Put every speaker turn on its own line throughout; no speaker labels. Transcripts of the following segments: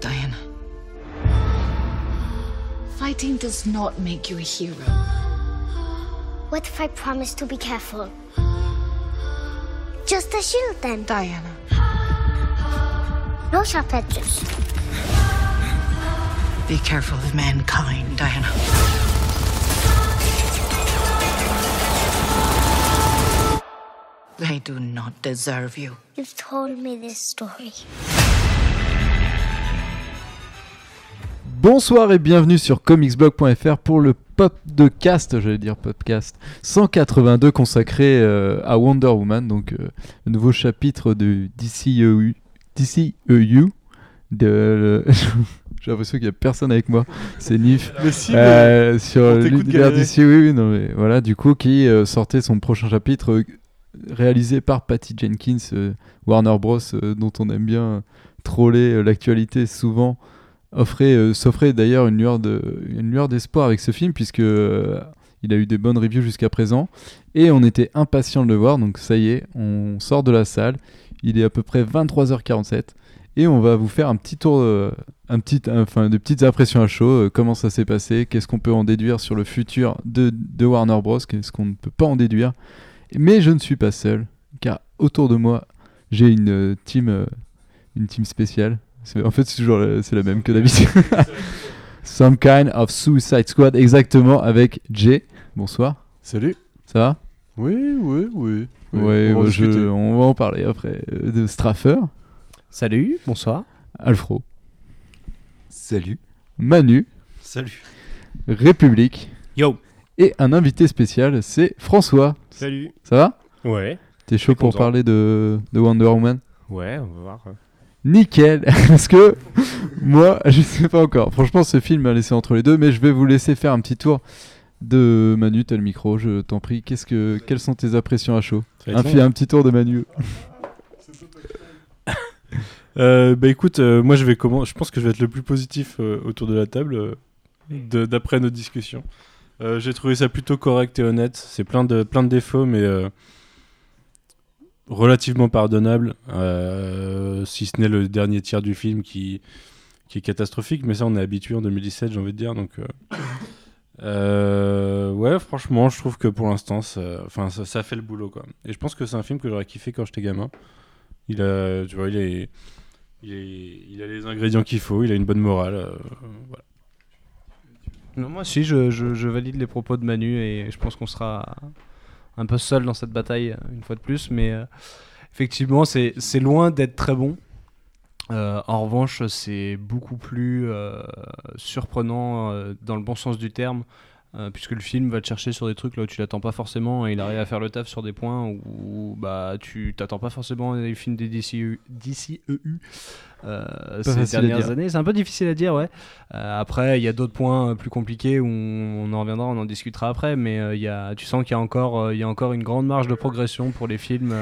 Diana. Fighting does not make you a hero.
What if I promise to be careful? Just a shield then.
Diana.
No sharp edges.
Be careful of mankind, Diana. They do not deserve you.
You've told me this story.
Bonsoir et bienvenue sur comicsblog.fr pour le pop de cast, j'allais dire podcast 182 consacré euh, à Wonder Woman, donc euh, le nouveau chapitre de DCEU, DCEU de J'ai l'impression qu'il n'y a personne avec moi. C'est Nif.
Mais si,
Euh,
mais
sur
on t'écoute
l'univers d'ici, oui, oui, non, mais voilà, du coup, qui euh, sortait son prochain chapitre euh, réalisé par Patty Jenkins, euh, Warner Bros, euh, dont on aime bien troller euh, l'actualité souvent, offrait, euh, s'offrait d'ailleurs une lueur de, une lueur d'espoir avec ce film, puisque euh, il a eu des bonnes reviews jusqu'à présent, et on était impatient de le voir, donc ça y est, on sort de la salle, il est à peu près 23h47, et on va vous faire un petit tour, euh, un enfin, de petites impressions à chaud, comment ça s'est passé, qu'est-ce qu'on peut en déduire sur le futur de, de Warner Bros, qu'est-ce qu'on ne peut pas en déduire. Mais je ne suis pas seul, car autour de moi, j'ai une team, une team spéciale. C'est- En fait, c'est toujours la, c'est la même que d'habitude. Some kind of Suicide Squad, exactement, avec Jay. Bonsoir,
Salut.
ça va?
Oui, oui, oui. oui.
Ouais,
on va
bah, je-
discuter.
on va en parler après. Euh, De Straffer,
Salut, bonsoir.
Alfro,
Salut.
Manu,
Salut.
République,
Yo.
et un invité spécial, c'est François.
Salut.
Ça va?
Ouais.
T'es chaud pour
content.
parler de, de Wonder Woman?
Ouais, on va voir.
Nickel, parce que moi, je sais pas encore. Franchement, ce film m'a laissé entre les deux, mais je vais vous laisser faire un petit tour de Manu. T'as le micro, je t'en prie. Qu'est-ce que, quelles sont tes impressions à chaud un,
long.
petit tour de Manu.
Euh, bah écoute, euh, moi je vais comment Je pense que je vais être le plus positif euh, autour de la table euh, d'après nos discussions. Euh, J'ai trouvé ça plutôt correct et honnête. C'est plein de plein de défauts, mais relativement pardonnable. euh, si ce n'est le dernier tiers du film qui qui est catastrophique, mais ça on est habitué en 2017, j'ai envie de dire. Donc euh, euh, ouais, franchement, je trouve que pour l'instant, ça, ça, fait le boulot quoi. Et je pense que c'est un film que j'aurais kiffé quand j'étais gamin. Il a, tu vois, il a les ingrédients qu'il faut, il a une bonne morale.
Non, moi je, je- je valide les propos de Manu et je pense qu'on sera un peu seul dans cette bataille euh, une fois de plus. Mais euh, effectivement, c'est loin d'être très bon. Euh, en revanche, c'est beaucoup plus surprenant dans le bon sens du terme. Euh, puisque le film va te chercher sur des trucs là où tu l'attends pas forcément et il arrive à faire le taf sur des points où, bah tu t'attends pas forcément les films des DCEU, DCEU euh, ces dernières années. C'est un peu difficile à dire, ouais. Euh, après, il y a d'autres points plus compliqués où on, on en reviendra, on en discutera après, mais il y a, tu sens qu'il y a encore, il y a encore une grande marge de progression pour les films,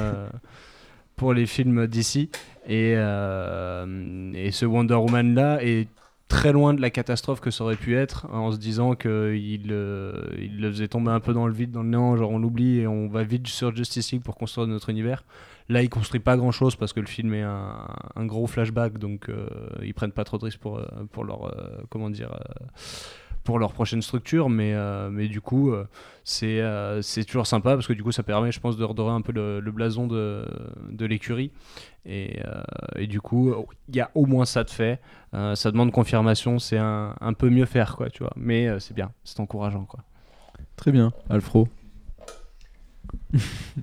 pour les films d'ici. Et, et ce Wonder Woman là est très loin de la catastrophe que ça aurait pu être, en se disant qu'il euh, il le faisait tomber un peu dans le vide, dans le néant, genre on l'oublie et on va vite sur Justice League pour construire notre univers. Là, il construit pas grand chose parce que le film est un, un gros flashback, donc euh, ils prennent pas trop de risques pour, euh, pour leur euh, comment dire euh, pour leur prochaine structure, mais, euh, mais du coup, euh, c'est euh, c'est toujours sympa parce que du coup, ça permet, je pense, de redorer un peu le, le blason de, de l'écurie. Et, euh, et du coup, il y a au moins ça de fait. Euh, ça demande confirmation, c'est un, un peu mieux faire, quoi, tu vois. Mais euh, c'est bien, c'est encourageant, quoi.
Très bien, Alfro.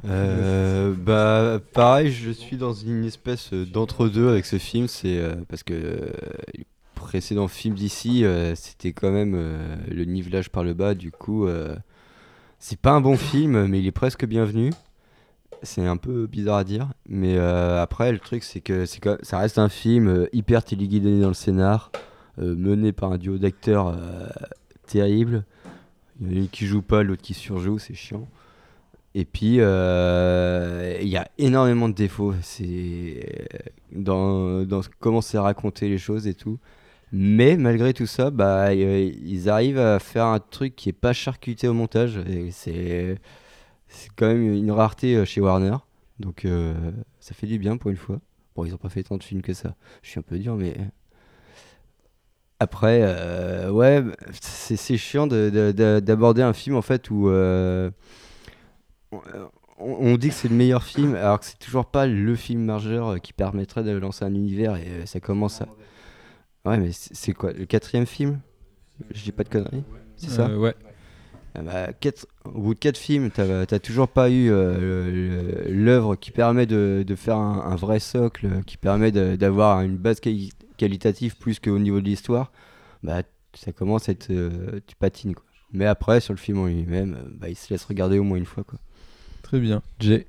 Euh, bah, pareil, je suis dans une espèce d'entre-deux avec ce film. C'est euh, parce que euh, précédents films d'ici, euh, c'était quand même euh, le nivelage par le bas. Du coup, euh, c'est pas un bon film, mais il est presque bienvenu. C'est un peu bizarre à dire, mais après le truc c'est que ça reste un film hyper téléguidé dans le scénar, mené par un duo d'acteurs terrible. Il y en a une qui joue pas, l'autre qui surjoue, c'est chiant. Et puis, il y a énormément de défauts c'est dans, dans comment c'est raconté les choses et tout. Mais malgré tout ça, bah, euh, ils arrivent à faire un truc qui est pas charcuté au montage. C'est, quand même une rareté euh, chez Warner. Donc, euh, ça fait du bien pour une fois. Bon, ils ont pas fait tant de films que ça. Je suis un peu dur, mais Après, ouais, c'est chiant de- de- de- d'aborder un film en fait où on, on dit que c'est le meilleur film, alors que c'est toujours pas le film majeur qui permettrait de lancer un univers et ça commence à. Ouais, mais c'est quoi Le quatrième film? Je dis pas de conneries? C'est ça?
Euh, Ouais.
Ah bah, quatre- au bout de quatre films, t'as t'as toujours pas eu euh, l'œuvre qui permet de, de faire un, un vrai socle, qui permet d'avoir une base quali- qualitative plus qu'au niveau de l'histoire. Bah, ça commence à être. euh, tu patines quoi. Mais après, sur le film en lui-même, bah, il se laisse regarder au moins une fois quoi.
Très bien. Jay?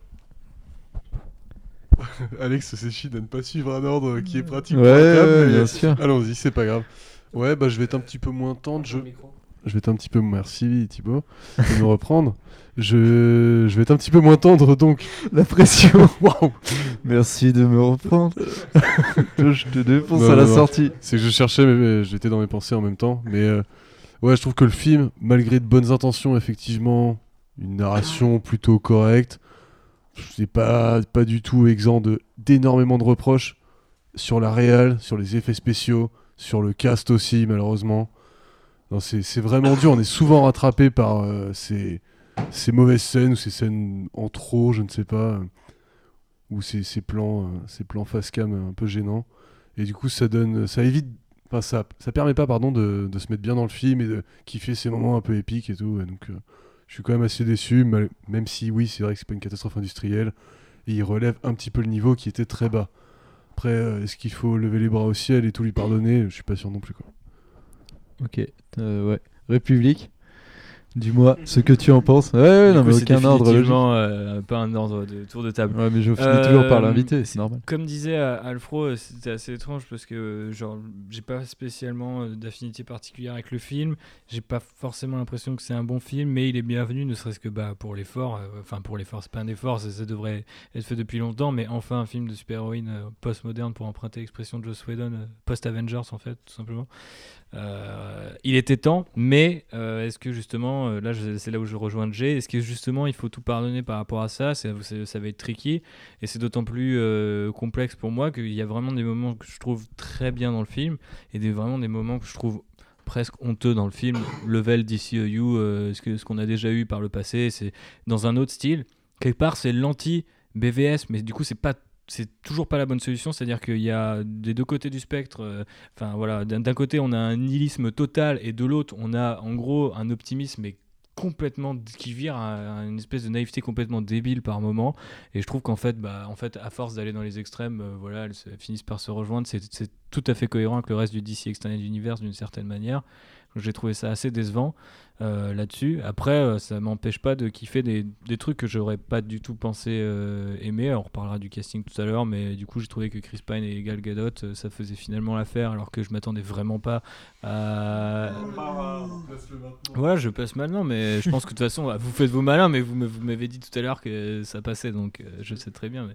Alex s'échit de ne pas suivre un ordre qui est pratique.
Ouais,
pour la table,
ouais,
mais
bien sûr.
Allons-y, c'est pas grave. Ouais, bah je vais être un petit peu moins tendre. Je, je vais être un petit peu. Merci Thibaut de me reprendre. Je... je vais être un petit peu moins tendre donc.
La pression.
Waouh
Merci de me reprendre. je te défonce
Non,
à la
non, non.
sortie.
C'est que je cherchais, mais, mais j'étais dans mes pensées en même temps. Mais euh, ouais, je trouve que le film, malgré de bonnes intentions, effectivement, une narration plutôt correcte, c'est pas, pas du tout exempt d'énormément de reproches sur la réal, sur les effets spéciaux, sur le cast aussi, malheureusement. C'est vraiment dur. On est souvent rattrapé par euh, ces, ces mauvaises scènes ou ces scènes en trop, je ne sais pas, ou ces, ces plans, euh, ces plans face cam un peu gênants. Et du coup, ça donne, ça évite, enfin ça, ça permet pas, pardon, de, de se mettre bien dans le film et de kiffer ces moments un peu épiques et tout. Donc, euh, je suis quand même assez déçu, même si oui, c'est vrai que c'est pas une catastrophe industrielle et il relève un petit peu le niveau qui était très bas. Après, euh, est-ce qu'il faut lever les bras au ciel et tout lui pardonner? Je suis pas sûr non plus. Quoi.
Ok. Euh, ouais. République. Dis-moi ce que tu en penses. Ouais, ouais, non,
coup,
mais aucun ordre
euh, pas un ordre de tour de table.
Ouais, mais je finis toujours par
Euh,
l'invité, c'est normal.
Comme disait euh, Alfro, euh, c'était assez étrange parce que genre j'ai pas spécialement d'affinité particulière avec le film. J'ai pas forcément l'impression que c'est un bon film, mais il est bienvenu, ne serait-ce que bah, pour l'effort. Enfin pour l'effort, c'est pas un effort, ça, ça devrait être fait depuis longtemps, mais enfin un film de super-héroïne post-moderne pour emprunter l'expression de Joss Whedon, post-Avengers en fait, tout simplement. Euh, il était temps, mais euh, est-ce que justement, euh, là c'est là où je rejoins Jay, est-ce que justement il faut tout pardonner par rapport à ça? Ça va être tricky, et c'est d'autant plus complexe pour moi qu'il y a vraiment des moments que je trouve très bien dans le film, et des, vraiment des moments que je trouve presque honteux dans le film. Level DCEU, euh, ce que- ce qu'on a déjà eu par le passé, c'est dans un autre style. Quelque part, c'est l'anti-BVS, mais du coup, c'est pas c'est toujours pas la bonne solution, c'est-à-dire qu'il y a des deux côtés du spectre, euh, enfin voilà, d'un côté on a un nihilisme total et de l'autre on a en gros un optimisme mais complètement qui vire à, une espèce de naïveté complètement débile par moment. Et je trouve qu'en fait bah en fait à force d'aller dans les extrêmes euh, voilà elles se- finissent par se rejoindre. C'est tout à fait cohérent avec le reste du DC Extended Universe d'une certaine manière j'ai trouvé ça assez décevant euh, là-dessus. Après euh, ça m'empêche pas de kiffer des, des trucs que j'aurais pas du tout pensé euh, aimer. On reparlera du casting tout à l'heure mais du coup j'ai trouvé que Chris Pine et Gal Gadot ça faisait finalement l'affaire alors que je m'attendais vraiment pas à voilà, je passe maintenant, mais je pense que de toute façon, vous faites vos malins, mais vous m'avez dit tout à l'heure que ça passait, donc je sais très bien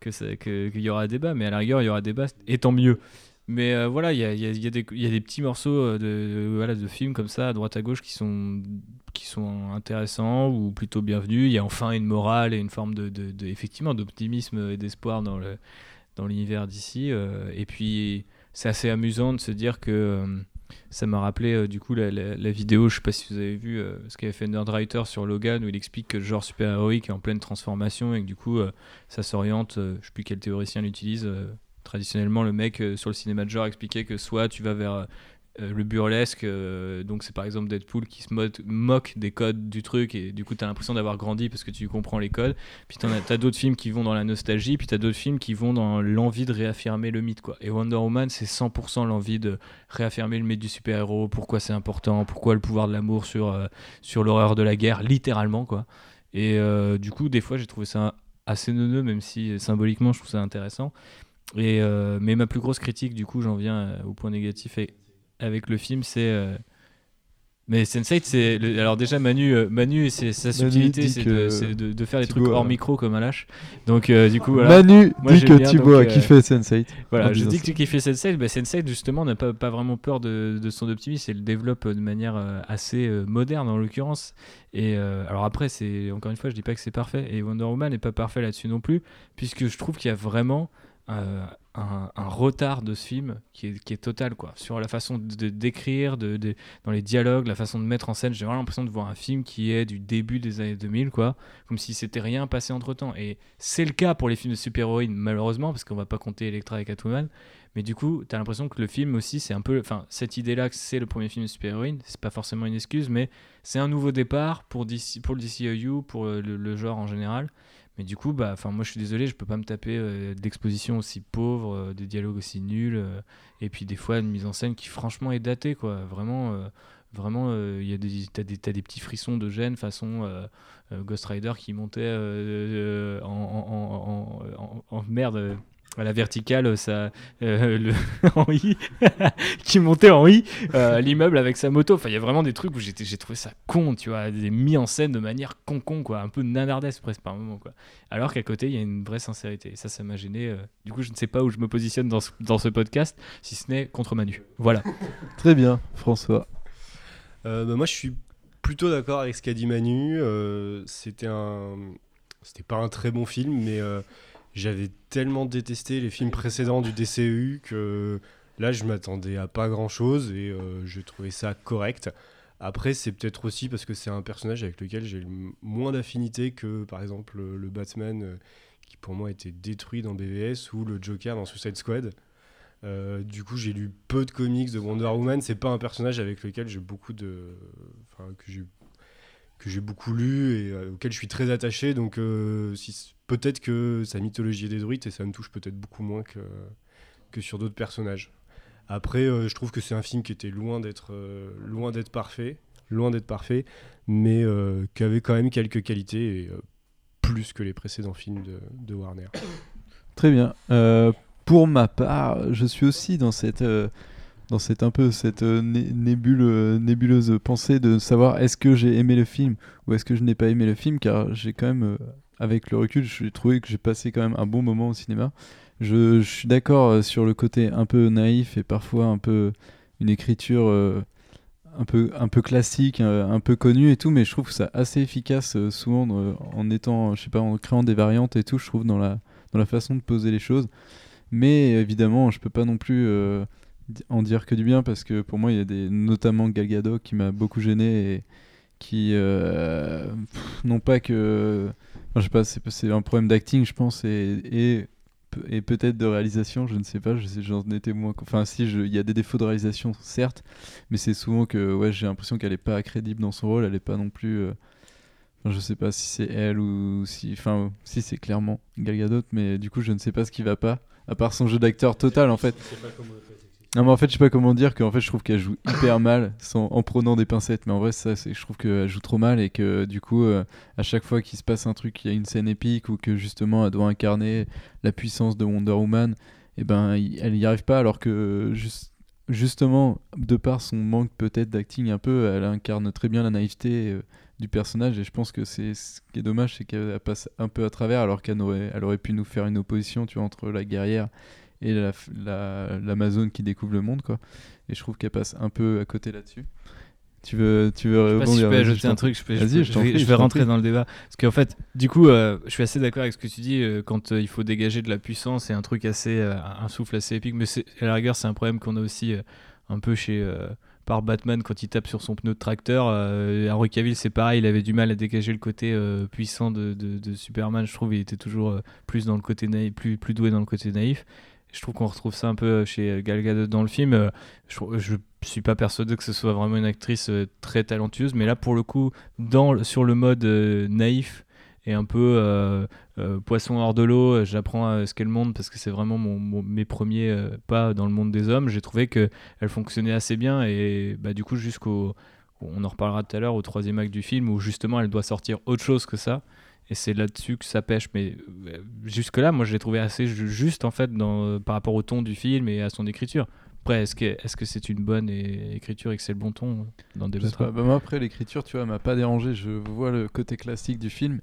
que- qu'il y aura débat, mais à la rigueur, il y aura débat, et tant mieux. Mais euh, voilà, il y a, y a- y a des- petits morceaux euh, de, voilà, de films comme ça, à droite à gauche, qui sont, qui sont intéressants ou plutôt bienvenus. Il y a enfin une morale et une forme de, de- effectivement, d'optimisme et d'espoir dans le dans l'univers d'ici. euh, et puis, c'est assez amusant de se dire que ça m'a rappelé du coup la, la- vidéo, je sais pas si vous avez vu ce qu'avait fait Nerdwriter sur Logan où il explique que le genre super-héroïque est en pleine transformation et que du coup ça s'oriente, je sais plus quel théoricien l'utilise. Traditionnellement, le mec euh, sur le cinéma de genre expliquait que soit tu vas vers euh, euh, le burlesque, donc c'est par exemple Deadpool qui se moque, des codes du truc et du coup tu as l'impression d'avoir grandi parce que tu comprends les codes. Puis t'en as, t'as d'autres films qui vont dans la nostalgie, puis t'as d'autres films qui vont dans l'envie de réaffirmer le mythe quoi. Et Wonder Woman c'est 100% l'envie de réaffirmer le mythe du super-héros, pourquoi c'est important, pourquoi le pouvoir de l'amour sur, sur l'horreur de la guerre, littéralement quoi. Et du coup des fois j'ai trouvé ça assez neuneux même si symboliquement je trouve ça intéressant. Et, euh, mais ma plus grosse critique du coup j'en viens euh, au point négatif et avec le film c'est euh, mais Sense8 c'est le- alors déjà Manu euh, Manu c'est sa subtilité c'est de, c'est de- de faire des
Thibaut
trucs hors micro comme un lâche donc du coup voilà
Manu
Moi,
dit que
bien,
Thibaut
donc,
a kiffé Sense8.
voilà,
en
je dis que tu kiffes Sense8, bah Sense8 justement n'a pas, pas vraiment peur de, de son optimisme et le développe de manière assez moderne en l'occurrence. Et alors après, c'est encore une fois, je dis pas que c'est parfait et Wonder Woman n'est pas parfait là-dessus non plus, puisque je trouve qu'il y a vraiment euh, un, retard de ce film qui est, total, quoi. Sur la façon de d'écrire, dans les dialogues, la façon de mettre en scène. J'ai vraiment l'impression de voir un film qui est du début des années 2000, quoi. Comme si c'était rien passé entre temps. Et c'est le cas pour les films de super-héroïnes, malheureusement, parce qu'on va pas compter Electra et Catwoman. Mais du coup, t'as l'impression que le film aussi, c'est un peu. Enfin, cette idée-là que c'est le premier film de super-héroïne, c'est pas forcément une excuse, mais c'est un nouveau départ pour, DC, pour le DCEU, pour le genre en général. Mais du coup, bah, moi je suis désolé, je peux pas me taper euh, d'expositions aussi pauvres, euh, des dialogues aussi nuls, euh, et puis des fois une mise en scène qui franchement est datée, quoi. Vraiment, euh, vraiment, il y a des, des, petits frissons de gêne façon Ghost Rider qui montait en- merde. À la verticale, ça, euh, le, en I, qui montait en I euh, l'immeuble avec sa moto. Enfin, il y a vraiment des trucs où j'étais- j'ai trouvé ça con, tu vois, des mis en scène de manière con-con, quoi, un peu nanardesque presque par moment, quoi. Alors qu'à côté, il y a une vraie sincérité. Et ça, ça m'a gêné. euh. Du coup, je ne sais pas où je me positionne dans ce, dans ce podcast, si ce n'est contre Manu. Voilà.
Très bien, François.
Euh, bah, moi, je suis plutôt d'accord avec ce qu'a dit Manu. Euh, c'était un, c'était pas un très bon film, mais euh, j'avais tellement détesté les films précédents du DCU que là, je m'attendais à pas grand chose et euh, je trouvais ça correct. Après, c'est peut-être aussi parce que c'est un personnage avec lequel j'ai moins d'affinité que, par exemple, le, Batman euh, qui pour moi était détruit dans BVS ou le Joker dans Suicide Squad. Euh, du coup, j'ai lu peu de comics de Wonder Woman. C'est pas un personnage avec lequel j'ai beaucoup de, que j'ai que j'ai beaucoup lu et euh, auquel je suis très attaché. Donc, euh, peut-être que sa mythologie est détruite et ça me touche peut-être beaucoup moins que que sur d'autres personnages. Après, euh, je trouve que c'est un film qui était loin d'être loin d'être parfait, loin d'être parfait, mais qui avait quand même quelques qualités plus que les précédents films de, Warner.
Très bien. Pour ma part, je suis aussi dans cette, dans cette un peu cette euh, euh, nébuleuse pensée de savoir est-ce que j'ai aimé le film ou est-ce que je n'ai pas aimé le film, car j'ai quand même, euh, avec le recul, j'ai trouvé que j'ai passé quand même un bon moment au cinéma. Je, suis d'accord sur le côté un peu naïf et parfois un peu une écriture un peu un peu classique, un peu connue et tout, mais je trouve ça assez efficace souvent en étant, je sais pas, en créant des variantes et tout. Je trouve dans la dans la façon de poser les choses. Mais évidemment, je peux pas non plus en dire que du bien parce que pour moi, il y a des, notamment Gal Gadot qui m'a beaucoup gêné et qui, euh, non pas que, je sais pas, c'est un problème d'acting, je pense, et, et, pe- et peut-être de réalisation, je ne sais pas, je j'en étais moins, enfin si, je- il y a des défauts de réalisation, certes, mais c'est souvent que, ouais, j'ai l'impression qu'elle est pas crédible dans son rôle, elle est pas non plus. euh, je sais pas si c'est elle ou si. Enfin, si c'est clairement Gal Gadot, mais du coup, je ne sais pas ce qui va pas. À part son jeu d'acteur total, en fait. Non, mais en fait, je sais pas comment dire qu'en fait, je trouve qu'elle joue hyper mal en prenant des pincettes. Mais en vrai, ça, je trouve qu'elle joue trop mal et que du coup, euh, à chaque fois qu'il se passe un truc, il y a une scène épique ou que justement, elle doit incarner la puissance de Wonder Woman, et ben, elle y arrive pas alors que juste justement, de par son manque peut-être d'acting un peu, elle incarne très bien la naïveté euh, du personnage et je pense que c'est ce qui est dommage, c'est qu'elle passe un peu à travers alors qu'elle aurait, elle aurait pu nous faire une opposition, tu vois, entre la guerrière et la, la- l'Amazone qui découvre le monde, quoi. Et je trouve qu'elle passe un peu à côté là-dessus. Tu veux, tu veux
si je
rebondir,
peux
je
ajouter un truc, je, peux- je peux- vais, je rentrer dans le débat. Parce qu'en fait, du coup, euh, je suis assez d'accord avec ce que tu dis euh, quand euh, il faut dégager de la puissance, c'est un truc assez, un souffle assez épique. Mais à la rigueur, c'est un problème qu'on a aussi un peu chez par Batman quand il tape sur son pneu de tracteur. Euh, Henry Cavill, c'est pareil, il avait du mal à dégager le côté euh, puissant de, de- de Superman. Je trouve il était toujours euh, plus dans le côté naïf, plus, plus doué dans le côté naïf. Je trouve qu'on retrouve ça un peu chez euh, Gal Gadot dans le film. Euh, Je, je suis pas persuadé que ce soit vraiment une actrice euh, très talentueuse, mais là pour le coup, sur le mode euh, naïf et un peu euh, euh, poisson hors de l'eau, euh, j'apprends ce qu'est le monde parce que c'est vraiment mes premiers euh, pas dans le monde des hommes. J'ai trouvé que elle fonctionnait assez bien et bah, du coup jusqu'au, on en reparlera tout à l'heure au troisième acte du film où justement elle doit sortir autre chose que ça. Et c'est là-dessus que ça pêche. Mais euh, jusque-là, moi, je l'ai trouvé assez ju- juste, en fait, dans, euh, par rapport au ton du film et à son écriture. Après, est-ce que est-ce que c'est une bonne écriture et que c'est le bon ton dans des.
Bah, moi, après, l'écriture, tu vois, m'a pas dérangé. Je vois le côté classique du film.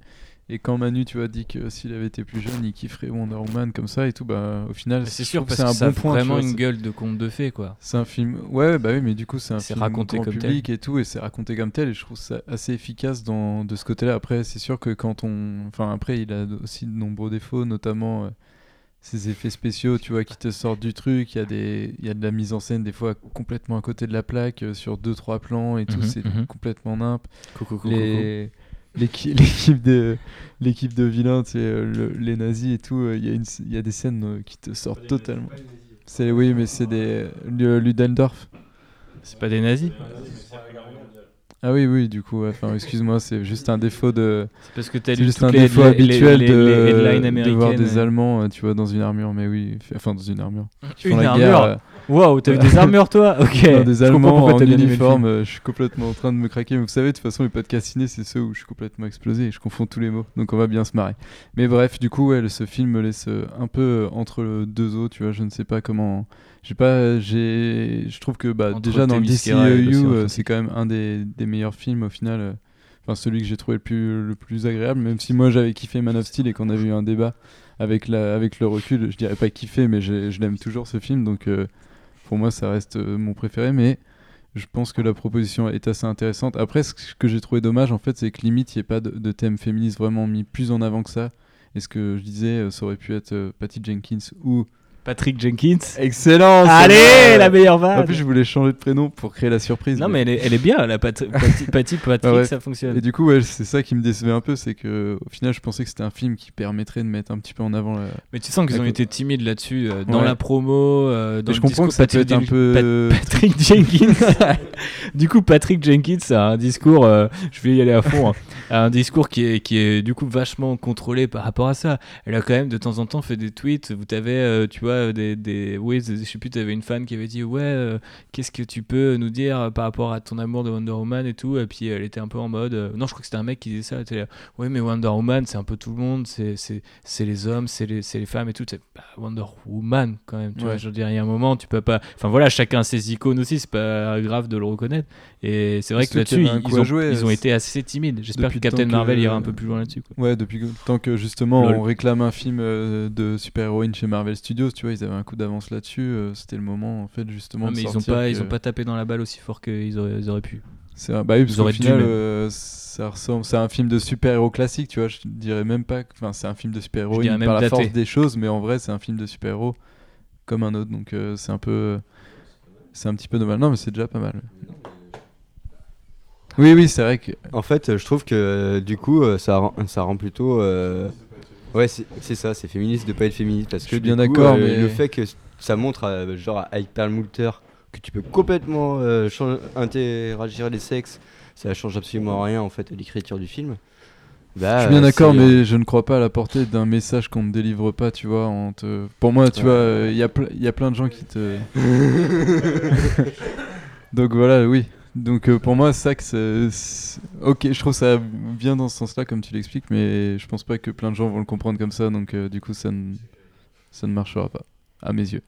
Et quand Manu, tu vois, dit que s'il avait été plus jeune, il kifferait Wonder Woman comme ça et tout, bah, au final,
C'est
je
sûr, parce
c'est
que
un
ça
bon
a
point.
vraiment
vois,
une
c'est-
gueule de conte de fées, quoi.
C'est un film. Ouais, bah oui, mais du coup, c'est un
C'est
film
raconté
grand
comme tel.
public et tout, et c'est raconté comme tel, et je trouve ça assez efficace dans, de ce côté-là. Après, c'est sûr que quand on. Enfin, après, il a aussi de nombreux défauts, notamment. euh, ces effets spéciaux, tu vois, qui te sortent du truc. Il y, a des- il y a de la mise en scène, des fois, complètement à côté de la plaque, euh, sur deux, trois plans et tout.
Mhm,
c'est
mhm.
complètement nimp.
Coucou, coucou,
Les- l'équi- L'équipe de, l'équipe de vilains, tu sais, euh, le- les nazis et tout, euh, il y, a une- il y a des scènes euh, qui te sortent totalement. C'est, oui, mais c'est des. Ludendorff.
C'est pas des nazis
Ah oui, oui, du coup, enfin, excuse-moi, c'est juste un défaut de.
C'est parce que t'as
C'est
lu
juste un
les-
défaut
les-
habituel
les-
de, de voir des. Allemands, tu vois, dans une armure, mais oui, enfin dans une armure. Qui font
Une
la
armure
guerre, euh,
Waouh, t'as eu des armures toi Ok.
non, des Allemands en uniforme,
film.
euh, je suis complètement en train de me craquer. Mais vous savez, de toute façon, les podcasts ciné, c'est ceux où je suis complètement explosé et je confonds tous les mots. Donc on va bien se marrer. Mais bref, du coup, ouais, ce film me laisse euh, un peu euh, entre deux eaux, tu vois, je ne sais pas comment. J'ai pas, j'ai, je trouve que bah,
Entre
déjà dans le DCEU,
Atlantique.
c'est quand même un des, des meilleurs films au final. Enfin, celui que j'ai trouvé le plus, le plus agréable, même si moi j'avais kiffé Man of Steel et qu'on avait eu un débat avec, la, avec le recul, je dirais pas kiffé, mais je l'aime toujours ce film, donc euh, pour moi ça reste euh, mon préféré, mais je pense que la proposition est assez intéressante. Après, ce que j'ai trouvé dommage, en fait, c'est que limite, il n'y ait pas de, de thème féministe vraiment mis plus en avant que ça. Et ce que je disais, euh, ça aurait pu être euh, Patty Jenkins ou.
Patrick Jenkins.
Excellent
Allez, la meilleure vanne.
En plus, je voulais changer de prénom pour créer la surprise.
Non mais elle est, elle est bien, la Pat- Patty, Patrick,
Ah ouais.
ça fonctionne.
Et du coup, ouais, c'est ça qui me décevait un peu, c'est que au final, je pensais que c'était un film qui permettrait de mettre un petit peu en avant la.
Mais tu sens qu'ils ont été timides là-dessus, euh, dans
Ouais.
la promo, euh, dans
Et je comprends
discours
que ça peut être un
Patrick-
peu.
Pat- Patrick Jenkins. du coup, Patrick Jenkins a un discours, euh, je vais y aller à fond, hein, a un discours qui est, qui est du coup vachement contrôlé par rapport à ça. Elle a quand même de temps en temps fait des tweets t'avais, euh, tu vois, des, des, oui, je sais plus, t'avais une fan qui avait dit, ouais, euh, qu'est-ce que tu peux nous dire euh, par rapport à ton amour de Wonder Woman et tout. Et puis elle était un peu en mode, euh, non, je crois que c'était un mec qui disait ça. Elle était là, ouais, mais Wonder Woman, c'est un peu tout le monde, c'est, les hommes, c'est les, les femmes et tout. C'est bah, Wonder Woman quand même, tu vois. Je veux dire, il y a un moment, tu peux pas. Enfin voilà, chacun ses icônes aussi, c'est pas grave de le reconnaître. Et c'est vrai que là-dessus, ils, ont,
jouer,
ils ont été assez timides. J'espère que Captain Marvel
que-
ira un peu plus loin là-dessus.
Ouais, depuis que- tant que justement
Lol.
on réclame un film euh, de super-héroïne chez Marvel Studios, tu vois, ils avaient un coup d'avance là-dessus. euh, C'était le moment, en fait, justement. De
mais ils ont,
sortir
pas,
que-
ils ont pas tapé dans la balle aussi fort qu'ils auraient, ils auraient pu.
C'est un... Bah oui, parce
Ils
qu'au
auraient dû
final, euh, ça ressemble. C'est un film de super-héros classique, tu vois. Je dirais même pas. que- Enfin, c'est un film de super-héros par la
daté.
force des choses, mais en vrai, c'est un film de super-héros comme un autre. Donc, euh, c'est un peu. C'est un petit peu dommage. Non, mais c'est déjà pas mal. Oui, oui, c'est vrai que.
En fait, je trouve que du coup, ça rend, ça rend plutôt. euh, Ouais, c'est ça, c'est féministe de pas être féministe. Parce
Je
que
suis
du
bien d'accord,
euh,
mais-
le fait que ça montre, euh, genre Perlmutter, que tu peux complètement euh, interagir les sexes, ça change absolument rien en fait à l'écriture du film. Bah,
Je suis bien d'accord, mais je ne crois pas à la portée d'un message qu'on ne délivre pas, tu vois. te- Pour moi, tu
Ouais.
vois, il y, a il y a plein de gens qui te. Donc voilà, oui. Donc euh, pour moi, ça que c'est- c'est- Ok, je trouve ça bien dans ce sens-là, comme tu l'expliques, mais je pense pas que plein de gens vont le comprendre comme ça, donc euh, du coup, ça ne... ça ne marchera pas, à mes yeux.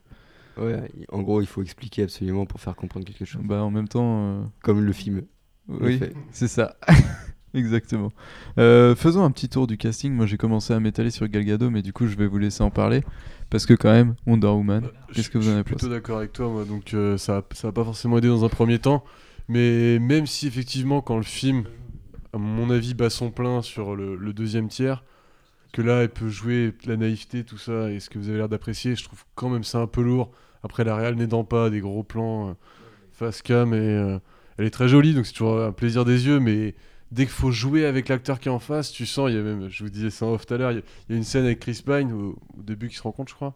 Ouais, en gros, il faut expliquer absolument pour faire comprendre quelque chose.
Bah en même temps. euh,
Comme le film.
Oui, c'est ça. Exactement. Euh, faisons un petit tour du casting. Moi, j'ai commencé à m'étaler sur Gal Gadot, mais du coup, je vais vous laisser en parler. Parce que, quand même, Wonder Woman, qu'est-ce que vous en avez
Je suis plutôt d'accord avec toi, moi. Donc, euh, ça, ça va pas forcément aider dans un premier temps. Mais même si, effectivement, quand le film, à mon avis, bat son plein sur le, deuxième tiers, que là, elle peut jouer la naïveté, tout ça, et ce que vous avez l'air d'apprécier, je trouve quand même ça un peu lourd. Après, la réal n'aidant pas, des gros plans euh, face cam, et euh, elle est très jolie, donc c'est toujours un plaisir des yeux, mais dès qu'il faut jouer avec l'acteur qui est en face, tu sens, il y a même, je vous disais ça en off tout à l'heure, il y, a- il y a une scène avec Chris Pine, au, au début qui se rencontre, je crois,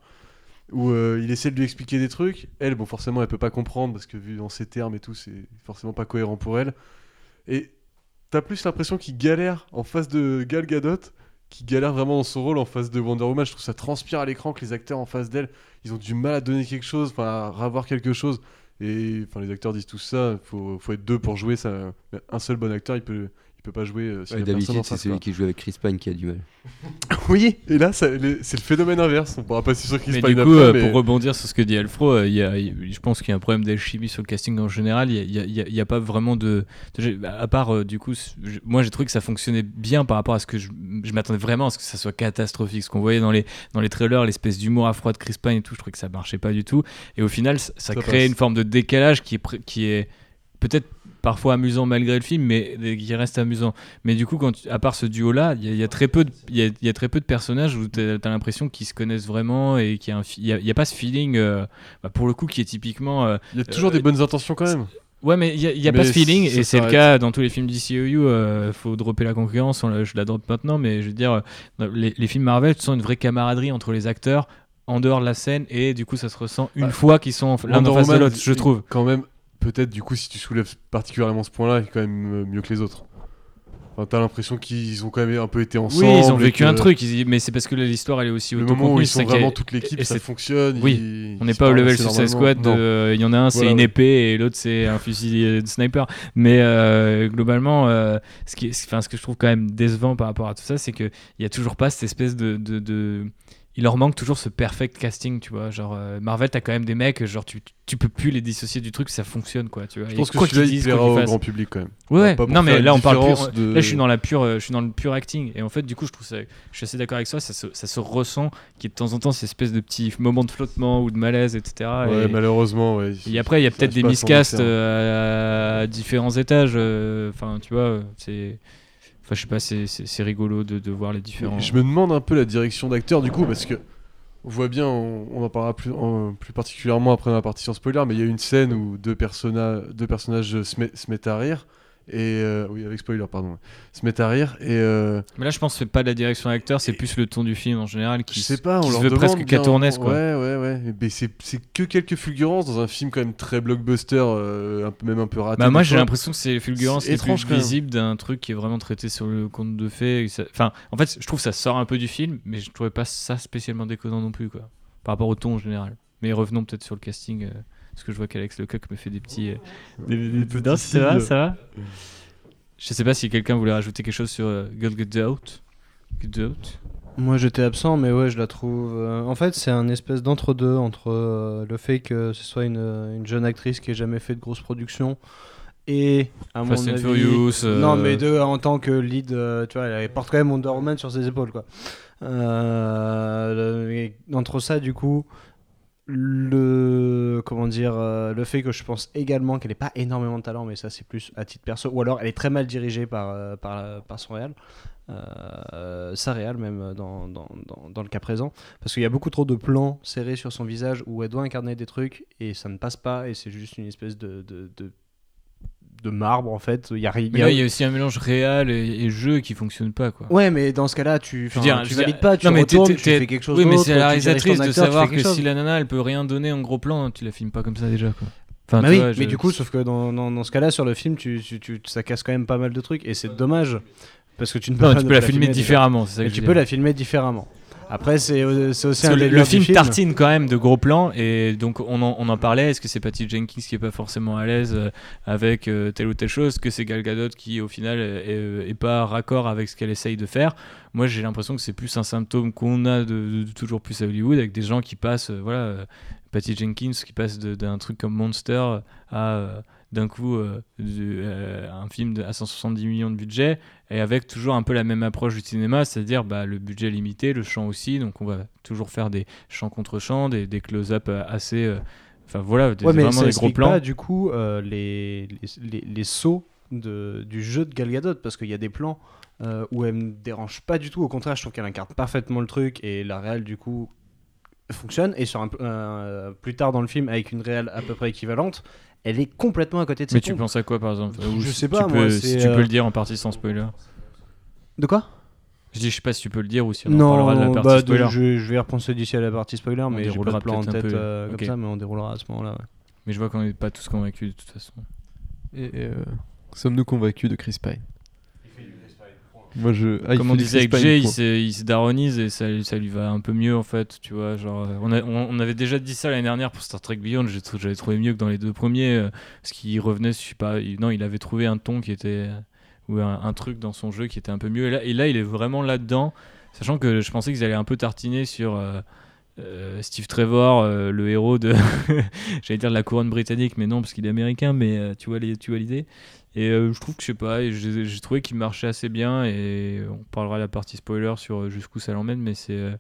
où euh, il essaie de lui expliquer des trucs. Elle, bon, forcément, elle peut pas comprendre parce que vu dans ses termes et tout, c'est forcément pas cohérent pour elle. Et t'as plus l'impression qu'il galère en face de Gal Gadot, qui galère vraiment dans son rôle en face de Wonder Woman. Je trouve ça transpire à l'écran que les acteurs en face d'elle, ils ont du mal à donner quelque chose, enfin à ravoir quelque chose. Et enfin, les acteurs disent tout ça, faut, faut être deux pour jouer. Ça, un seul bon acteur, il peut, il peut pas jouer. euh, s'il
Ouais, D'habitude, c'est celui qui joue avec Chris Pine qui a du mal.
Oui, et là, c'est le phénomène inverse. On pourra pas sur Chris
Mais
Pine
du coup,
après,
euh,
mais-
pour rebondir sur ce que dit Alfro, euh, il y a- je pense qu'il y a un problème d'alchimie sur le casting en général. Il n'y a, il y a- il y a pas vraiment de. de- À part, euh, du coup, moi j'ai trouvé que ça fonctionnait bien par rapport à ce que je, je m'attendais vraiment à ce que ça soit catastrophique. Ce qu'on voyait dans les, dans les trailers, l'espèce d'humour à froid de Chris Pine et tout, je trouvais que ça marchait pas du tout. Et au final, ça, ça crée
passe.
une forme de décalage qui est, qui est peut-être parfois amusant malgré le film, mais qui reste amusant. Mais du coup, quand tu- à part ce duo-là, il y, a- il y a très peu de, y a, il y a très peu de personnages où tu as, l'impression qu'ils se connaissent vraiment et qu'il y a pas ce feeling, euh, bah, pour le coup, qui est typiquement. euh,
Il y a toujours
Euh,
des bonnes intentions quand même.
Ouais, mais il n'y a, il y a pas ce feeling, et c'est le cas dans tous les films DCEU. Euh, faut dropper la concurrence, on la- je la drop maintenant, mais je veux dire, euh, les, les films Marvel, tu sens une vraie camaraderie entre les acteurs en dehors de la scène, et du coup, ça se ressent une
Bah,
fois qu'ils sont l'un en face de l'autre, je trouve.
Quand même, peut-être du coup, si tu soulèves particulièrement ce point-là, il est quand même euh, mieux que les autres. Enfin, t'as l'impression qu'ils ont quand même un peu été ensemble.
Oui, ils ont vécu
que
un truc, ils- mais c'est parce que l'histoire elle est aussi
Le moment où ils sont vraiment toute l'équipe,
et
ça fonctionne.
Oui,
ils-
on n'est pas au level Suicide. Squad, euh, il y en a un c'est
Voilà,
une épée et l'autre c'est un fusil de sniper. Mais euh, globalement, euh, ce, qui enfin, ce que je trouve quand même décevant par rapport à tout ça, c'est qu'il n'y a toujours pas cette espèce de, de, de- Il leur manque toujours ce perfect casting, tu vois. Genre, euh, Marvel, t'as quand même des mecs, genre, tu, tu peux plus les dissocier du truc, ça fonctionne, quoi, tu vois.
Je
Et
pense que
quoi
celui-là, il plaira au grand public quand même.
Ouais, ouais.
Pas pour
non mais là on parle plus,
de-
là je suis dans la pure euh, je suis dans le pur acting et en fait du coup je trouve ça je suis assez d'accord avec toi ça se, ça se ressent qu'il y ait de temps en temps ces espèces de petits moments de flottement ou de malaise etc
Ouais,
et,
malheureusement, ouais.
et après il y a
Ça
peut-être des miscasts
externe.
euh, à, différents étages euh, enfin tu vois c'est je sais pas c'est- rigolo de, voir les différents
Je me demande un peu la direction d'acteur du coup parce que on voit bien, on, en parlera plus, en- plus particulièrement après la partie sans spoiler, mais il y a une scène où deux, personna- deux personnages se mettent à rire. Et euh, oui, avec spoiler, pardon. Se mettent à rire et euh,
mais là je pense que c'est pas la direction d'acteur c'est plus le ton du film en général qui
je sais pas,
qui
on
se
leur
veut
demande
presque
bien-
quoi
Ouais, ouais, ouais. Mais c'est que quelques fulgurances dans un film quand même très blockbuster, euh, un peu même un peu raté.
Bah moi j'ai l'impression que c'est fulgurance
C'est
qui est
étrange,
plus
quand même.
visible d'un truc qui est vraiment traité sur le compte de ça- Enfin, en fait, je trouve que ça sort un peu du film, mais je trouvais pas ça spécialement déconnant non plus, quoi. Par rapport au ton en général. Mais revenons peut-être sur le casting, euh, parce que je vois qu'Alex Lecoq me fait des petits. euh, des, des- des- non, ça va, ça va? Je sais pas si quelqu'un voulait rajouter quelque chose sur euh, Gal Gadot. Gadot.
Moi j'étais absent, mais ouais, je la trouve. euh, en fait, c'est un espèce d'entre-deux entre euh, le fait que ce soit une, une jeune actrice qui ait jamais fait de grosse production et, à
Fast
mon
and
avis.
Furious, euh,
Non, mais de, en tant que lead, tu vois, elle porte quand même Wonder Woman sur ses épaules, quoi. Entre ça, du coup, le comment dire euh, le fait que je pense également qu'elle n'ait pas énormément de talent mais ça c'est plus à titre perso. Ou alors elle est très mal dirigée par euh, par, par son réal euh, sa réal même dans, le cas présent. Parce qu'il y a beaucoup trop de plans serrés sur son visage où elle doit incarner des trucs et ça ne passe pas et c'est juste une espèce de, de marbre en fait il y a
là, il y a aussi un mélange réel et, et jeu qui fonctionne pas, quoi.
ouais mais dans ce cas là tu,
Je veux
enfin,
dire,
tu
je
valides
dire-
pas tu
non, mais
retournes tu fais quelque chose
Oui, mais
d'autre,
c'est la réalisatrice de
acteur,
savoir que
chose.
si la nana elle peut rien donner en gros plan, tu la filmes pas comme ça déjà, quoi. Enfin,
Bah
tu
oui,
vois, je-
mais du coup, sauf que dans, dans, dans ce cas-là, sur le film, tu, tu, tu- ça casse quand même pas mal de trucs et c'est dommage parce que tu ne peux,
Non,
pas
tu peux la filmer différemment, ça que
tu peux la filmer différemment. Après, c'est euh, aussi un
le, film tartine quand même de gros plans et donc on en, on en parlait. Est-ce que c'est Patty Jenkins qui est pas forcément à l'aise euh, avec euh, telle ou telle chose? Que c'est Gal Gadot qui au final est, est- est pas raccord avec ce qu'elle essaye de faire? Moi j'ai l'impression que c'est plus un symptôme qu'on a de, de toujours plus à Hollywood avec des gens qui passent, euh, voilà, euh, Patty Jenkins qui passe d'un truc comme Monster à euh, d'un coup euh, euh, un film de- à 170 millions de budget et avec toujours un peu la même approche du cinéma, c'est-à-dire bah, le budget limité, le champ aussi, donc on va toujours faire des champs contre champs, des, des close-up euh, assez, enfin voilà, des,
Ouais, mais
vraiment
ça
des gros plans.
pas du coup les, les, les, les sauts de, du jeu de Gal Gadot parce qu'il y a des plans euh, où elle me dérange pas du tout. Au contraire, je trouve qu'elle incarne parfaitement le truc et la réal du coup fonctionne. Et sur un, euh, plus tard dans le film, avec une réal à peu près équivalente, elle est complètement à côté de
Mais
ses
tu
pompes.
penses à quoi par exemple Ou
Je
si
sais
tu
pas,
peux-
moi,
si tu peux
euh,
le dire en partie sans spoiler.
De quoi?
Je dis, je sais pas si tu peux le dire ou si on en parlera de la
Non,
partie
bah, de-
spoiler.
je, je vais y repenser d'ici à la partie spoiler, mais j'ai pas
déroulera
de plan en
peut-être un
tête
peu.
euh, comme
Ok.
ça, mais on déroulera à ce moment-là. ouais.
Mais je vois qu'on n'est pas tous convaincus de toute façon.
Et euh, sommes-nous convaincus de Chris Pine? Moi, je. Ah,
Comme on disait avec Jay, il se, il se daronise et ça, ça lui va un peu mieux en fait, tu vois. Genre, euh, on, a- on- on avait déjà dit ça l'année dernière pour Star Trek Beyond, j'avais trouvé mieux que dans les deux premiers, euh, parce qu'il revenait, je sais pas, il- non, il avait trouvé un ton qui était. ou un, un truc dans son jeu qui était un peu mieux. Et là, et là il est vraiment là-dedans, sachant que je pensais qu'ils allaient un peu tartiner sur. euh, euh, Steve Trevor, euh, le héros de, j'allais dire de la couronne britannique, mais non parce qu'il est américain, mais euh, tu vois les- tu vois l'idée. Et euh, je trouve que je sais pas, j'ai trouvé qu'il marchait assez bien et on parlera de la partie spoiler sur euh, jusqu'où ça l'emmène, mais c'est euh,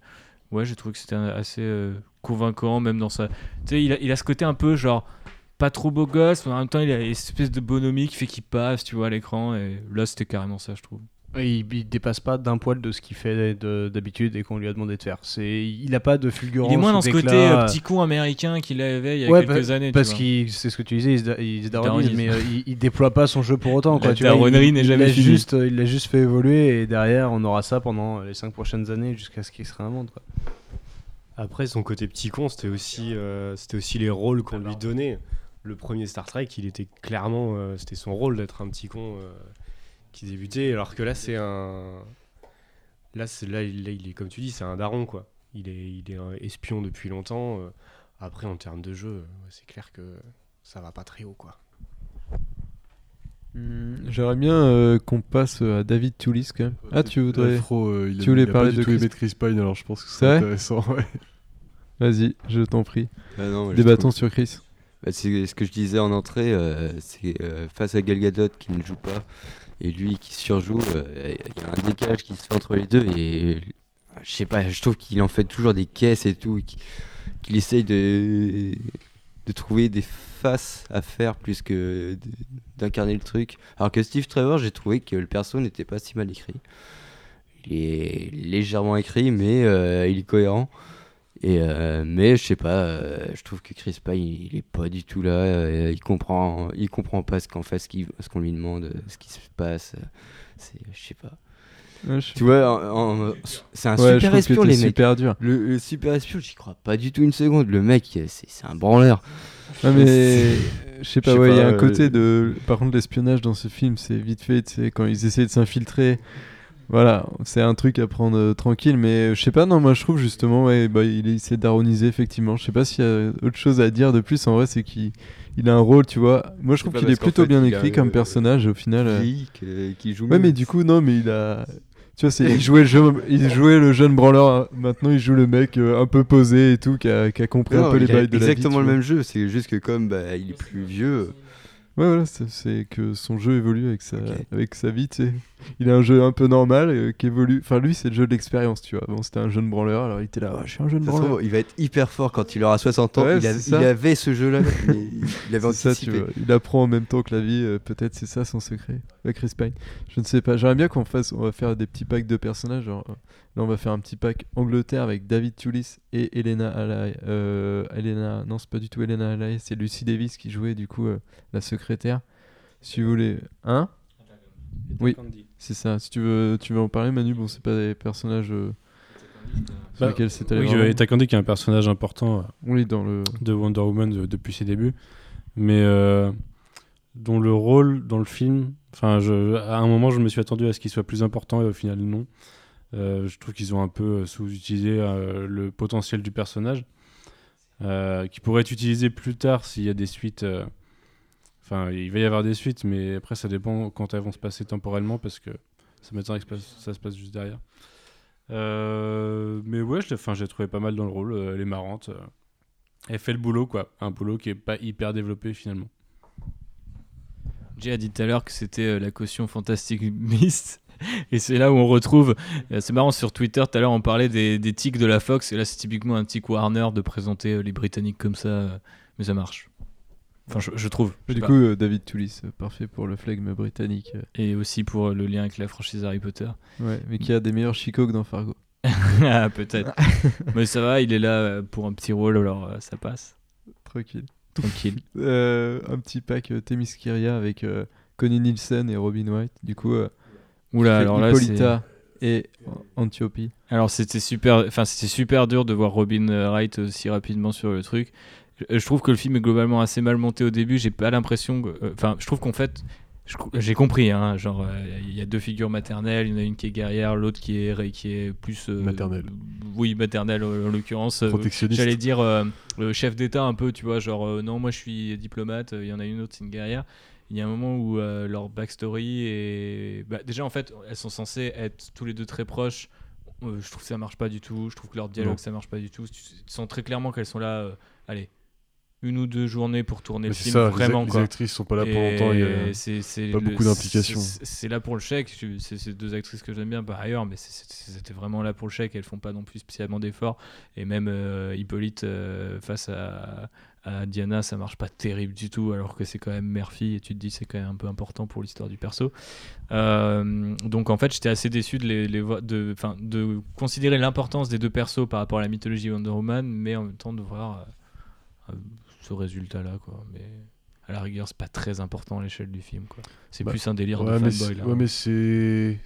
ouais, j'ai trouvé que c'était assez convaincant même dans sa. Tu sais, il a, il a ce côté un peu genre pas trop beau gosse, mais en même temps, il a une espèce de bonhomie qui fait qu'il passe, tu vois, à l'écran. Et là, c'était carrément ça, je trouve.
Il, il dépasse pas d'un poil de ce qu'il fait de- d'habitude et qu'on lui a demandé de faire. C'est, il a pas de fulgurance.
Il est moins dans ce côté euh, petit con américain qu'il avait il y a
Ouais,
quelques
bah,
années.
Parce qu'il, c'est ce que tu disais, il se, il se daronise,
daronise.
mais euh, il, il déploie pas son jeu pour autant.
La
Quoi, tu vois,
daronnerie
il-
n'est jamais.
Juste, euh, il l'a juste fait évoluer et derrière, on aura ça pendant les 5 prochaines années jusqu'à ce qu'il se réinvente. Quoi.
Après, son côté petit con, c'était aussi, euh, c'était aussi les rôles qu'on lui donnait. Le premier Star Trek, il était clairement, euh, c'était son rôle d'être un petit con euh, qui débutait, alors que là, c'est un, là, c'est là, il, là, il est comme tu dis, c'est un daron quoi. Il est, il est un espion depuis longtemps. euh. Après, en termes de jeu, euh, c'est clair que ça va pas très haut quoi.
Hmm, J'aimerais bien euh, qu'on passe à David Toulis quand même. Ah, tu voudrais.
Afro, euh, il a-
tu voulais parler de Chris-
de Chris Pine, alors je pense que
C'est
intéressant. ouais.
Vas-y, je t'en prie.
Ah
Débattons sur Chris.
Bah, c'est ce que je disais en entrée, euh, c'est euh, face à Gal Gadot qui ne joue pas et lui qui surjoue, euh, il y a un décalage qui se fait entre les deux et je sais pas, je trouve qu'il en fait toujours des caisses et tout, qu'il essaye de, de trouver des faces à faire plus que d'incarner le truc. Alors que Steve Trevor, j'ai trouvé que le perso n'était pas si mal écrit. Il est légèrement écrit, mais euh, il est cohérent. Et euh, mais je sais pas, euh, je trouve que Chris Pine il, il est pas du tout là, euh, il comprend, il comprend pas ce qu'on fait, ce qu'on lui demande, ce qui se passe. C'est, je sais pas.
Ouais,
Tu vois, c'est un
Ouais,
super espion les mecs.
super dur.
Le, le super espion, j'y crois pas du tout une seconde. Le mec, c'est, c'est un branleur.
Ouais, mais je sais pas, ouais, il y a un côté de. Par contre, l'espionnage dans ce film, c'est vite fait, sais, quand ils essaient de s'infiltrer. Voilà, c'est un truc à prendre euh, tranquille, mais je sais pas, non, moi je trouve justement, ouais, bah, il essaie d'aroniser, effectivement. Je sais pas s'il y a autre chose à dire de plus, en vrai, c'est qu'il il a un rôle, tu vois. Moi je trouve qu'il est plutôt bien écrit comme
euh,
personnage, au final. euh.
Qui, que- qui joue
Ouais, mais du coup, non, mais il a. Tu vois, c'est, il, jouait le jeune, il jouait le jeune branleur, hein. maintenant il joue le mec euh, un peu posé et tout, qui a, qui a compris un peu les bails de la vie.
exactement le
vois.
même jeu, c'est juste que comme bah, il est plus vieux,
Ouais, voilà, c'est- que son jeu évolue avec sa, avec sa vie, tu sais. Il a un jeu un peu normal euh, qui évolue. Enfin, lui, c'est le jeu de l'expérience, tu vois. Bon, c'était un jeune branleur, alors il était là, Ah, je suis un jeune branleur.
trouve, il va être hyper fort quand il aura 60 ans.
Ouais,
il, a- il avait ce jeu-là, il avait
C'est ça, tu
anticipé.
vois. Il apprend en même temps que la vie, euh, peut-être c'est ça son secret. Avec Chris Pine. Je ne sais pas. J'aimerais bien qu'on fasse, on va faire des petits packs de personnages. Genre, là, on va faire un petit pack Angleterre avec David Toulis et Elena Alay. Euh, Elena, non, c'est pas du tout Elena Alay, c'est Lucy Davis qui jouait du coup euh, la secrétaire. Si vous voulez. Hein? Oui. C'est ça. Si tu veux, tu veux en parler, Manu, bon, c'est pas des personnages euh, sur
Bah,
lesquels c'est allé
Oui, Eta Candy qui est un personnage important euh,
Oui, dans le.
de Wonder Woman euh, depuis ses débuts, mais euh, dont le rôle dans le film, enfin, je, à un moment, je me suis attendu à ce qu'il soit plus important et au final, non. Euh, je trouve qu'ils ont un peu euh, sous-utilisé euh, le potentiel du personnage, qui pourrait être utilisé plus tard s'il y a des suites. Enfin, il va y avoir des suites, mais après, ça dépend quand elles vont se passer temporellement, parce que ça m'étonnerait que ça se passe- juste derrière. Mais ouais, je l'ai trouvé pas mal dans le rôle. elle est marrante. Elle fait le boulot, quoi. Un boulot qui est pas hyper développé finalement.
Jay a dit tout à l'heure que c'était la caution Fantastic Beast. Et c'est là où on retrouve. euh, c'est marrant sur Twitter, tout à l'heure on parlait des, des tics de la Fox. Et là c'est typiquement un tic Warner de présenter euh, les Britanniques comme ça. euh, mais ça marche. Enfin, je, je trouve. Je
Du coup, euh, David Toulis, parfait pour le flegme britannique.
Et aussi pour le lien avec la franchise Harry Potter.
Ouais, mais qui a des meilleurs chicots que dans Fargo.
ah, peut-être. mais ça va, il est là pour un petit rôle, alors ça passe.
Tranquille.
Tranquille.
Euh, un petit pack Themyscira avec euh, Connie Nielsen et Robin White. Du coup,
Oula, alors là,
Hippolyta et Antiope.
Alors c'était super, enfin c'était super dur de voir Robin euh, Wright aussi rapidement sur le truc. Je, je trouve que le film est globalement assez mal monté au début. J'ai pas l'impression, euh, enfin je trouve qu'en fait, j'ai compris, hein, genre euh, il y a deux figures maternelles, il y en a une qui est guerrière, l'autre qui est qui est plus euh,
Maternelle.
Oui, maternelle en en l'occurrence. euh,
Protectionniste.
J'allais dire euh, le chef d'État un peu, tu vois, genre euh, non moi je suis diplomate, euh, il y en a une autre c'est une guerrière. Il y a un moment où euh, leur backstory est bah, déjà en fait elles sont censées être tous les deux très proches. Euh, je trouve que ça marche pas du tout. Je trouve que leur dialogue
Non.
ça marche pas du tout. Tu, sens très clairement qu'elles sont là. euh, allez, une ou deux journées pour tourner
Mais
le film
ça, les,
vraiment
les
quoi.
actrices sont pas là pour longtemps. il pas
le-
beaucoup d'implication.
c'est- là pour le chèque. C'est c'est deux actrices que j'aime bien par ailleurs, mais c'était vraiment là pour le chèque. Elles font pas non plus spécialement d'efforts. Et même euh, Hippolyte euh, face à, à Diana, ça marche pas terrible du tout, alors que c'est quand même mère-fille. Et tu te dis c'est quand même un peu important pour l'histoire du perso. Euh, donc en fait, j'étais assez déçu de, les, les voir- de, enfin, de considérer l'importance des deux persos par rapport à la mythologie Wonder Woman, mais en même temps de voir euh, euh, ce résultat-là, quoi. Mais à la rigueur, c'est pas très important à l'échelle du film, quoi. C'est
Bah,
plus un délire
Ouais,
de fanboy, là.
ouais, mais c'est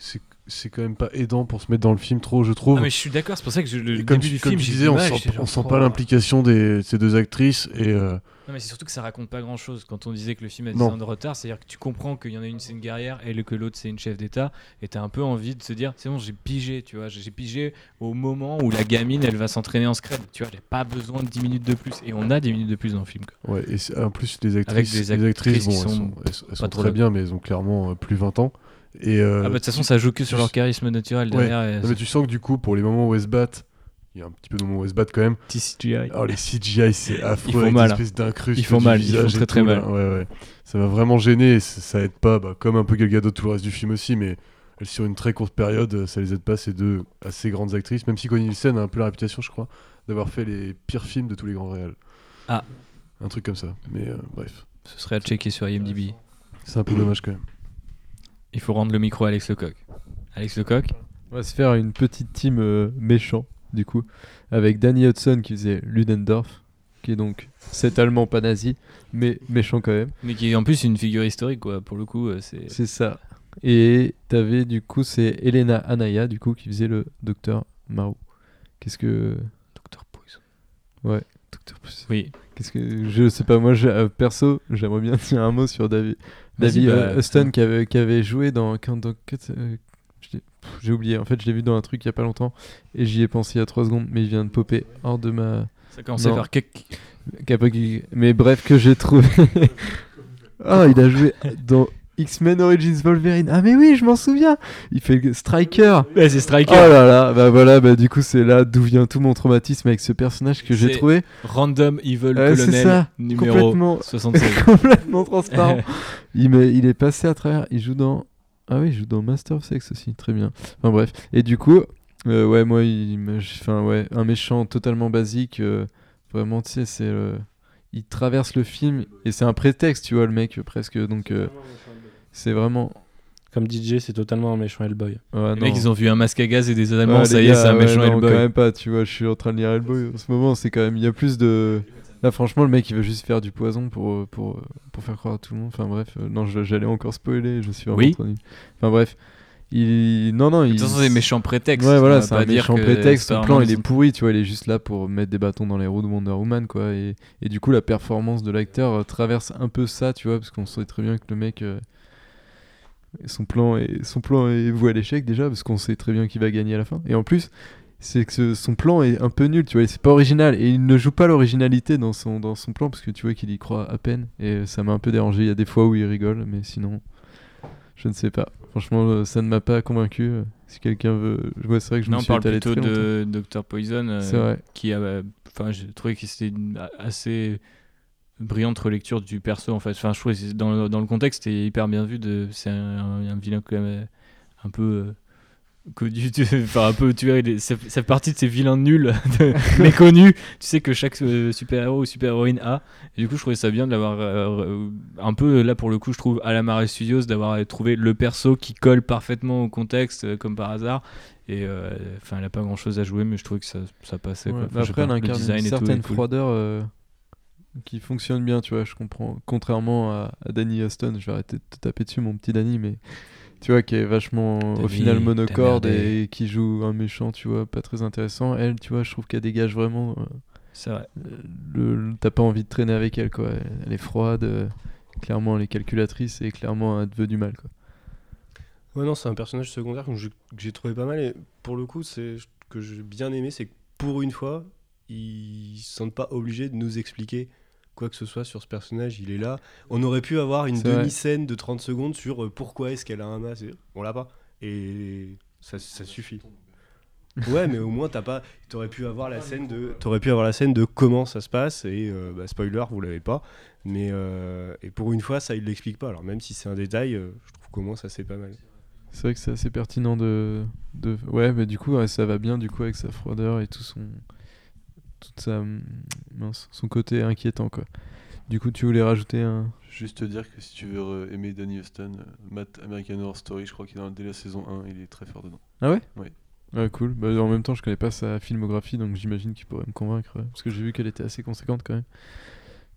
c'est quand même pas aidant pour se mettre dans le film trop, je trouve.
Ah, mais je suis d'accord, c'est pour ça que je- le
Et comme
début
tu,
du
comme
film, j'ai
disais, on sent, on sent
oh.
pas l'implication de ces deux actrices et euh,
Non, mais c'est surtout que ça raconte pas grand chose. Quand on disait que le film a 10
Non.
ans de retard, c'est-à-dire que tu comprends qu'il y en a une, c'est une guerrière et que l'autre, c'est une chef d'État. Et t'as un peu envie de se dire, c'est bon, j'ai pigé, tu vois. J'ai pigé au moment où la gamine, elle va s'entraîner en scred. Tu vois, j'ai pas besoin de 10 minutes de plus. Et on a 10 minutes de plus dans le film. quoi.
ouais. Et en plus, les
Avec
actrices,
des
les actrices, bon,
qui
elles
sont
sont, elles,
pas
sont très bien, mais elles ont clairement euh, plus 20 ans. Et euh,
ah bah de toute façon, ça joue que sur leur charisme naturel
Ouais.
derrière. et
non, mais tu sens que du coup, pour les moments où elles se battent, il y a un petit peu de moments où elles se battent quand même.
petit CGI.
Oh, les CGI, c'est affreux.
font
avec
mal, hein. Ils font mal, ils font très, très
tout,
mal.
Ouais, ouais. Ça va vraiment gêner. et ça, ça aide pas, bah, comme un peu Gal Gadot tout le reste du film aussi, mais elles, sur une très courte période, ça les aide pas ces deux assez grandes actrices. Même si Connie Nielsen a un peu la réputation, je crois, d'avoir fait les pires films de tous les grands réels.
Ah.
Un truc comme ça. Mais euh, bref,
Ce serait à checker sur IMDb.
c'est un peu dommage quand même.
Il faut rendre le micro à Alex Lecoq. Alex Lecoq
On va se faire une petite team euh, méchant, du coup, avec Danny Hudson qui faisait Ludendorff, qui est donc cet allemand pas nazi, mais méchant quand même.
Mais qui est en plus une figure historique, quoi. Pour le coup, euh, c'est.
C'est ça. Et t'avais du coup, c'est Elena Anaya, du coup, qui faisait le docteur Marou. Qu'est-ce que.
Docteur Poison.
Ouais, docteur Poison.
Oui.
Qu'est-ce que. Je sais pas, moi, je- euh, perso, j'aimerais bien dire un mot sur David. David
bah,
euh, Huston qui avait, qui avait joué dans. euh, J'ai oublié, en fait, je l'ai vu dans un truc il y a pas longtemps et j'y ai pensé il y a 3 secondes, mais il vient de popper hors de ma.
Ça commençait par Kek.
Mais bref, que j'ai trouvé. ah, il a joué dans X-Men Origins Wolverine. Ah, mais oui, je m'en souviens. Il fait Striker.
Ouais, c'est Striker.
Oh là là, bah voilà, bah du coup, c'est là d'où vient tout mon traumatisme avec ce personnage que j'ai trouvé.
Random Evil
c'est
Colonel
ça,
numéro
complètement-
76.
complètement transparent. il, est passé à travers. Il joue dans. Ah oui, il joue dans Master of Sex aussi, très bien. Enfin bref. Et du coup, euh, ouais, moi, il me- enfin, ouais, un méchant totalement basique. euh, vraiment, tu sais, c'est. euh, il traverse le film et c'est un prétexte, tu vois, le mec, euh, presque. Donc, euh, c'est vraiment.
Comme DJ, c'est totalement un méchant Hellboy.
Ouais,
Les mecs, ils ont vu un masque à gaz et des Allemands,
Ouais,
ça y est, c'est un
ouais,
méchant
non,
Hellboy.
quand même pas, tu vois, je suis en train de lire Hellboy. En ce moment, c'est quand même, il y a plus de. Là, franchement, le mec, il veut juste faire du poison pour, pour, pour faire croire à tout le monde. Enfin, bref, euh, non, j'allais encore spoiler, je suis vraiment
Oui.
Enfin, bref. Il... Non, non,
De
il.
toute façon, c'est méchant prétexte.
Ouais,
On
voilà, c'est un méchant prétexte. Son plan, il est pourri, tu vois, il est juste là pour mettre des bâtons dans les roues de Wonder Woman, quoi. Et, et du coup, la performance de l'acteur euh, traverse un peu ça, tu vois, parce qu'on sait très bien que le mec. euh, Son plan, est, son plan est voué à l'échec déjà, parce qu'on sait très bien qu'il va gagner à la fin. Et en plus, c'est que ce- son plan est un peu nul, tu vois, c'est pas original. Et il ne joue pas l'originalité dans son, dans son plan, parce que tu vois qu'il y croit à peine. Et ça m'a un peu dérangé. Il y a des fois où il rigole, mais sinon, je ne sais pas. Franchement, euh, ça ne m'a pas convaincu. euh, Si quelqu'un veut. Ouais, c'est vrai que je
Non,
me
on
suis
parle plutôt
longtemps.
de Dr Poison, euh,
C'est vrai.
qui a, enfin, j'ai trouvé que c'était assez brillante relecture du perso en fait. Enfin, je que c'est- dans, le- dans le contexte, c'était hyper bien vu. De, c'est un, un vilain quand même un peu euh, connu, tu- enfin un peu, tu vois, il est- ça, fait partie de ces vilains nuls, de- méconnus. Tu sais que chaque euh, super héros ou super héroïne a. Et du coup, je trouvais ça bien de l'avoir euh, euh, un peu là pour le coup, je trouve à la Marvel Studios d'avoir trouvé le perso qui colle parfaitement au contexte comme par hasard. Et enfin, elle a pas grand chose à jouer, mais je trouvais que ça, ça passait.
Ouais,
quoi. Enfin, sais
après, elle incarne une certaine
cool.
froideur qui fonctionne bien, tu vois, je comprends. Contrairement à, à Danny Huston, je vais arrêter de te taper dessus, mon petit Danny, mais tu vois, qui est vachement au final monocorde et qui joue un méchant, tu vois, pas très intéressant. Elle, tu vois, je trouve qu'elle dégage vraiment. euh,
C'est vrai.
le, le- T'as pas envie de traîner avec elle, quoi. Elle, elle est froide, euh, clairement, elle est calculatrice et clairement, elle te veut du mal, quoi.
Ouais, non, c'est un personnage secondaire que j'ai trouvé pas mal. Et pour le coup, c'est ce que j'ai bien aimé, c'est que pour une fois, ils se sentent pas obligés de nous expliquer quoi que ce soit sur ce personnage. Il est là. On aurait pu avoir une demi-scène de 30 secondes sur euh, pourquoi est-ce qu'elle a un masque? On l'a pas. Et ça, ça suffit. Ouais, mais au moins t'as pas, t'aurais pu avoir la scène de, t'aurais pu avoir la scène de comment ça se passe et euh, bah, spoiler, vous l'avez pas, mais euh, et pour une fois ça il l'explique pas. Alors même si c'est un détail, euh, je trouve qu'au moins ça c'est pas mal.
C'est vrai que c'est assez pertinent de, de... Ouais, mais du coup, ouais, ça va bien du coup avec sa froideur et tout son... Toute sa... hum, Mince, son côté inquiétant, quoi. Du coup, tu voulais rajouter un...
Juste te dire que si tu veux euh, aimer Danny Huston, euh, Matt American Horror Story, je crois qu'il est dans dès la saison 1, il est très fort dedans.
Ah ouais?
Ouais.
Ouais, cool. Bah, en même temps, je connais pas sa filmographie, donc j'imagine qu'il pourrait me convaincre. ouais. Parce que j'ai vu qu'elle était assez conséquente quand même.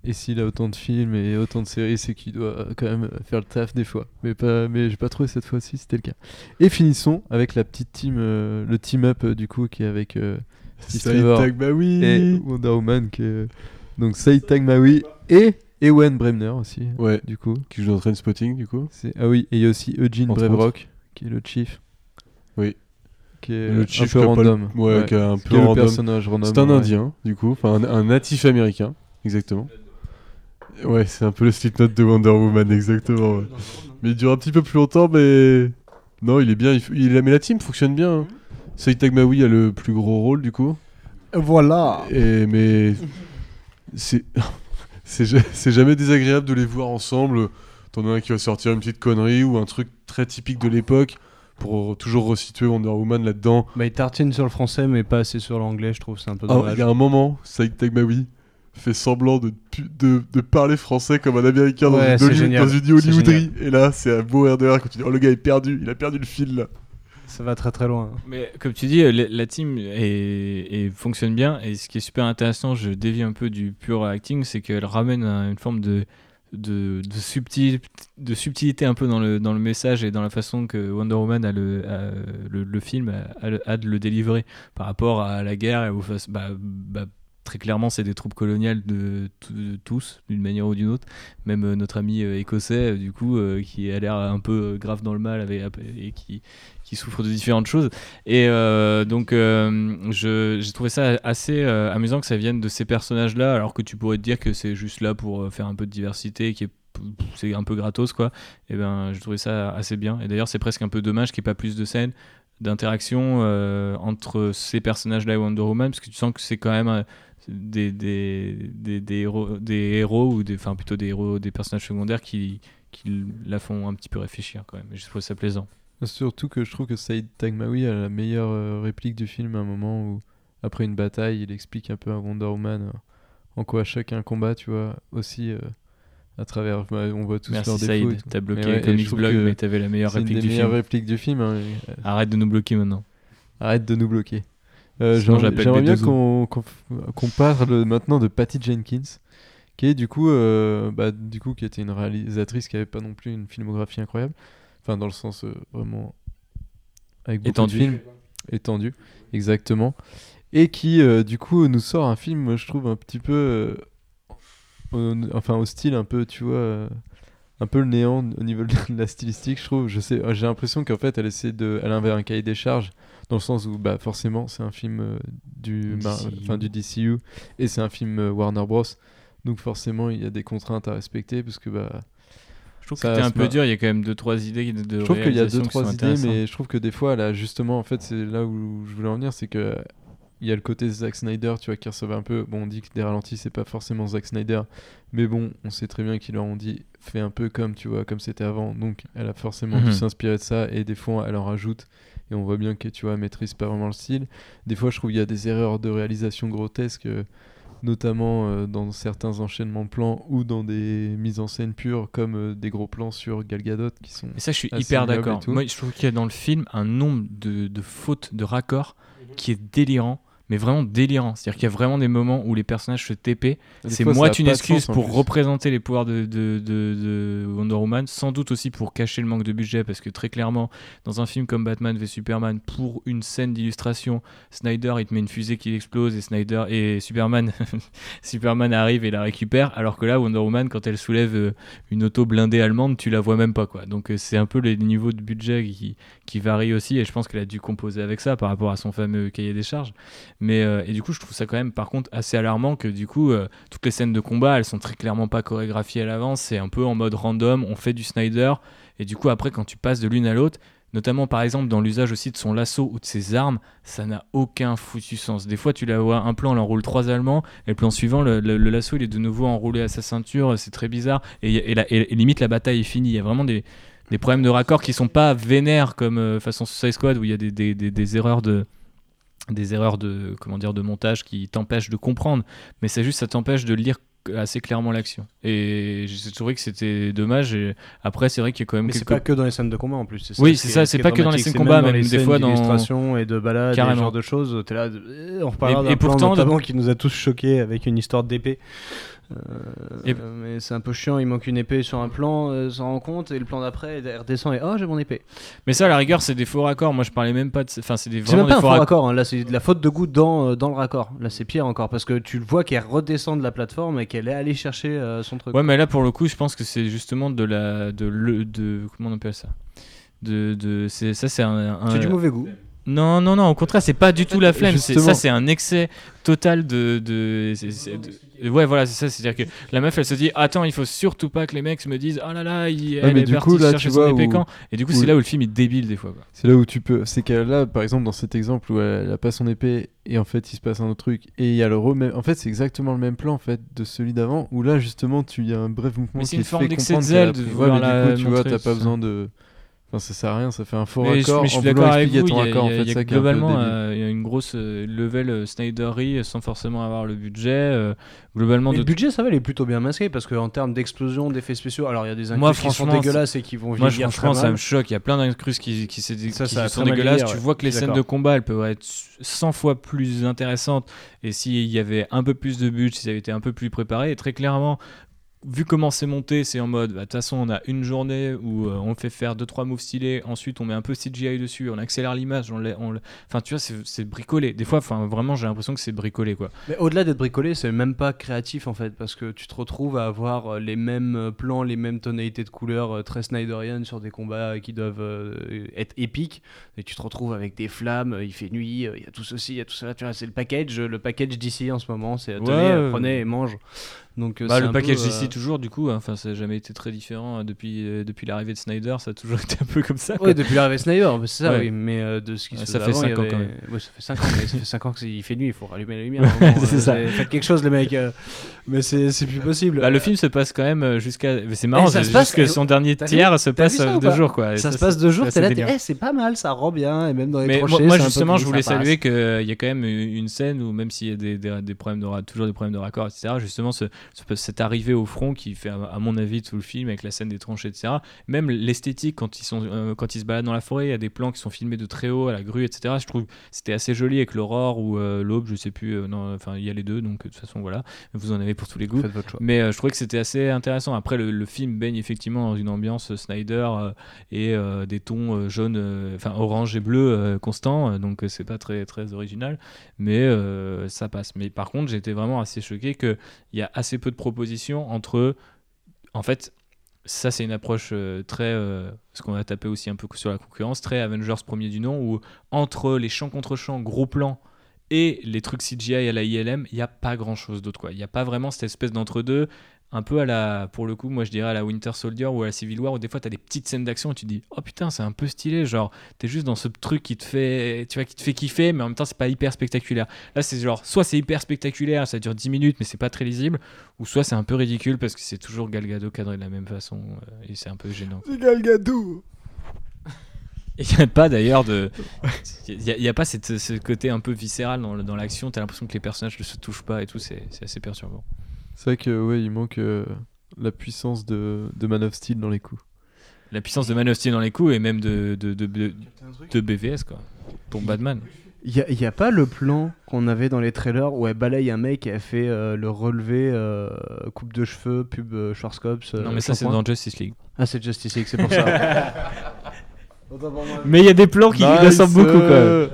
Et s'il a autant de films et autant de séries, c'est qu'il doit euh, quand même faire le taf des fois. Mais, pas, mais j'ai pas trouvé cette fois-ci, c'était le cas. Et finissons avec la petite team, euh, le team-up euh, du coup, qui est avec euh, Trevor
Taghmaoui.
et Wonder Woman. Qui est, donc Saïd Taghmaoui et Ewan Bremner aussi,
Ouais,
du coup.
qui joue dans Trainspotting, du coup.
Ah oui, et il y a aussi Eugene
Entre
Brevrock, qui est le chief.
Oui.
Qui est
Le
un
chief
peu
le-
random.
ouais, qui est un peu
est
random.
personnage random.
C'est un
ouais.
indien, du coup, enfin un, un natif américain, exactement. Ouais, c'est un peu le slipknot de Wonder Woman, exactement. ouais. Mais il dure un petit peu plus longtemps, mais. Non, il est bien. Il, il- mais la team fonctionne bien. Hein. Saïd Taghmaoui a le plus gros rôle, du coup.
Voilà.
Et, mais. C'est. C'est ja- c'est jamais désagréable de les voir ensemble. T'en as un qui va sortir une petite connerie ou un truc très typique de l'époque pour toujours resituer Wonder Woman là-dedans.
Bah, il tartine sur le français, mais pas assez sur l'anglais, je trouve. C'est un peu
Ah,
dommage.
Il y a un moment, Saïd Taghmaoui fait semblant de, pu- de, de parler français comme un américain dans, une, dans une Hollywooderie. Et là, c'est un beau air de quand tu dis Oh, le gars est perdu, il a perdu le fil là.
Ça va très très loin.
Mais comme tu dis, la, team est- fonctionne bien. Et ce qui est super intéressant, je dévie un peu du pur acting, c'est qu'elle ramène un- une forme de, de, subtil- de subtilité un peu dans le, dans le message et dans la façon que Wonder Woman a le, le, film a, de le délivrer par rapport à la guerre. Et bah, bah, très clairement, c'est des troupes coloniales de, tous, d'une manière ou d'une autre. Même euh, notre ami euh, écossais, euh, du coup, qui a l'air un peu grave dans le mal et qui, qui souffre de différentes choses. Et euh, donc, euh, j'ai trouvé ça assez euh, amusant que ça vienne de ces personnages-là, alors que tu pourrais te dire que c'est juste là pour euh, faire un peu de diversité, qui est c'est un peu gratos quoi. Et ben, j'ai trouvé ça assez bien. Et d'ailleurs, c'est presque un peu dommage qu'il n'y ait pas plus de scènes d'interaction entre ces personnages-là et Wonder Woman, parce que tu sens que c'est quand même des, des, des, des héros, des héros ou des, enfin plutôt des héros, des personnages secondaires qui, qui la font un petit peu réfléchir quand même. Je trouve ça plaisant.
Surtout que je trouve que Saïd Taghmaoui a la meilleure euh, réplique du film à un moment où, après une bataille, il explique un peu à Wonder Woman euh, en quoi chacun combat, tu vois, aussi euh, à travers. bah, on voit tous
Merci
leurs défauts.
Saïd, t'as bloqué
ouais,
Comics Blog, mais t'avais la meilleure
une
réplique
des
du
meilleures
film.
répliques du film. hein, et, euh,
Arrête de nous bloquer maintenant.
Arrête de nous bloquer. Euh, J'aimerais bien
B2O.
qu'on parle maintenant de Patty Jenkins, qui est du coup, bah, du coup, qui était une réalisatrice qui avait pas non plus une filmographie incroyable, enfin dans le sens euh, vraiment avec de films étendu, exactement, et qui euh, du coup nous sort un film, je trouve un petit peu, euh, au- enfin au style un peu, tu vois. un peu le néant au niveau de la stylistique, je trouve. Je sais, j'ai l'impression qu'en fait, elle essaie de, elle avait un cahier des charges dans le sens où, bah, forcément, c'est un film du, enfin, du DCU et c'est un film Warner Bros. Donc forcément, il y a des contraintes à respecter parce que, bah,
Je trouve que c'était un peu dur, il y a quand même deux trois idées de, de
je trouve qu'il y a deux trois idées, mais je trouve que des fois, là, justement, en fait, c'est là où je voulais en venir, c'est que il y a le côté Zack Snyder, tu vois, qui recevait un peu. Bon, on dit que des ralentis, c'est pas forcément Zack Snyder, mais bon, on sait très bien qu'ils leur ont dit, fais un peu comme, tu vois, comme c'était avant. Donc, elle a forcément dû
Mhm.
s'inspirer de ça, et des fois, elle en rajoute, et on voit bien que, tu vois, elle maîtrise pas vraiment le style. Des fois, je trouve qu'il y a des erreurs de réalisation grotesques. Notamment euh, dans certains enchaînements de plans ou dans des mises en scène pures comme euh, des gros plans sur Gal Gadot qui sont
Et ça, je suis hyper d'accord. Moi, je trouve qu'il y a dans le film un nombre de, de fautes de raccords qui est délirant, mais vraiment délirant. C'est-à-dire qu'il y a vraiment des moments où les personnages se TP. C'est moi une excuse
sens,
pour représenter les pouvoirs de, de, de- de Wonder Woman, sans doute aussi pour cacher le manque de budget, parce que très clairement, dans un film comme Batman v Superman, pour une scène d'illustration, Snyder il te met une fusée qui explose et Snyder et Superman, Superman arrive et la récupère, alors que là Wonder Woman quand elle soulève euh, une auto blindée allemande, tu la vois même pas quoi. Donc euh, c'est un peu les niveaux de budget qui, qui varient aussi, et je pense qu'elle a dû composer avec ça par rapport à son fameux cahier des charges. Mais euh, et du coup, je trouve ça quand même par contre assez alarmant que du coup euh, toutes les scènes de combat, elles sont très clairement pas chorégraphiées à l'avance, c'est un peu en mode random, on fait du Snyder et du coup après quand tu passes de l'une à l'autre, notamment par exemple dans l'usage aussi de son lasso ou de ses armes, ça n'a aucun foutu sens. Des fois, tu la vois un plan, elle enroule trois Allemands, et le plan suivant, le, lasso il est de nouveau enroulé à sa ceinture, c'est très bizarre, et- et limite la bataille est finie. Il y a vraiment des, des problèmes de raccord qui sont pas vénères comme euh, façon Suicide Squad où il y a des, des- des- des erreurs de des erreurs de comment dire de montage qui t'empêchent de comprendre mais c'est juste ça t'empêche de lire assez clairement l'action et j'ai trouvé que c'était dommage et après c'est vrai qu'il y a quand même
Mais c'est
quelques
pas que dans les scènes de combat en plus. c'est
Oui,
ce
c'est ça,
est-
c'est pas que dans les scènes
c'est
combat,
même
des
scènes
fois dans-
et de balades, et ce genre de choses. T'es là, euh, on reparlera d'un plan
pourtant, de-
notamment qui nous a tous choqués avec une histoire d'épée. Euh,
Et-
mais c'est un peu chiant, il manque une épée sur un plan, euh, s'en rend compte, et le plan d'après, elle redescend et oh j'ai mon épée.
mais ça à la rigueur c'est des faux raccords moi je parlais même pas de enfin c'est des vraiment
même pas
des
un
faux raccords
raccord, hein. là c'est de la faute de goût dans, euh, dans le raccord. Là c'est pire encore parce que tu le vois qu'elle redescend de la plateforme et qu'elle est allée chercher son truc.
ouais mais là pour le coup je pense que c'est justement de la de le de comment on appelle ça? De, de c'est ça c'est un, un-
C'est du mauvais goût.
Non, non, non, au contraire, c'est pas du tout la flemme. Ça, c'est un excès total de. Ouais, voilà, c'est ça. C'est-à-dire que la meuf, elle se dit Attends, il faut surtout pas que les mecs me disent Oh là là, il, elle
mais
est
du
partie
coup, là,
chercher son épée
où-
quand? Et du coup,
où-
c'est là où le film est débile des fois.
C'est là où tu peux. C'est qu'elle là, par exemple, dans cet exemple où elle, elle a pas son épée et en fait il se passe un autre truc et il y a le remake. En fait, c'est exactement le même plan en fait de celui d'avant où là justement tu y a un bref mouvement
Mais c'est
qui
une forme
fait
d'excès de zèle
ouais, tu vois, t'as pas besoin de. Enfin, ça sert à rien, ça fait un faux
Mais je,
raccord.
mais je suis d'accord avec vous. Il y a,
raccord, en
il y a-
fait,
y a
ça qui un
globalement
débile.
euh, il y a une grosse euh, level euh, Snydery sans forcément avoir le budget. euh, globalement,
Mais
de
le budget, ça va, il est plutôt bien masqué parce qu'en termes d'explosion, d'effets spéciaux, alors il y a des
Moi,
incrustes qui sont
franchement,
dégueulasses et qui vont
Moi, franchement,
très
ça me choque. Il y a plein d'incrustes qui, qui,
Ça,
qui
ça a
sont dégueulasses. Tu
ouais.
vois que les scènes de combat, elles peuvent être 100 fois plus intéressantes. Et s'il y avait un peu plus de budget, si ça avait été un peu plus préparé, et très clairement. Vu comment c'est monté, c'est en mode, bah, de toute façon, on a une journée où euh, on fait faire 2-3 moves stylés, ensuite on met un peu CGI dessus, on accélère l'image, on, enfin tu vois, c'est- bricolé. Des fois, enfin vraiment, j'ai l'impression que c'est bricolé quoi.
Mais au-delà d'être bricolé, c'est même pas créatif en fait, parce que tu te retrouves à avoir euh, les mêmes euh, plans, les mêmes tonalités de couleurs très Snyderian sur des combats qui doivent euh, être épiques, et tu te retrouves avec des flammes, il fait nuit, il y a tout ceci, il y a tout cela, tu vois, c'est le package, le package d'ici en ce moment, c'est tenez,
Ouais.
prenez et mange. Donc euh,
Bah, le
un peu,
package
euh,
ici toujours du coup, hein. enfin ça n'a jamais été très différent euh, depuis, euh, depuis l'arrivée de Snyder, ça a toujours été un peu comme ça. quoi.
Ouais, depuis l'arrivée de Snyder, bah, c'est ça,
Ouais.
oui, mais euh, de ce qui se
Ouais, ça fait
avant, il y
cinq ans,
avait-
quand même.
Ouais, ça fait 5 ans, mais ça fait 5 ans qu'il fait nuit, il faut rallumer la lumière. moment,
C'est
euh,
ça.
Faites quelque chose, les mecs. euh, Mais c'est c'est plus possible.
Bah, le film se passe quand même jusqu'à. mais C'est marrant,
Eh, ça
c'est
se passe-
juste que son dernier tiers se passe deux jours quoi.
Ça se passe deux jours,
c'est
t'es là, eh, c'est pas mal, ça rend bien, et même dans les
moi, justement, je voulais saluer qu'il y a quand même une scène où, même s'il y a des, des, des problèmes de, ra- toujours des problèmes de raccord, etc., justement, ce- cette arrivée au front qui fait, à, mon avis, tout le film avec la scène des tranchées, etc., même l'esthétique, quand, ils sont, euh, quand ils se baladent dans la forêt, il y a des plans qui sont filmés de très haut à la grue, etc., je trouve que c'était assez joli avec l'aurore ou euh, l'aube, je sais plus, euh, non, enfin, il y a les deux, donc de toute façon, voilà, vous en avez pour tous les goûts.
Faites votre choix.
Mais je trouvais que c'était assez intéressant. Après, le, le film baigne effectivement dans une ambiance Snyder et des tons jaunes, enfin orange et bleu constants. donc c'est pas très très original, mais ça passe. Mais par contre, j'étais vraiment assez choqué qu'il y a assez peu de propositions entre. En fait, ça c'est une approche euh, très. euh, ce qu'on a tapé aussi un peu sur la concurrence, très Avengers premier du nom, où entre les champs contre champs, gros plans et les trucs CGI à la ILM, il n'y a pas grand chose d'autre. Il n'y a pas vraiment cette espèce d'entre-deux, un peu à la, pour le coup, moi je dirais à la Winter Soldier ou à la Civil War, où des fois tu as des petites scènes d'action et tu te dis, oh putain, c'est un peu stylé, genre, t'es juste dans ce truc qui te fait, tu vois, qui te fait kiffer, mais en même temps c'est pas hyper spectaculaire. Là c'est genre, soit c'est hyper spectaculaire, ça dure 10 minutes, mais c'est pas très lisible, ou soit c'est un peu ridicule parce que c'est toujours Gal Gadot cadré de la même façon, euh, et c'est un peu gênant.
C'est Gal Gadot
Et il n'y a pas d'ailleurs de. Il n'y a, y a pas cette, ce côté un peu viscéral dans, l'action. T'as l'impression que les personnages ne se touchent pas et tout. C'est c'est assez perturbant.
C'est vrai que ouais, il manque euh, la puissance de, de Man of Steel dans les coups.
La puissance de Man of Steel dans les coups et même de, de, de, de, de BVS, quoi. Pour Batman.
Il y a, y a pas le plan qu'on avait dans les trailers où elle balaye un mec et elle fait euh, le relevé euh, coupe de cheveux, pub euh, Schwarzkopf. euh,
non, mais ça, c'est dans Justice League.
Ah, c'est Justice League, c'est pour ça.
Mais il y a des plans qui
Nice,
ressemblent beaucoup, quoi.
euh,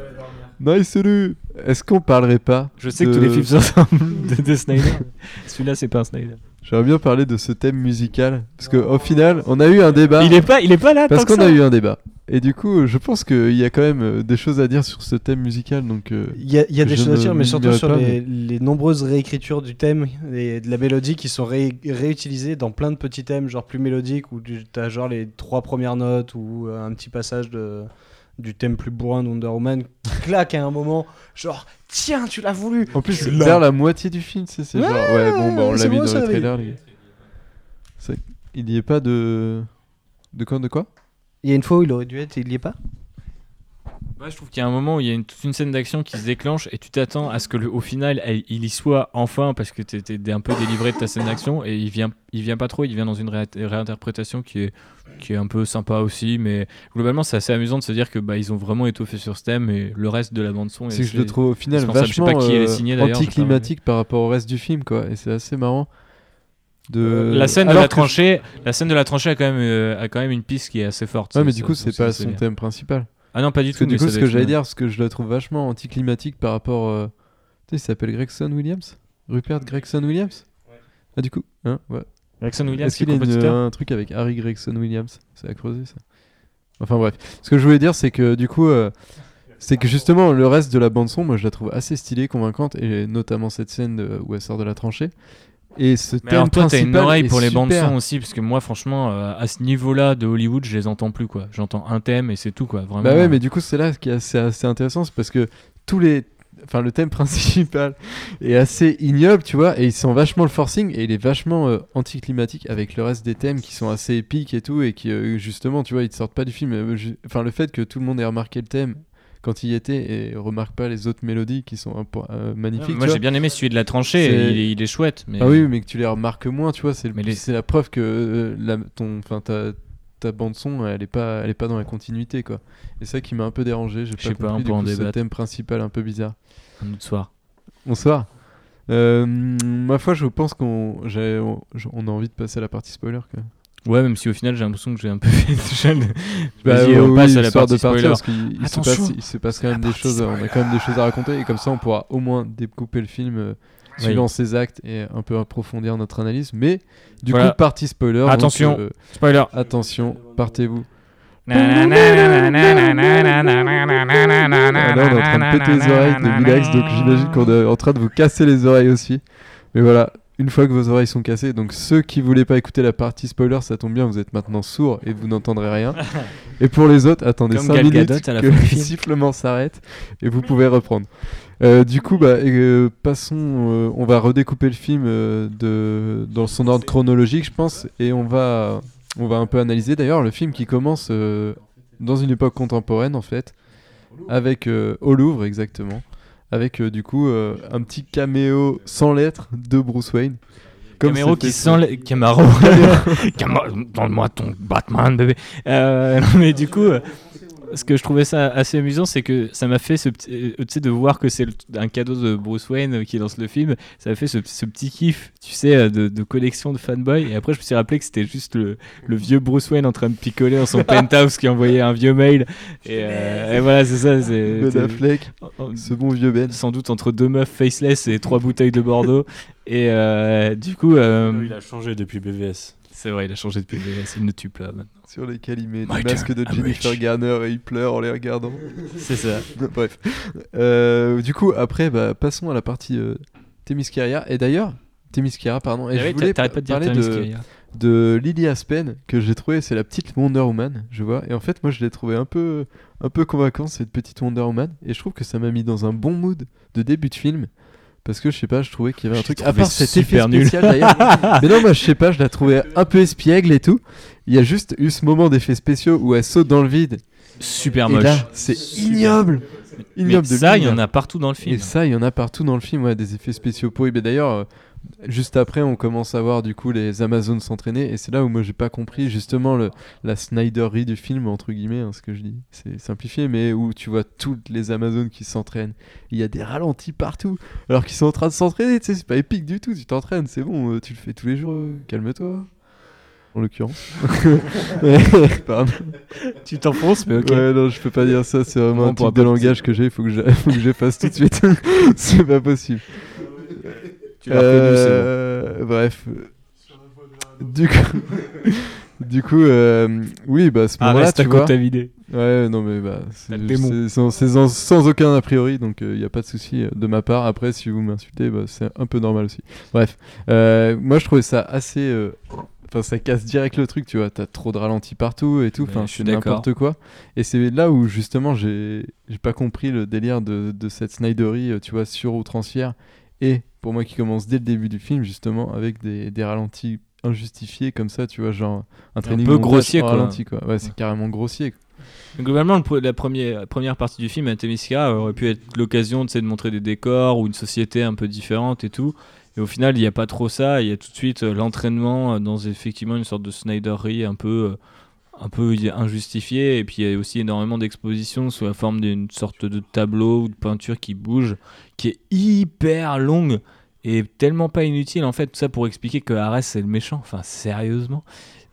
Nice, salut Est-ce qu'on parlerait pas
Je sais que tous les films se ressemblent de, de Snyder. Celui-là, c'est pas un Snyder.
J'aimerais bien parler de ce thème musical parce qu'au final, on a eu un débat.
Il est pas, il est pas là.
Parce qu'on a eu un débat. Et du coup, je pense qu'il y a quand même euh, des choses à dire sur ce thème musical. Donc, euh,
Il y a, il y a des choses à dire, mais surtout sur
pas,
les,
mais-
les nombreuses réécritures du thème et de la mélodie qui sont ré- réutilisées dans plein de petits thèmes, genre plus mélodiques, où tu as genre les trois premières notes ou un petit passage de, du thème plus bourrin de Wonder Woman qui claque à un moment, genre tiens, tu l'as voulu
En plus, c'est vers la moitié du film, c'est
Ouais,
genre. Ouais, bon, bah, on l'a mis
bon,
dans
ça,
le trailer. les Il n'y est pas de. De quoi De quoi?
Il y a une fois où il aurait dû être et il y est pas?
Ouais, je trouve qu'il y a un moment où il y a une, toute une scène d'action qui se déclenche et tu t'attends à ce que le, au final elle- il y soit enfin parce que tu étais un peu délivré de ta scène d'action et il vient il vient pas trop il vient dans une ré- réinterprétation qui est qui est un peu sympa aussi mais globalement c'est assez amusant de se dire que bah ils ont vraiment étoffé sur ce thème et le reste de la bande son est
C'est que je le trouve au final vachement
pas qui est
euh,
signé,
anticlimatique par rapport au reste du film, quoi. Et c'est assez marrant. De...
la scène de la tranchée la scène de la tranchée a quand même euh, a quand même une piste qui est assez forte
Ouais, mais du coup, c'est pas son thème principal.
Ah non pas du
Parce
tout
que du coup, ce que j'allais dire, parce que je le trouve vachement anticlimatique par rapport. euh, Tu sais, il s'appelle Gregson Williams? Rupert Gregson Williams? Ah, du coup, hein, ouais.
Gregson Williams
Est-ce
qui est
qu'il y a une-
compositeur?
un truc avec Harry Gregson Williams? C'est à creuser ça. Enfin bref. Ce que je voulais dire, c'est que du coup, euh, c'est que justement, le reste de la bande-son, moi je la trouve assez stylée, convaincante, et notamment cette scène de- où elle sort de la tranchée. Et ce
Mais
thème
alors toi t'as une oreille pour les bandes son aussi parce que moi franchement euh, à ce niveau-là de Hollywood je les entends plus quoi. J'entends un thème et c'est tout quoi. Vraiment.
Bah ouais, mais du coup, c'est là qui est assez, assez intéressant, c'est parce que tous les. Enfin, le thème principal est assez ignoble, tu vois, et il sent vachement le forcing, et il est vachement euh, anticlimatique avec le reste des thèmes qui sont assez épiques et tout, et qui, euh, justement, tu vois, ils ne sortent pas du film. Enfin, le fait que tout le monde ait remarqué le thème quand il y était, et remarque pas les autres mélodies qui sont euh, magnifiques.
moi j'ai bien aimé celui de la tranchée. Il est, il est chouette. Mais
Ah oui, mais que tu les remarques moins, tu vois, c'est
les-
la preuve que euh, la, ton, enfin, ta, ta bande son, elle est pas, elle est pas dans la continuité, quoi. Et ça qui m'a un peu dérangé. J'ai pas
pas,
compris
on
du coup, ce thème principal un peu bizarre.
un autre soir.
Bonsoir. Euh, ma foi, je pense qu'on, on, on a envie de passer à la partie spoiler. Quoi.
Ouais, même si au final j'ai l'impression que j'ai un peu fait déjà. le-
Bah, oui,
on
oui,
passe à la partie
de partir,
spoiler.
parce qu'il il se passe, il se passe quand même des choses. On a
spoiler.
quand même des choses à raconter, et comme ça, on pourra au moins découper le film euh,
Oui.
suivant ses actes et un peu approfondir notre analyse. Mais du
Voilà.
coup, partie spoiler. donc,
Attention.
euh,
Spoiler.
attention, partez-vous.
Ah,
Ah, là, on est en train de péter les oreilles de Milax, donc j'imagine qu'on est en train de vous casser les oreilles aussi. Mais voilà, une fois que vos oreilles sont cassées, donc ceux qui voulaient pas écouter la partie spoiler, ça tombe bien, vous êtes maintenant sourds et vous n'entendrez rien. Et pour les autres, attendez
Comme
5
Gal
minutes
Gadot à la
que le sifflement s'arrête et vous pouvez reprendre. Euh, du coup, bah, euh, passons, euh, on va redécouper le film de, dans son ordre chronologique, je pense, et on va, on va un peu analyser d'ailleurs le film qui commence dans une époque contemporaine en fait, avec au Louvre exactement, avec euh, du coup euh, un petit caméo sans lettres de Bruce Wayne.
Camaro
c'était
qui sent le... Camaro. Camaro, donne-moi ton Batman, bébé. Euh, mais du coup, ce que je trouvais ça assez amusant, c'est que ça m'a fait ce petit, euh, tu sais, de voir que c'est un cadeau de Bruce Wayne euh, qui dans le film. Ça m'a fait ce, ce petit kiff, tu sais, euh, de, de collection de fanboy. Et après, je me suis rappelé que c'était juste le, le vieux Bruce Wayne en train de picoler dans son penthouse qui envoyait un vieux mail. Et, euh, et voilà, c'est ça. C'est
Ben
c'est-
Affleck,
en-
ce bon vieux Ben.
sans doute entre deux meufs faceless et trois bouteilles de Bordeaux. Et euh, du coup, euh,
Il a changé depuis BVS.
c'est vrai, il a changé de PVS, il ne tue pas maintenant.
Sur lesquels il met masques
turn,
de Jennifer
rich.
Garner et il pleure en les regardant.
C'est ça.
Bref. Euh, du coup, après, bah, passons à la partie euh, Themyscira. Et d'ailleurs, Themyscira, pardon. Et
Ah
je
oui,
voulais
pas de
parler de, de Lily Aspen, que j'ai trouvé, c'est la petite Wonder Woman, je vois. Et en fait, moi, je l'ai trouvé un peu, un peu convaincant, cette petite Wonder Woman. Et je trouve que ça m'a mis dans un bon mood de début de film. Parce que je sais pas, je trouvais qu'il y avait un truc. À part cet effet
super nul.
spécial d'ailleurs. Mais non, moi je sais pas, je la trouvais un peu espiègle et tout. Il y a juste eu ce moment d'effets spéciaux où elle saute dans le vide.
Super
et
moche.
là, c'est ignoble.
Mais
Ignoble de
ça, il y en
l'ignoble.
a partout dans le film.
Et ça, il y en a partout dans le film, ouais, des effets spéciaux pourris. Mais d'ailleurs, euh, juste après, on commence à voir du coup les Amazones s'entraîner. Et c'est là où moi j'ai pas compris justement le, la Snyderie du film, entre guillemets, hein, ce que je dis. C'est simplifié, mais où tu vois toutes les Amazones qui s'entraînent. Il y a des ralentis partout, alors qu'ils sont en train de s'entraîner. Tu sais, c'est pas épique du tout. Tu t'entraînes, c'est bon, euh, tu le fais tous les jours. euh, Calme-toi. En l'occurrence. Pardon.
Tu t'enfonces, mais ok.
Ouais, non, je peux pas dire ça, c'est vraiment
On
un type de langage que j'ai, il faut que je- faut que j'efface tout de suite. c'est pas possible.
Tu l'as reconnu, c'est bon.
Euh, Bref. du coup, du coup euh, oui, bah à ce
Ah,
moment-là, tu vois.
comptabiliser.
Ouais, non, mais bah, c'est sans, c'est sans- sans aucun a priori, donc il n'y a pas de souci euh, de ma part. Après, si vous m'insultez, bah, c'est un peu normal aussi. Bref, euh, moi je trouvais ça assez. euh, Enfin, ça casse direct le truc, tu vois. T'as trop de ralentis partout et tout. Enfin,
je suis
c'est
d'accord.
n'importe quoi. Et c'est là où justement j'ai j'ai pas compris le délire de, de cette Snyderie, euh, tu vois, sur outrancière. Et pour moi qui commence dès le début du film, justement, avec des, des ralentis injustifiés comme ça, tu vois, genre un training
peu
montage
grossier, quoi.
ralenti, quoi. Ouais, c'est carrément grossier. quoi.
Globalement, la première, première partie du film, Themyscira, aurait pu être l'occasion de montrer des décors ou une société un peu différente et tout. Et au final, il n'y a pas trop ça. Il y a tout de suite euh, l'entraînement euh, dans effectivement une sorte de Snyderie un peu, euh, un peu injustifiée. Et puis il y a aussi énormément d'expositions sous la forme d'une sorte de tableau ou de peinture qui bouge, qui est hyper longue et tellement pas inutile en fait. Tout ça pour expliquer que Ares c'est le méchant. Enfin, sérieusement.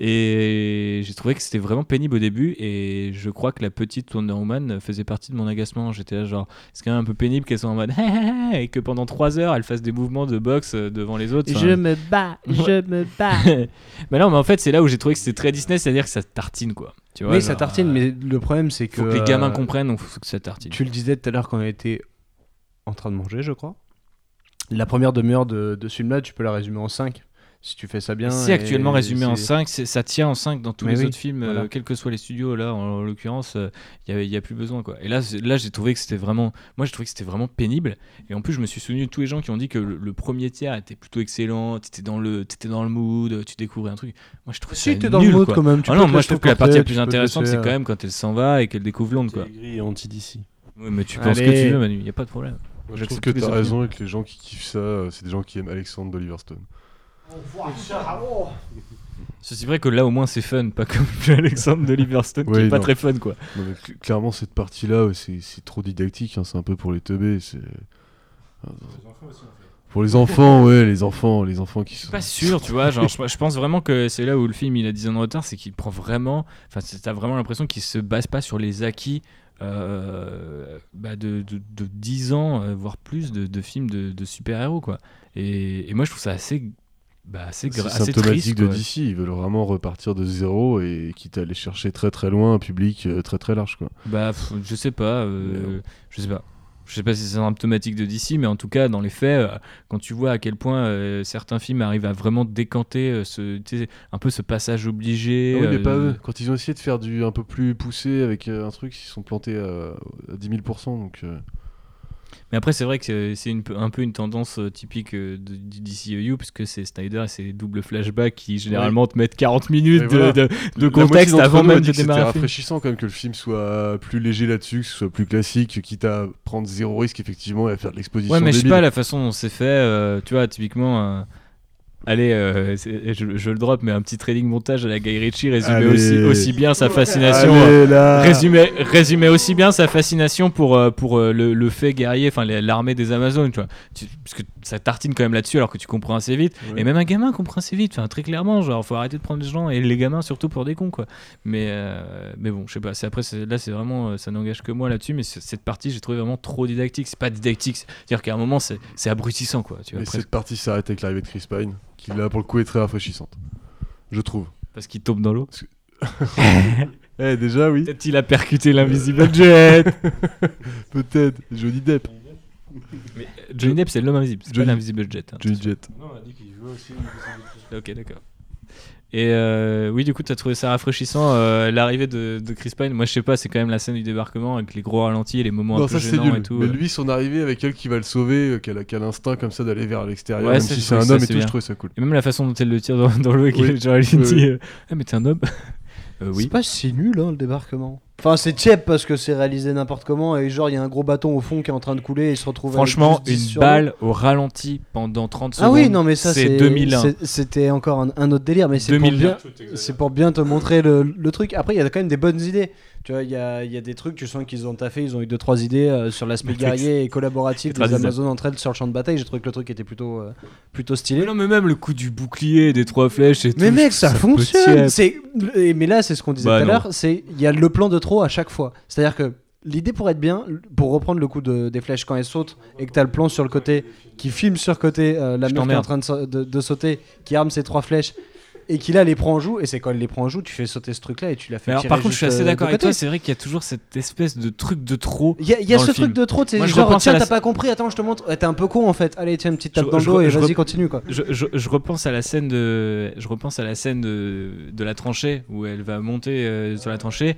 Et j'ai trouvé que c'était vraiment pénible au début. Et je crois que la petite Wonder Woman faisait partie de mon agacement. J'étais là, genre, c'est quand même un peu pénible qu'elle soit en mode et que pendant 3 heures elle fasse des mouvements de boxe euh, devant les autres. Enfin,
me bats,
je
me bats.
mais non, mais en fait, c'est là où j'ai trouvé que c'était très Disney, c'est-à-dire que ça tartine quoi. Tu vois,
Oui, ça tartine,
euh,
mais le problème c'est que.
Faut que les gamins
euh,
comprennent, donc faut que ça tartine.
Tu le disais tout à l'heure quand on était en train de manger, je crois. La première demi-heure de, de ce film-là, tu peux la résumer en 5 si tu fais ça bien.
C'est actuellement résumé en
c'est-
5, ça tient en 5 dans tous
Mais
les
oui,
autres films, euh,
voilà.
quels que soient les studios, là en, en l'occurrence, il n'y a, plus besoin quoi. Et là, là j'ai trouvé que c'était vraiment, moi j'ai trouvé que c'était vraiment pénible. Et en plus, je me suis souvenu de tous les gens qui ont dit que le, le premier tiers était plutôt excellent, t'étais dans le, t'étais dans le mood, tu découvrais un truc. Moi je trouve
Si,
ça
t'es dans le
nul,
mood
quoi.
quand même. tu
Ah non, moi je trouve que la partie la plus
tu
intéressante, c'est
euh,
quand même quand elle s'en va et qu'elle découvre Londres quoi.
Et anti-DC.
Oui, mais tu penses que tu veux, Manu, il n'y a pas de problème.
Je trouve que t'as
opinions.
raison et que les gens qui kiffent ça, euh, c'est des gens qui aiment Alexandre d'Oliver Stone.
Ceci vrai que là au moins c'est fun, pas comme Alexandre de Liverstone qui
Oui,
est pas très fun quoi.
Non, mais cl- clairement, cette partie-là, ouais, c'est trop didactique, hein, c'est un peu pour les teubés. c'est- Pour les enfants, ouais, les enfants, les enfants qui sont.
Pas sûr, tu vois. Genre, je, je pense vraiment que c'est là où le film il a 10 ans de retard, c'est qu'il prend vraiment. Enfin, t'as vraiment l'impression qu'il se base pas sur les acquis euh, bah, de, de, de 10 ans, euh, voire plus, de, de films de, super-héros, quoi. Et, et moi, je trouve ça assez. Bah, assez,
symptomatique
triste,
de. DC, ils veulent vraiment repartir de zéro et quitte à aller chercher très très loin un public euh, très très large quoi.
Bah, pff, je sais pas. euh, je sais pas. Je sais pas si c'est symptomatique de DC, mais en tout cas, dans les faits, euh, quand tu vois à quel point euh, certains films arrivent à vraiment décanter euh, ce, un peu ce passage obligé.
Ah oui, mais pas eux. Quand ils ont essayé de faire du un peu plus poussé avec un truc, ils se sont plantés à, à 10 000%. Donc, euh,
Mais après, c'est vrai que c'est- un peu une tendance euh, typique euh, de- du DCEU, puisque c'est Snyder et ses doubles flashbacks qui généralement te mettent 40 minutes de,
voilà.
de- de
moitié
contexte avant même de
que C'était
démarrer film.
rafraîchissant quand même que le film soit plus léger là-dessus, que ce soit plus classique, quitte à prendre zéro risque effectivement et à faire de l'exposition.
Ouais, mais je sais pas la façon dont c'est fait. euh, tu vois, typiquement. euh, Allez, euh, je, je le drop, mais un petit trading montage à la Guy Ritchie résumait aussi, aussi bien sa fascination. Euh, résumait, résumait aussi bien sa fascination pour, euh, pour le, le fait guerrier, enfin l'armée des Amazones, tu vois. Tu- parce que ça tartine quand même là-dessus alors que tu comprends assez vite.
Ouais.
Et même un gamin comprend assez vite, enfin très clairement, genre faut arrêter de prendre les gens et les gamins surtout pour des cons quoi. Mais, euh, mais bon, je sais pas, après là c'est vraiment, ça n'engage que moi là-dessus, mais cette partie j'ai trouvé vraiment trop didactique. C'est pas didactique, c'est-à-dire qu'à un moment c'est c'est abrutissant quoi, tu vois.
Et cette partie s'arrête avec l'arrivée de Chris Pine, qui là pour le coup est très rafraîchissante. Je trouve.
Parce qu'il tombe dans l'eau.
Eh, déjà, oui.
Peut-être il a percuté l'invisible jet.
Peut-être. Johnny Depp.
Mais Johnny Depp c'est l'homme invisible, c'est pas l'invisible jet. hein.
Johnny Jet.
Non, on a dit qu'il jouait aussi.
Ok, d'accord. Et euh, oui, du coup, tu as trouvé ça rafraîchissant euh, l'arrivée de, de Chris Pine. Moi, je sais pas, c'est quand même la scène du débarquement avec les gros ralentis et les moments
Non,
un peu
ça c'est
gênants
nul.
et tout.
Mais
euh.
lui, son arrivée avec elle qui va le sauver, euh, qu'elle a, qu'elle a l'instinct comme ça d'aller vers l'extérieur,
Ouais,
même
ça,
si c'est
trouve
un
ça,
homme et tout,
bien.
je trouvais ça cool.
Et même la façon dont elle le tire dans, dans l'eau et
Oui.
genre, elle lui dit euh, Ah, mais t'es un homme Euh, Oui.
C'est pas si nul hein, le débarquement. Enfin, c'est cheap parce que c'est réalisé n'importe comment et genre il y a un gros bâton au fond qui est en train de couler et il se retrouve.
Franchement,
juste 10
une balle au ralenti pendant 30 secondes.
Ah oui, non mais ça
c'est
c'est
2001.
c'est- C'était encore un, un autre délire, mais c'est pour
2001.
bien, c'est pour bien te montrer le, le truc. Après, il y a quand même des bonnes idées. Tu vois, il y a, il y a des trucs, tu sens qu'ils ont taffé, ils ont eu deux trois idées euh, sur l'aspect guerrier et collaboratif des
99.
Amazones entre elles sur le champ de bataille. J'ai trouvé que le truc était plutôt euh, plutôt stylé.
Mais non, mais même le coup du bouclier, des trois flèches et tout.
Mais mec, ça fonctionne. C'est mais là, c'est ce qu'on disait
Bah
tout à l'heure. C'est il y a le plan de trop à chaque fois. C'est-à-dire que l'idée pour être bien, pour reprendre le coup de, des flèches quand elles sautent et que t'as le plan sur le côté qui filme sur côté euh, la meuf qui est en train de, de- de sauter, qui arme ses trois flèches et qui là les prend en joue et c'est quand elle les prend en joue tu fais sauter ce truc là et tu la fais
Mais alors, par contre, je suis assez
euh,
d'accord avec toi. C'est vrai qu'il y a toujours cette espèce de truc de trop.
Il y a, y a ce truc
film.
de trop,
Moi,
genre, tiens, t'as pas compris, attends, je te montre. T'es un peu con en fait. Allez, tiens, une petite tape
Je-
dans le dos et vas-y, continue quoi.
Je, je- je repense à la scène de, je repense à la scène de, de la tranchée où elle va monter euh, sur la tranchée.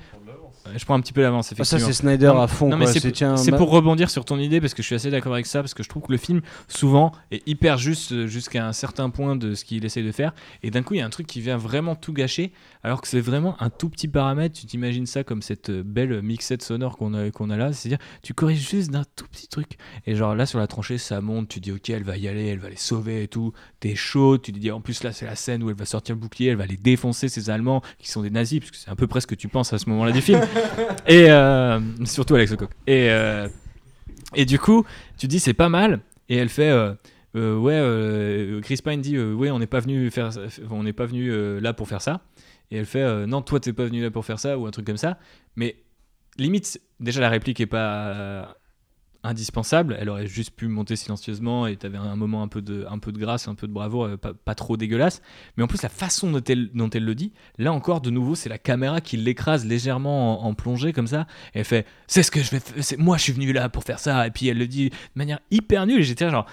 Je prends un petit peu l'avance,
Ah, ça,
effectivement.
c'est Snyder
Non,
à fond.
Non, mais c'est
tiens,
pour rebondir sur ton idée parce que je suis assez d'accord avec ça parce que je trouve que le film souvent est hyper juste euh, jusqu'à un certain point de ce qu'il essaye de faire et d'un coup il y a un truc qui vient vraiment tout gâcher alors que c'est vraiment un tout petit paramètre. Tu t'imagines ça comme cette euh, belle mixette sonore qu'on a, qu'on a là, c'est-à-dire tu corriges juste d'un tout petit truc et genre là sur la tranchée ça monte, tu dis ok elle va y aller, elle va les sauver et tout, t'es chaud, tu te dis en plus là c'est la scène où elle va sortir le bouclier, elle va les défoncer ces Allemands qui sont des nazis parce que c'est un peu presque ce que tu penses à ce moment-là du film et euh, surtout Alex Lecoq. Et, euh, et du coup, tu dis c'est pas mal. Et elle fait euh, euh, ouais, euh, Chris Pine dit ouais, on n'est pas venu faire, on n'est pas venu là pour faire ça. Et elle fait euh, non, toi t'es pas venu là pour faire ça ou un truc comme ça. Mais limite, déjà la réplique est pas euh, indispensable. Elle aurait juste pu monter silencieusement et t'avais un moment un peu de, un peu de grâce, un peu de bravoure, euh, pas, pas trop dégueulasse. Mais en plus, la façon dont elle, dont elle le dit, là encore, de nouveau, c'est la caméra qui l'écrase légèrement en, plongée comme ça. Et elle fait C'est ce que je vais moi je suis venu là pour faire ça. Et puis elle le dit de manière hyper nulle. Et j'étais genre.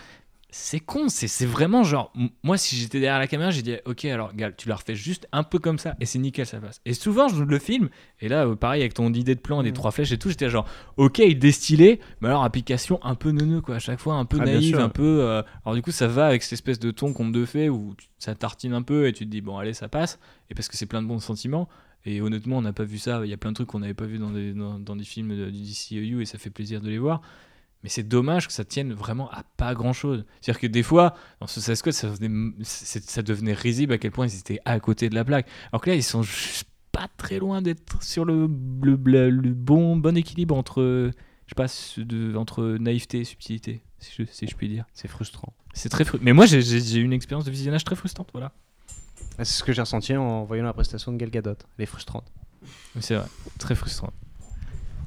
C'est con, c'est vraiment genre. Moi, si j'étais derrière la caméra, j'ai dit Ok, alors, gars, tu la refais juste un peu comme ça, et c'est nickel, ça passe. Et souvent, je le filme, et là, euh, pareil, avec ton idée de plan,
Mm.
des trois flèches et tout, j'étais genre Ok, il destillé, mais alors, application un peu neuneux, quoi, à chaque fois, un peu
Ah,
naïve, un peu. euh, Alors, du coup, ça va avec cette espèce de ton conte de fées où ça tartine un peu, et tu te dis Bon, allez, ça passe, et parce que c'est plein de bons sentiments. Et honnêtement, on n'a pas vu ça. Il y a plein de trucs qu'on n'avait pas vu dans des, dans, dans des films de- du DCEU et ça fait plaisir de les voir. Mais c'est dommage que ça tienne vraiment à pas grand chose. C'est-à-dire que des fois, dans ce ça ça devenait risible à quel point ils étaient à côté de la plaque. Alors que là, ils sont juste pas très loin d'être sur le, le, le- le bon, bon équilibre entre, je sais pas, de- entre naïveté et subtilité, si je, si je puis dire.
C'est frustrant.
C'est très frustrant. Mais moi, j'ai- eu une expérience de visionnage très frustrante, voilà.
Ah, C'est ce que j'ai ressenti en voyant la prestation de Gal Gadot. Elle est frustrante.
C'est vrai, très frustrant.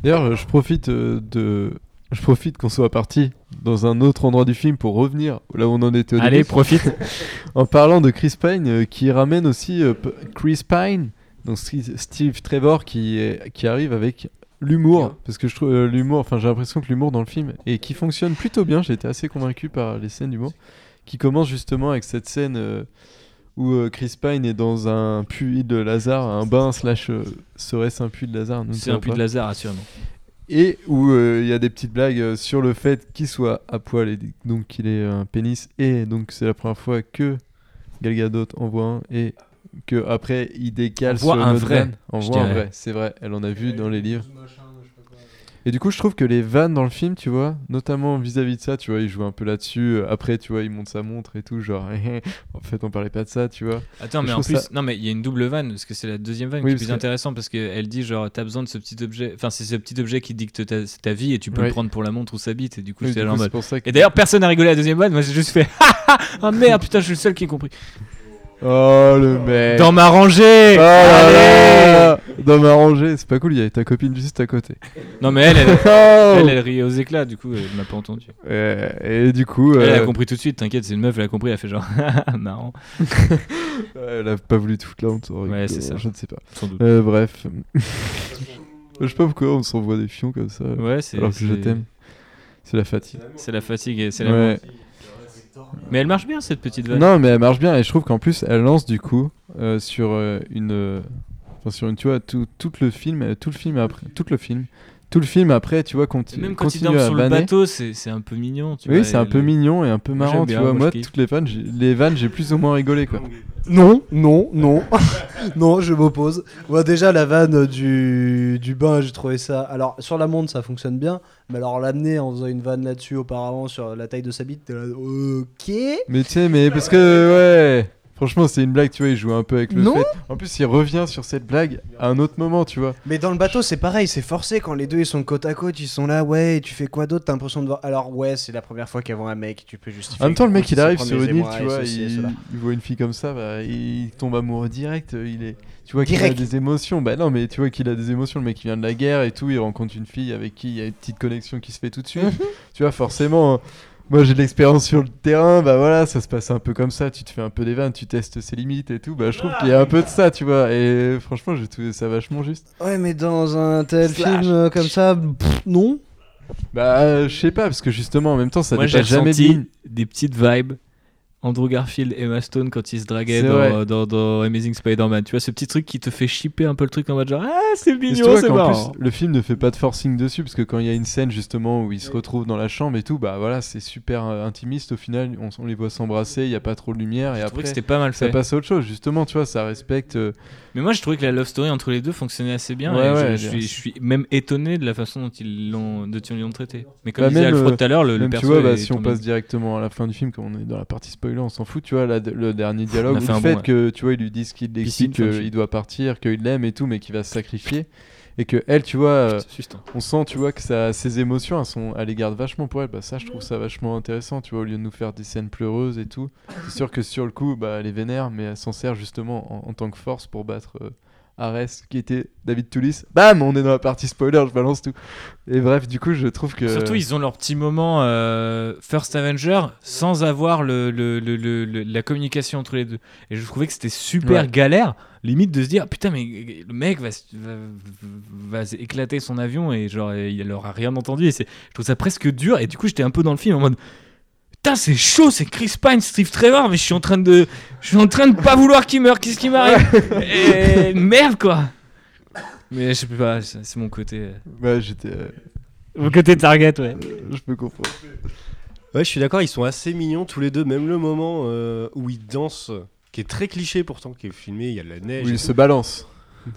D'ailleurs, je profite euh, de. Je profite qu'on soit parti dans un autre endroit du film pour revenir là où on en était au
Allez,
début.
profite.
en parlant de Chris Pine, euh, qui ramène aussi euh, Chris Pine, donc Steve Trevor, qui, est- qui arrive avec l'humour, parce que je trouve euh, l'humour, enfin j'ai l'impression que l'humour dans le film, et qui fonctionne plutôt bien, j'ai été assez convaincu par les scènes d'humour, qui commence justement avec cette scène euh, où euh, Chris Pine est dans un puits de Lazare, un bain slash euh, serait-ce un puits de Lazare
C'est un puits
pas
de Lazare, assurément.
Et où euh, il y a des petites blagues euh, sur le fait qu'il soit à poil et donc qu'il ait un pénis et donc c'est la première fois que Gal Gadot en voit un et que après il décale
On voit
sur
un vrai.
On voit un vrai, c'est vrai, elle en a vu dans les livres. Et du coup, je trouve que les vannes dans le film, tu vois, notamment vis-à-vis de ça, tu vois, il joue un peu là-dessus. euh, Après, tu vois, il monte sa montre et tout, genre, en fait, on parlait pas de ça, tu vois.
Attends, mais en plus,
ça-
non, mais il y a une double vanne, parce que c'est la deuxième vanne
Oui,
qui est plus
que-
intéressante, parce qu'elle dit, genre, t'as besoin de ce petit objet, enfin, c'est ce petit objet qui dicte ta, ta vie, et tu peux le prendre pour la montre ou sa bite, et du coup,
Oui, c'est que-
Et d'ailleurs, personne n'a rigolé à la deuxième vanne, moi j'ai juste fait, ah merde, putain, je suis le seul qui a compris.
Oh le mec
Dans ma rangée
Oh là
Allez
là Dans ma rangée, c'est pas cool, il y avait ta copine juste à côté.
Non, mais elle, elle,
Oh
elle, elle riait aux éclats, du coup, elle m'a pas entendu.
Et du coup,
Elle a
euh,
compris tout de suite, t'inquiète, c'est une meuf, elle a compris, elle a fait genre, marrant.
elle a pas voulu te foutre la honte.
Ouais, c'est ça.
Je ne sais pas.
Sans doute.
Euh, bref. je sais pas pourquoi on s'envoie des fions comme ça.
Ouais, c'est-
Alors que je t'aime. C'est la fatigue.
C'est la fatigue et c'est la
Ouais.
Mais elle marche bien cette petite vanne.
Non, mais elle marche bien et je trouve qu'en plus elle lance du coup euh, sur euh, une, euh, enfin sur une, tu vois, tout, tout le film, tout le film après, tout le film, tout le film après, tu vois, conti-
Même quand il
continue
dort
à
sur le bateau, c'est c'est un peu mignon. Tu
Oui, c'est un peu mignon et un peu marrant, tu
bien,
vois.
moi,
toutes les vannes, j'ai- les vannes, j'ai plus ou moins rigolé quoi.
Non, non, non. non, je m'oppose. Moi, déjà, la vanne du, du bain, j'ai trouvé ça. Alors, sur la montre, ça fonctionne bien. Mais alors, l'amener en faisant une vanne là-dessus auparavant sur la taille de sa bite, t'es là, ok.
Mais tu sais, mais parce que ouais, franchement, c'est une blague, tu vois, il joue un peu avec le
Non.
fait. En plus, il revient sur cette blague à un autre moment, tu vois.
Mais dans le bateau, c'est pareil, c'est forcé quand les deux ils sont côte à côte, ils sont là, ouais, et tu fais quoi d'autre? T'as l'impression de voir. Alors, ouais, c'est la première fois qu'ils voient un mec, tu peux justifier.
En même temps, le mec, il arrive sur une île, tu vois,
ceci
il, voit une fille comme ça, bah, il tombe amoureux direct. euh, Il est, tu vois qu'il a des émotions. Bah non, mais tu vois qu'il a des émotions. Le mec, il vient de la guerre et tout. Il rencontre une fille avec qui il y a une petite connexion qui se fait tout de suite.
Mhm.
tu vois, forcément. Moi j'ai de l'expérience sur le terrain, bah voilà, ça se passe un peu comme ça, tu te fais un peu des vannes, tu testes ses limites et tout, bah je trouve qu'il y a un peu de ça, tu vois, et franchement j'ai trouvé ça vachement juste.
Ouais, mais dans un tel
Slash.
film euh, comme ça, pff, non.
Bah je sais pas, parce que justement en même temps ça
Moi, j'ai
jamais ligne.
des petites vibes. Andrew Garfield, Emma Stone quand ils se draguaient
C'est
dans, dans, dans Amazing Spider-Man. Tu vois, ce petit truc qui te fait shipper un peu le truc en mode genre Ah, c'est
Et
mignon, c'est marrant.
plus, le film ne fait pas de forcing dessus, parce que quand il y a une scène justement où ils se retrouvent dans la chambre et tout, bah voilà, c'est super euh, intimiste au final, on, on les voit s'embrasser, il n'y a pas trop de lumière, et
Je
après
que c'était pas mal
ça
fait.
passe à autre chose, justement, tu vois, ça respecte. euh,
Mais moi, je trouvais que la love story entre les deux fonctionnait assez bien.
Ouais,
et je-
ouais,
je,
bien.
suis, je suis même étonné de la façon dont ils l'ont, dont ils l'ont traité. Mais comme
Bah,
disait Alfred
euh,
tout à l'heure, le, le perso
tu vois, bah,
est
si on passe directement à la fin du film, comme on est dans la partie spoiler, on s'en fout, tu vois, la- le dernier dialogue,
fait
le fait
bon, ouais.
que, tu vois, ils lui disent qu'il
Piscine,
explique
fin de film.
qu'il doit partir, qu'il l'aime et tout, mais qu'il va se sacrifier, et que elle, tu vois,
Putain,
on sent, tu vois, que ça, ses émotions, elles, sont, les garde vachement pour elle, bah ça, je trouve ça vachement intéressant, tu vois, au lieu de nous faire des scènes pleureuses et tout, c'est sûr que sur le coup, bah, elle est vénère, mais elle s'en sert justement en, en tant que force pour battre... euh, Ares qui était David Toulis. Bam, on est dans la partie spoiler, je balance tout. Et bref, du coup, je trouve que
Surtout, ils ont leur petit moment euh, First Avenger sans avoir le, le- le- la communication entre les deux. Et je trouvais que c'était super
Ouais.
galère, limite de se dire putain, mais le mec va, va, va éclater son avion et genre il aura rien entendu. Et c'est, je trouve ça presque dur. Et du coup, j'étais un peu dans le film en mode putain, c'est chaud, c'est Chris Pine, Steve Trevor, mais je suis en train de, je suis en train de pas vouloir qu'il meure. Qu'est-ce qui m'arrive Et merde quoi. Mais je sais pas, c'est mon côté. euh,
Ouais, j'étais. euh,
Mon côté target, ouais.
je peux comprendre.
Ouais, je suis d'accord, ils sont assez mignons tous les deux. Même le moment euh, où ils dansent, qui est très cliché pourtant, qui est filmé, il y a de la neige.
Oui,
et
il
tout.
se balance.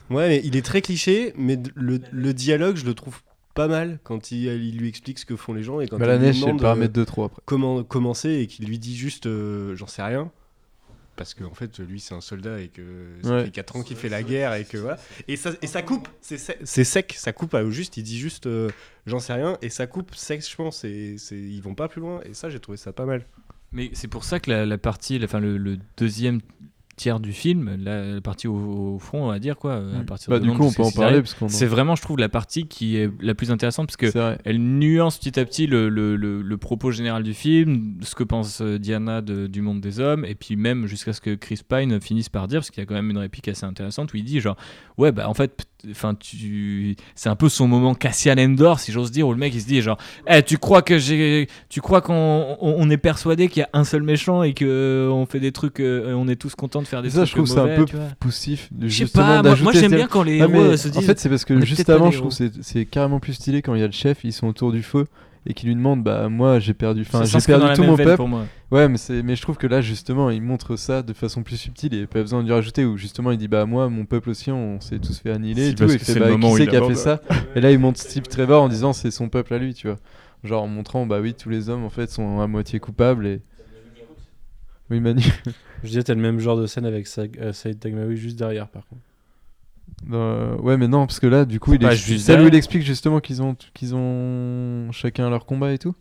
Ouais, mais il est très cliché, mais le, le dialogue, je le trouve pas mal quand il, il lui explique ce que font les gens et quand
Bah,
il
la
lui
neige,
demande, euh,
après.
comment commencer et qu'il lui dit juste euh, j'en sais rien. Parce qu'en fait, lui, c'est un soldat et que ça
Ouais.
fait 4 ans qu'il fait la guerre et que voilà. Et ça, et ça coupe, c'est sec, c'est sec, ça coupe à- au juste, il dit juste euh, j'en sais rien et ça coupe sèchement, c'est, c'est, ils vont pas plus loin et ça, j'ai trouvé ça pas mal.
Mais c'est pour ça que la, la partie, enfin le, le deuxième tiers du film, la, la partie au, au front, on va dire quoi, à partir
Bah,
de
du coup, on peut en parler.
C'est vraiment, je trouve, la partie qui est la plus intéressante parce que elle nuance petit à petit le, le- le- le propos général du film, ce que pense euh, Diana de- du monde des hommes, et puis même jusqu'à ce que Chris Pine finisse par dire, parce qu'il y a quand même une réplique assez intéressante où il dit genre, ouais bah en fait, enfin tu, c'est un peu son moment Cassian Endor, si j'ose dire, où le mec il se dit genre, eh tu crois que j'ai, tu crois qu'on on, on est persuadé qu'il y a un seul méchant et que euh, on fait des trucs, euh, on est tous contents de faire des
Ça,
trucs
je trouve c'est un peu poussif.
Je sais pas, moi, j'aime bien quand les
Ah,
héros se disent.
En fait, c'est parce que juste avant, je trouve que c'est carrément plus stylé quand il y a le chef, ils sont autour du feu et qui lui demandent Bah, moi j'ai perdu, enfin,
ça
j'ai perdu tout mon peuple. Ouais, mais, c'est- mais je trouve que là, justement, il montre ça de façon plus subtile et pas besoin de lui rajouter. Où justement, il dit Bah, moi, mon peuple aussi, on s'est tous fait annihiler et tout. Et fait Bah, qui c'est qui a fait ça? Et là, il montre Steve Trevor en disant C'est son peuple à lui, tu vois. Genre en montrant Bah, oui, tous les hommes en fait sont à moitié coupables et. Oui, Manu.
Je disais, t'as le même genre de scène avec Sa- euh, Saïd Tagmaoui juste derrière, par contre.
Euh, ouais, mais non, parce que là, du coup, il explique-
juste derrière.
il explique justement qu'ils ont, qu'ils ont chacun leur combat et tout.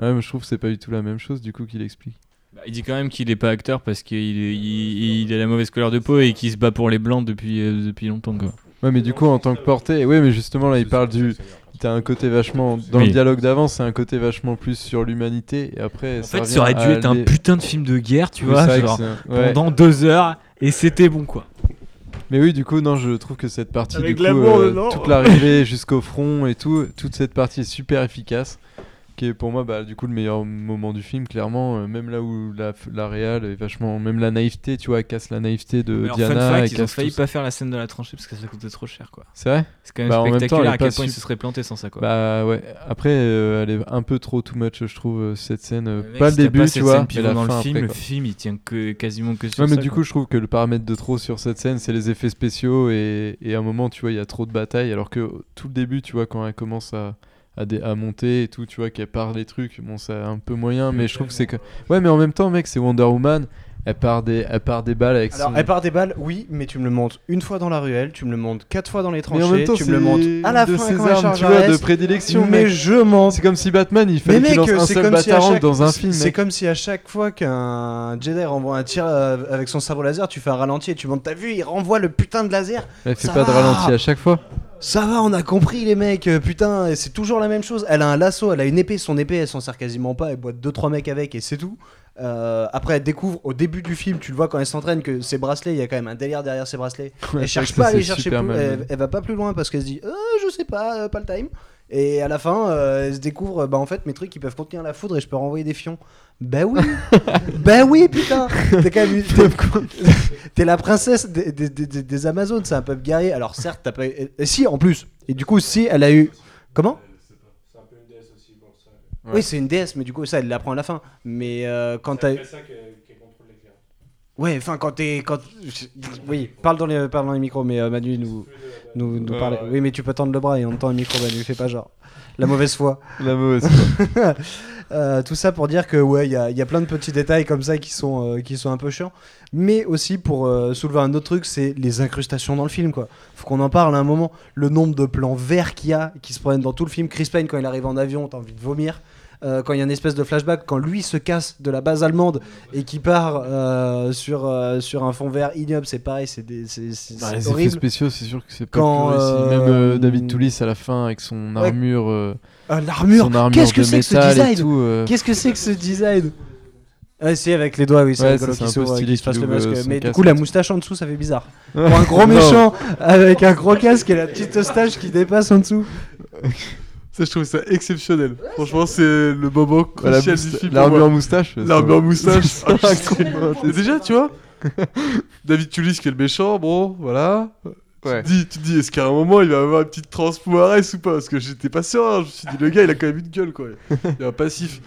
Ouais, mais je trouve que c'est pas du tout la même chose, du coup, qu'il explique.
Bah, il dit quand même qu'il est pas acteur parce qu'il est- il, il a la mauvaise couleur de peau et qu'il se bat pour les blancs depuis, euh, depuis longtemps. Quoi.
Ouais, mais du coup, en tant que porté, ouais, mais justement, là, il parle du. T'as un côté vachement. Dans
Oui.
le dialogue d'avant, c'est un côté vachement plus sur l'humanité, et après.
En
ça
fait, ça aurait dû être un putain de film de guerre, tu
Oui,
vois, genre,
ouais.
pendant deux heures et c'était bon quoi.
Mais oui, du coup, non, je trouve que cette partie,
Avec
du coup, euh, toute l'arrivée jusqu'au front et tout, toute cette partie est super efficace. Qui est pour moi, bah, du coup, le meilleur moment du film, clairement. euh, même là où la, la réal est vachement. Même la naïveté, tu vois, casse la naïveté de
alors,
Diana.
fun fact, ils ont failli pas faire la scène de la tranchée parce que ça coûtait trop cher quoi.
C'est vrai?
C'est quand même
Bah, en même temps,
spectaculaire à quel point ils
sup-
se seraient plantés sans ça quoi.
Bah ouais, après, euh, elle est un peu trop too much, je trouve, euh, cette scène. euh,
Mec,
pas le début,
pas
tu vois, mais la
dans
fin
le film,
après,
le film il tient que, quasiment que sur
Ouais, mais
ça,
du
quoi.
coup, je trouve que le paramètre de trop sur cette scène, c'est les effets spéciaux et, et à un moment, tu vois, il y a trop de batailles. Alors que tout le début, tu vois, quand elle commence à, à, monter et tout, tu vois, qu'elle part des trucs, bon, c'est un peu moyen, mais je trouve que c'est que. Ouais, mais en même temps, mec, c'est Wonder Woman. Elle part des, elle part des balles avec
Alors,
son.
elle part des balles, oui, mais tu me le montres une fois dans la ruelle, tu me le montres quatre fois dans les
mais en même
tranchées,
temps,
tu me le
c'est
montres à la
de
fin
ses
quand
armes, tu vois, de prédilection.
mais
mec.
je mens.
C'est comme si Batman, il fallait qu'il lance un seul
si chaque...
dans un film.
c'est comme si à chaque fois qu'un Jedi renvoie un tir euh, avec son sabre laser, tu fais un ralenti et tu montes. T'as vu, il renvoie le putain de laser.
Elle fait pas de ralenti à chaque fois.
Ça va, on a compris les mecs, euh, putain, c'est toujours la même chose. Elle a un lasso, elle a une épée, son épée elle s'en sert quasiment pas, elle boite 2-3 mecs avec et c'est tout. Euh, après, elle découvre au début du film, tu le vois quand elle s'entraîne, que ses bracelets, il y a quand même un délire derrière ses bracelets.
Ouais,
elle cherche pas à aller chercher plus, elle, elle va pas plus loin parce qu'elle se dit, euh, je sais pas, euh, pas le time. Et à la fin, elle se découvre, bah en fait, mes trucs ils peuvent contenir la foudre et je peux renvoyer des fions. Bah oui, bah oui, putain, t'es quand même, t'es- t'es la princesse des, des, des- Amazones, c'est un peuple guerrier. Alors certes, t'as pas, et si en plus, et du coup si elle a eu, comment
Ouais.
Oui, c'est une déesse, mais du coup ça elle l'apprend à la fin. Mais euh, quand t'as, ouais, enfin quand t'es, quand, oui, parle dans les, parle dans les micros, mais euh, Manu nous, nous, nous
Ouais,
parle.
ouais.
Oui, mais tu peux tendre le bras et on tend le micro, Manu, fais pas genre. La mauvaise foi.
La mauvaise
Euh, tout ça pour dire que ouais, il y y a plein de petits détails comme ça qui sont, euh, qui sont un peu chiants. Mais aussi pour euh, soulever un autre truc, c'est les incrustations dans le film. Quoi. Faut qu'on en parle à un moment. Le nombre de plans verts qu'il y a, qui se promènent dans tout le film. Chris Pine, quand il arrive en avion, t'as envie de vomir. Euh, quand il y a une espèce de flashback, quand lui se casse de la base allemande et qui part euh, sur, euh, sur un fond vert ignoble, c'est pareil, c'est
Bah,
c'est
les
horrible.
spéciaux, c'est sûr que c'est pas
Quand,
plus Même David Toulis à la fin avec son
Ouais.
armure. Euh,
Ah, L'armure,
son armure
qu'est-ce que
de
c'est que ce
métal et
design
tout, euh.
Qu'est-ce que c'est que ce design Ah si avec les doigts oui c'est
Ouais,
rigolo
ça, c'est
qu'il
un peu
s'ouvre et
stylé
qu'il se fasse
qu'il
le
ouvre,
masque
son
mais du
casque
coup la
tout.
moustache en dessous ça fait bizarre pour un gros
Non.
méchant avec un gros casque et la petite moustache qui dépasse en dessous
Ça, je trouve ça exceptionnel. Franchement, c'est le moment crucial
mousta-
du film. pour
l'armure
moi.
moustache, ça-
L'armure moustache.
c'est
Ah,
incroyable.
déjà, tu vois, David Toulis qui est le méchant, bon, voilà.
Ouais.
Tu, te dis, tu te dis, est-ce qu'à un moment il va avoir une petite transpo Arès ou pas? Parce que j'étais pas sûr, hein. je me suis dit, le gars il a quand même une gueule quoi. Il a un passif.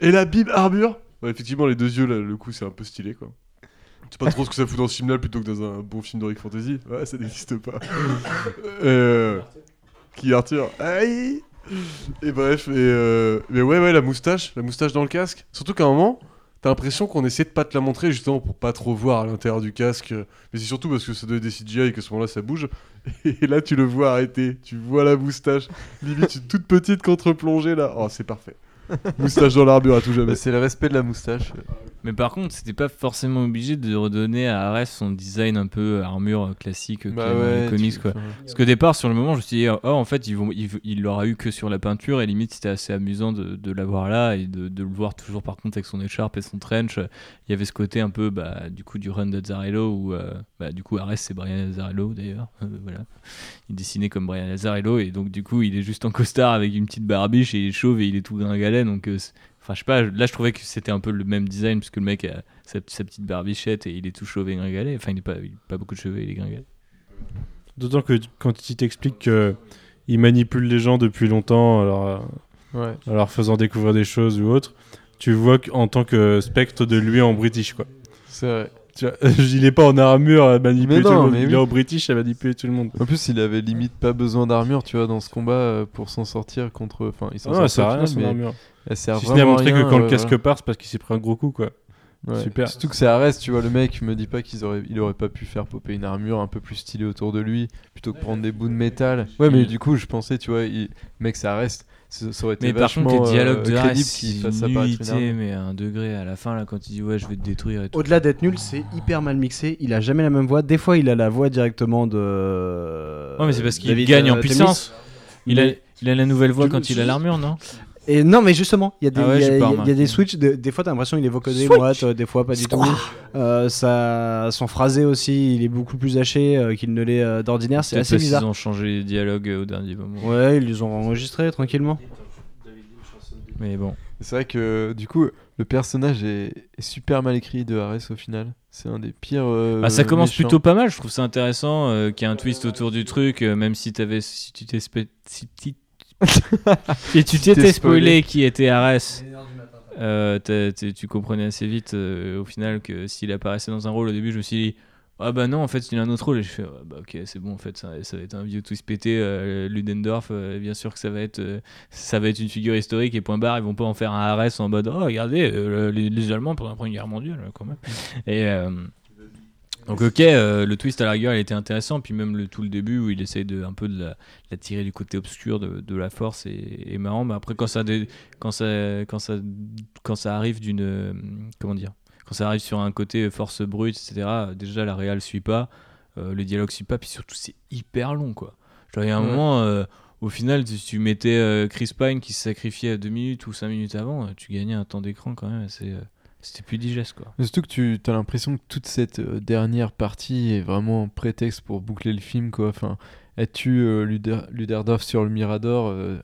Et la bim, armure? Ouais, effectivement, les deux yeux là, le coup c'est un peu stylé quoi. Je sais pas trop ce que ça fout dans ce film là plutôt que dans un bon film d'Heroic Fantasy. Ouais, ça n'existe pas. euh... Qui Arthur? Aïe Et bref, et euh, mais ouais, ouais, la moustache, la moustache dans le casque. Surtout qu'à un moment, t'as l'impression qu'on essaie de pas te la montrer justement pour pas trop voir à l'intérieur du casque. Mais c'est surtout parce que ça doit être des CGI et que ce moment-là ça bouge. Et là, tu le vois arrêter. Tu vois la moustache, limite une toute petite contre-plongée là. Oh, c'est parfait. Moustache dans l'armure à tout jamais.
Bah, c'est le respect de la moustache.
Mais par contre, c'était pas forcément obligé de redonner à Ares son design un peu armure classique
Bah ouais,
les comics quoi. Parce qu'au départ, sur le moment, je me suis dit, oh en fait, ils vont, il, il l'aura eu que sur la peinture et limite c'était assez amusant de, de l'avoir là et de, de le voir toujours par contre avec son écharpe et son trench. Il y avait ce côté un peu bah, du coup du run d'Azzarello où euh, bah, du coup Ares c'est Brian Azzarello d'ailleurs. Euh, voilà, il dessinait comme Brian Azzarello et donc du coup il est juste en costard avec une petite barbiche et il est chauve et il est tout gringalet donc euh, Enfin, je sais pas, là je trouvais que c'était un peu le même design parce que le mec a sa, sa petite barbichette et il est tout chauve et gringalet. Enfin, il n'a pas, il a pas beaucoup de cheveux, il est gringalet.
D'autant que quand il t'explique qu'il manipule les gens depuis longtemps, alors,
Ouais.
en leur faisant découvrir des choses ou autre, tu vois en tant que spectre de lui en british quoi.
C'est vrai.
Tu vois, il est pas en armure à manipuler
Mais
tout le monde,
mais
il
oui.
est en british à manipuler tout le monde.
En plus, il avait limite pas besoin d'armure, tu vois, dans ce combat euh, pour s'en sortir contre. Enfin, il s'en
Ah,
sort au
rien son
mais
armure.
Elle sert
Si ce n'est à montrer
rien,
que quand le
euh,
casque
voilà.
part, c'est parce qu'il s'est pris un gros coup quoi.
Ouais.
Super.
Surtout que c'est Arès, tu vois, le mec me dit pas qu'il aurait, il aurait pas pu faire popper une armure un peu plus stylée autour de lui plutôt que prendre des bouts de métal. Ouais, mais du coup, je pensais, tu vois, il... mec, ça reste. Ça, ça aurait été
Mais par contre, les dialogues
euh,
de
fasse
une
apparaître une
nullité, mais à un degré à la fin, là, quand il dit ouais, je vais te détruire et tout.
Au-delà d'être nul, c'est hyper mal mixé. Il a jamais la même voix. Des fois, il a la voix directement de.
Ouais, mais c'est parce qu'il gagne en
euh,
puissance. Il a, il a la nouvelle voix quand il a l'armure, non?
Et non, mais justement, il y a des,
Ah ouais,
il y a-
j'ai pas
il y a- il y a
remarqué.
des switches. de- des fois, t'as l'impression qu'il est vocodé
Switch.
moite, euh, des fois pas du tout. Euh, ça, son phrasé aussi, il est beaucoup plus haché euh, qu'il ne l'est euh, d'ordinaire. C'est assez bizarre.
ont changé les dialogues euh, au dernier moment.
Ouais, ils les ont enregistrés tranquillement.
Mais bon.
C'est vrai que du coup, le personnage est, est super mal écrit de Ares au final. C'est un des pires. euh,
Bah, ça commence
méchants.
plutôt pas mal, je trouve ça intéressant euh, qu'il y ait un twist autour du truc, euh, même si t'avais si tu t'es si si tu t'étais spoilé. qui était Ares. euh, t'as- t'es- tu comprenais assez vite euh, au final que s'il apparaissait dans un rôle au début, je me suis dit ah bah non en fait il a un autre rôle et je fais Ah bah ok c'est bon en fait ça, ça va être un vieux twist pété euh, Ludendorff euh, bien sûr que ça va être euh, ça va être une figure historique et point barre ils vont pas en faire un Ares en mode oh regardez euh, les, les Allemands pendant la première guerre mondiale quand même et euh, donc ok, euh, le twist à la rigueur il était intéressant, puis même le, tout le début où il essaye de, un peu de la, la tirer du côté obscur de, de la force est, est marrant, mais après quand ça, dé- quand ça, quand ça, quand ça arrive d'une, euh, comment dire, quand ça arrive sur un côté force brute, etc. Déjà la réal suit pas, euh, le dialogue suit pas, puis surtout c'est hyper long quoi. Genre, il y a un
Ouais.
moment, euh, au final, si tu mettais euh, Chris Pine qui se sacrifiait à 2 minutes ou 5 minutes avant, euh, tu gagnais un temps d'écran quand même. euh, C'était plus digeste, quoi.
Mais Surtout que tu as l'impression que toute cette euh, dernière partie est vraiment un prétexte pour boucler le film, quoi. Enfin, elle tue euh, Luder- Luderdorff sur le Mirador euh,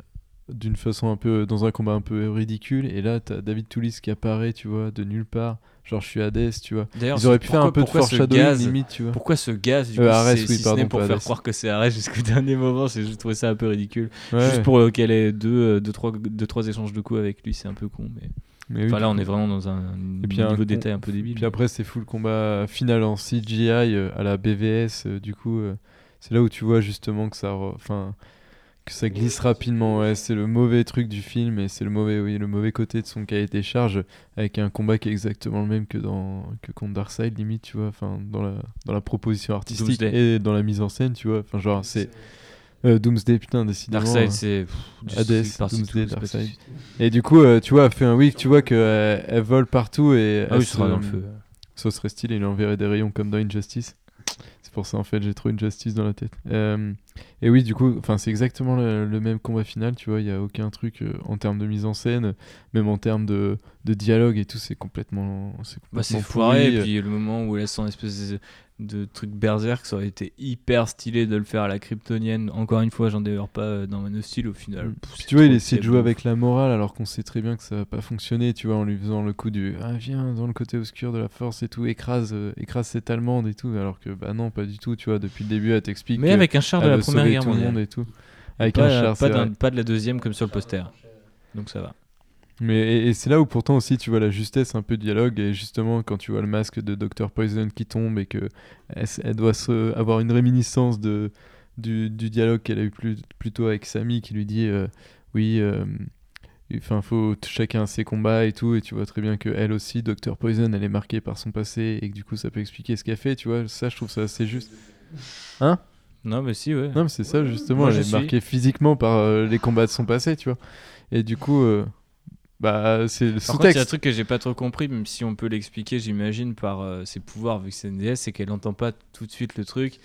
d'une façon un peu. dans un combat un peu ridicule, et là, t'as David Toulis qui apparaît, tu vois, de nulle part. Genre, je suis Hades, tu vois.
D'ailleurs,
Ils auraient pu faire un peu de
ce
foreshadowing
gaz-
limite, tu vois.
Pourquoi ce gaz du
Euh,
coup, c'est-
oui,
si ce
pardon,
n'est pour faire
Hades.
croire que c'est Ares jusqu'au dernier moment, c'est j'ai trouvé ça un peu ridicule.
Ouais.
Juste pour euh, qu'elle ait deux, euh, deux, trois, deux, trois échanges de coups avec lui, c'est un peu con. Mais,
Mais oui,
là, on est vraiment dans un
Et puis, un
niveau détail un peu débile.
Puis après, c'est full combat final en CGI euh, à la BVS. euh, du coup, euh, c'est là où tu vois justement que ça, re- enfin, que ça glisse rapidement. Ouais, c'est le mauvais truc du film et c'est le mauvais, oui, le mauvais côté de son cahier des charges avec un combat qui est exactement le même que dans que contre Darkseid limite, tu vois. Enfin, dans la dans la proposition artistique
Doomsday.
et dans la mise en scène, tu vois. Enfin, genre c'est euh, Doomsday, putain, décidément.
Darkseid,
euh,
c'est.
Hades, Doomsday, Darkseid. Et du coup, euh, tu vois, elle fait un week, tu vois qu'elle elle vole partout et.
Ah
elle
oui, sera
se-
dans le feu.
Ça serait stylé, il enverrait des rayons comme dans Injustice. C'est pour ça, en fait, j'ai trop Injustice dans la tête. Et oui, du coup, enfin, c'est exactement le, le même combat final, tu vois, il n'y a aucun truc euh, en termes de mise en scène, même en termes de, de dialogue et tout, c'est complètement. C'est
Bah, foiré, et puis le moment où elle sent une espèce de, de truc berserk, ça aurait été hyper stylé de le faire à la kryptonienne. Encore une fois, j'en dévore pas euh, dans Man of Steel au final. Pff,
Puis
c'est
tu vois, il essaie de jouer avec la morale alors qu'on sait très bien que ça va pas fonctionner, tu vois, en lui faisant le coup du Ah, viens dans le côté obscur de la force et tout, écrase, euh, écrase cette allemande et tout, alors que bah non, pas du tout, tu vois, depuis le début, elle t'explique.
Mais avec un char de la Première
tout monde et tout. Avec
pas,
un char,
pas, de la deuxième comme sur le poster. Donc ça va.
Mais et, et c'est là où pourtant aussi tu vois la justesse un peu du dialogue et justement quand tu vois le masque de Dr Poison qui tombe et que elle, doit se, avoir une réminiscence de du, du dialogue qu'elle a eu plus, plutôt avec Samy qui lui dit euh, oui euh, enfin faut chacun ses combats et tout et tu vois très bien que elle aussi Dr Poison elle est marquée par son passé et que du coup ça peut expliquer ce qu'elle fait tu vois ça je trouve ça assez juste hein?
Non, mais si, ouais.
non, mais c'est ça, justement.
Moi,
elle
je
est
suis.
marquée physiquement par euh, les combats de son passé, tu vois. Et du coup, euh, bah, c'est le
Par contre, il y a un
sous-texte.
truc que j'ai pas trop compris, même si on peut l'expliquer, j'imagine, par euh, ses pouvoirs, vu que c'est une déesse, c'est qu'elle entend pas tout de suite le truc.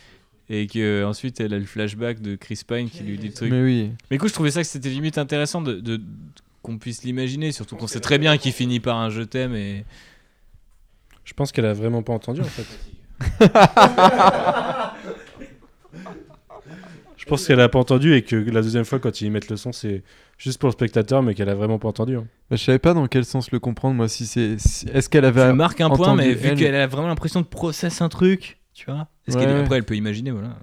Et que ensuite elle a le flashback de Chris Pine qui lui dit le truc.
Mais oui.
Mais du coup, je trouvais ça que c'était limite intéressant de, de- qu'on puisse l'imaginer, surtout qu'on sait très bien qu'il finit par un je t'aime et.
Je pense qu'elle a vraiment pas entendu en fait. Je pense qu'elle a pas entendu et que la deuxième fois, quand ils mettent le son, c'est juste pour le spectateur, mais qu'elle a vraiment pas entendu. hein.
Bah, je savais pas dans quel sens le comprendre, moi. Si c'est, si- est-ce qu'elle avait
Tu marques un point, mais vu
elle
qu'elle a vraiment l'impression de process un truc, tu vois. Est-ce
Ouais,
elle peut imaginer, voilà.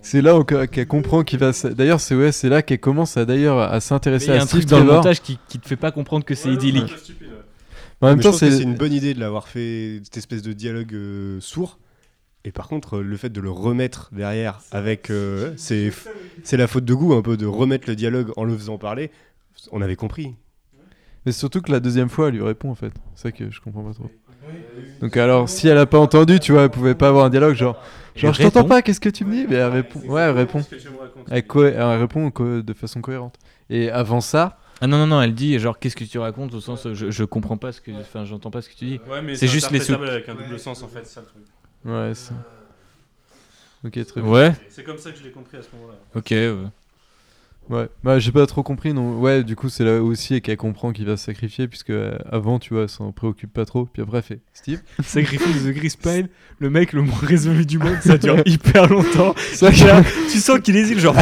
C'est là qu'elle comprend qu'il va. D'ailleurs, c'est ouais, c'est là qu'elle commence à d'ailleurs à s'intéresser
il y a
à
un
Steve
truc dans le montage qui, qui te fait pas comprendre que c'est idyllique.
En même
Mais
temps, c'est
une bonne idée de l'avoir fait cette espèce de dialogue euh, sourd. Et par contre, euh, le fait de le remettre derrière avec, euh, c'est c'est la faute de goût un peu de remettre le dialogue en le faisant parler. On avait compris.
Mais surtout que la deuxième fois, elle lui répond en fait. C'est ça que je comprends pas trop. Donc alors, si elle a pas entendu, tu vois, elle pouvait pas avoir un dialogue genre, genre je t'entends pas, qu'est-ce que tu me dis? Mais elle répond. Ouais, elle répond. Elle, co- elle répond co- de façon cohérente. Et avant ça,
Ah non, non, non, elle dit genre qu'est-ce que tu racontes au sens je, je comprends pas ce que. Enfin, j'entends pas ce que tu dis.
Ouais, mais
C'est juste les sous.
avec un double sens en fait, ça le truc.
Ouais, c'est. Ok, très bien.
Ouais,
C'est comme ça que je l'ai compris à ce moment-là.
ok. ouais.
Ouais, bah j'ai pas trop compris. Non, ouais, du coup, c'est là aussi qu'elle comprend qu'il va se sacrifier, puisque euh, avant, tu vois, elle s'en préoccupe pas trop. Puis après, elle fait Steve?
Sacrifice de Chris Pine, le mec le moins résolu du monde, ça dure hyper longtemps.
Ça,
Tu là, tu sens qu'il hésite, genre.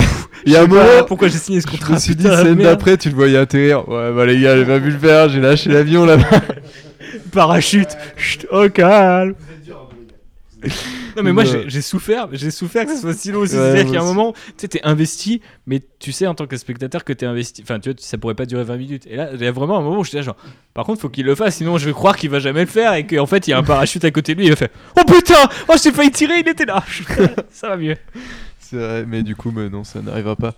Il y a
je
un moment,
pourquoi j'ai signé ce
Je
contrat
me suis dit,
putain,
scène d'après, tu le voyais atterrir. Ouais, bah les gars, j'ai pas vu le faire, j'ai lâché l'avion là-bas.
parachute. Chut, au calme. Non mais moi
Ouais.
j'ai souffert, j'ai souffert que ce soit si long aussi.
Ouais,
C'est-à-dire y a un moment, tu sais, t'es investi, mais tu sais en tant que spectateur que t'es investi. Enfin, tu vois, ça pourrait pas durer 20 minutes. Et là, il y a vraiment un moment où j'étais là, genre, par contre, faut qu'il le fasse, sinon je vais croire qu'il va jamais le faire et qu'en fait, il y a un parachute à côté de lui. Il va faire Oh putain Oh, j'ai failli tirer, il était là Ça va mieux.
C'est vrai, mais du coup, mais non, ça n'arrivera pas.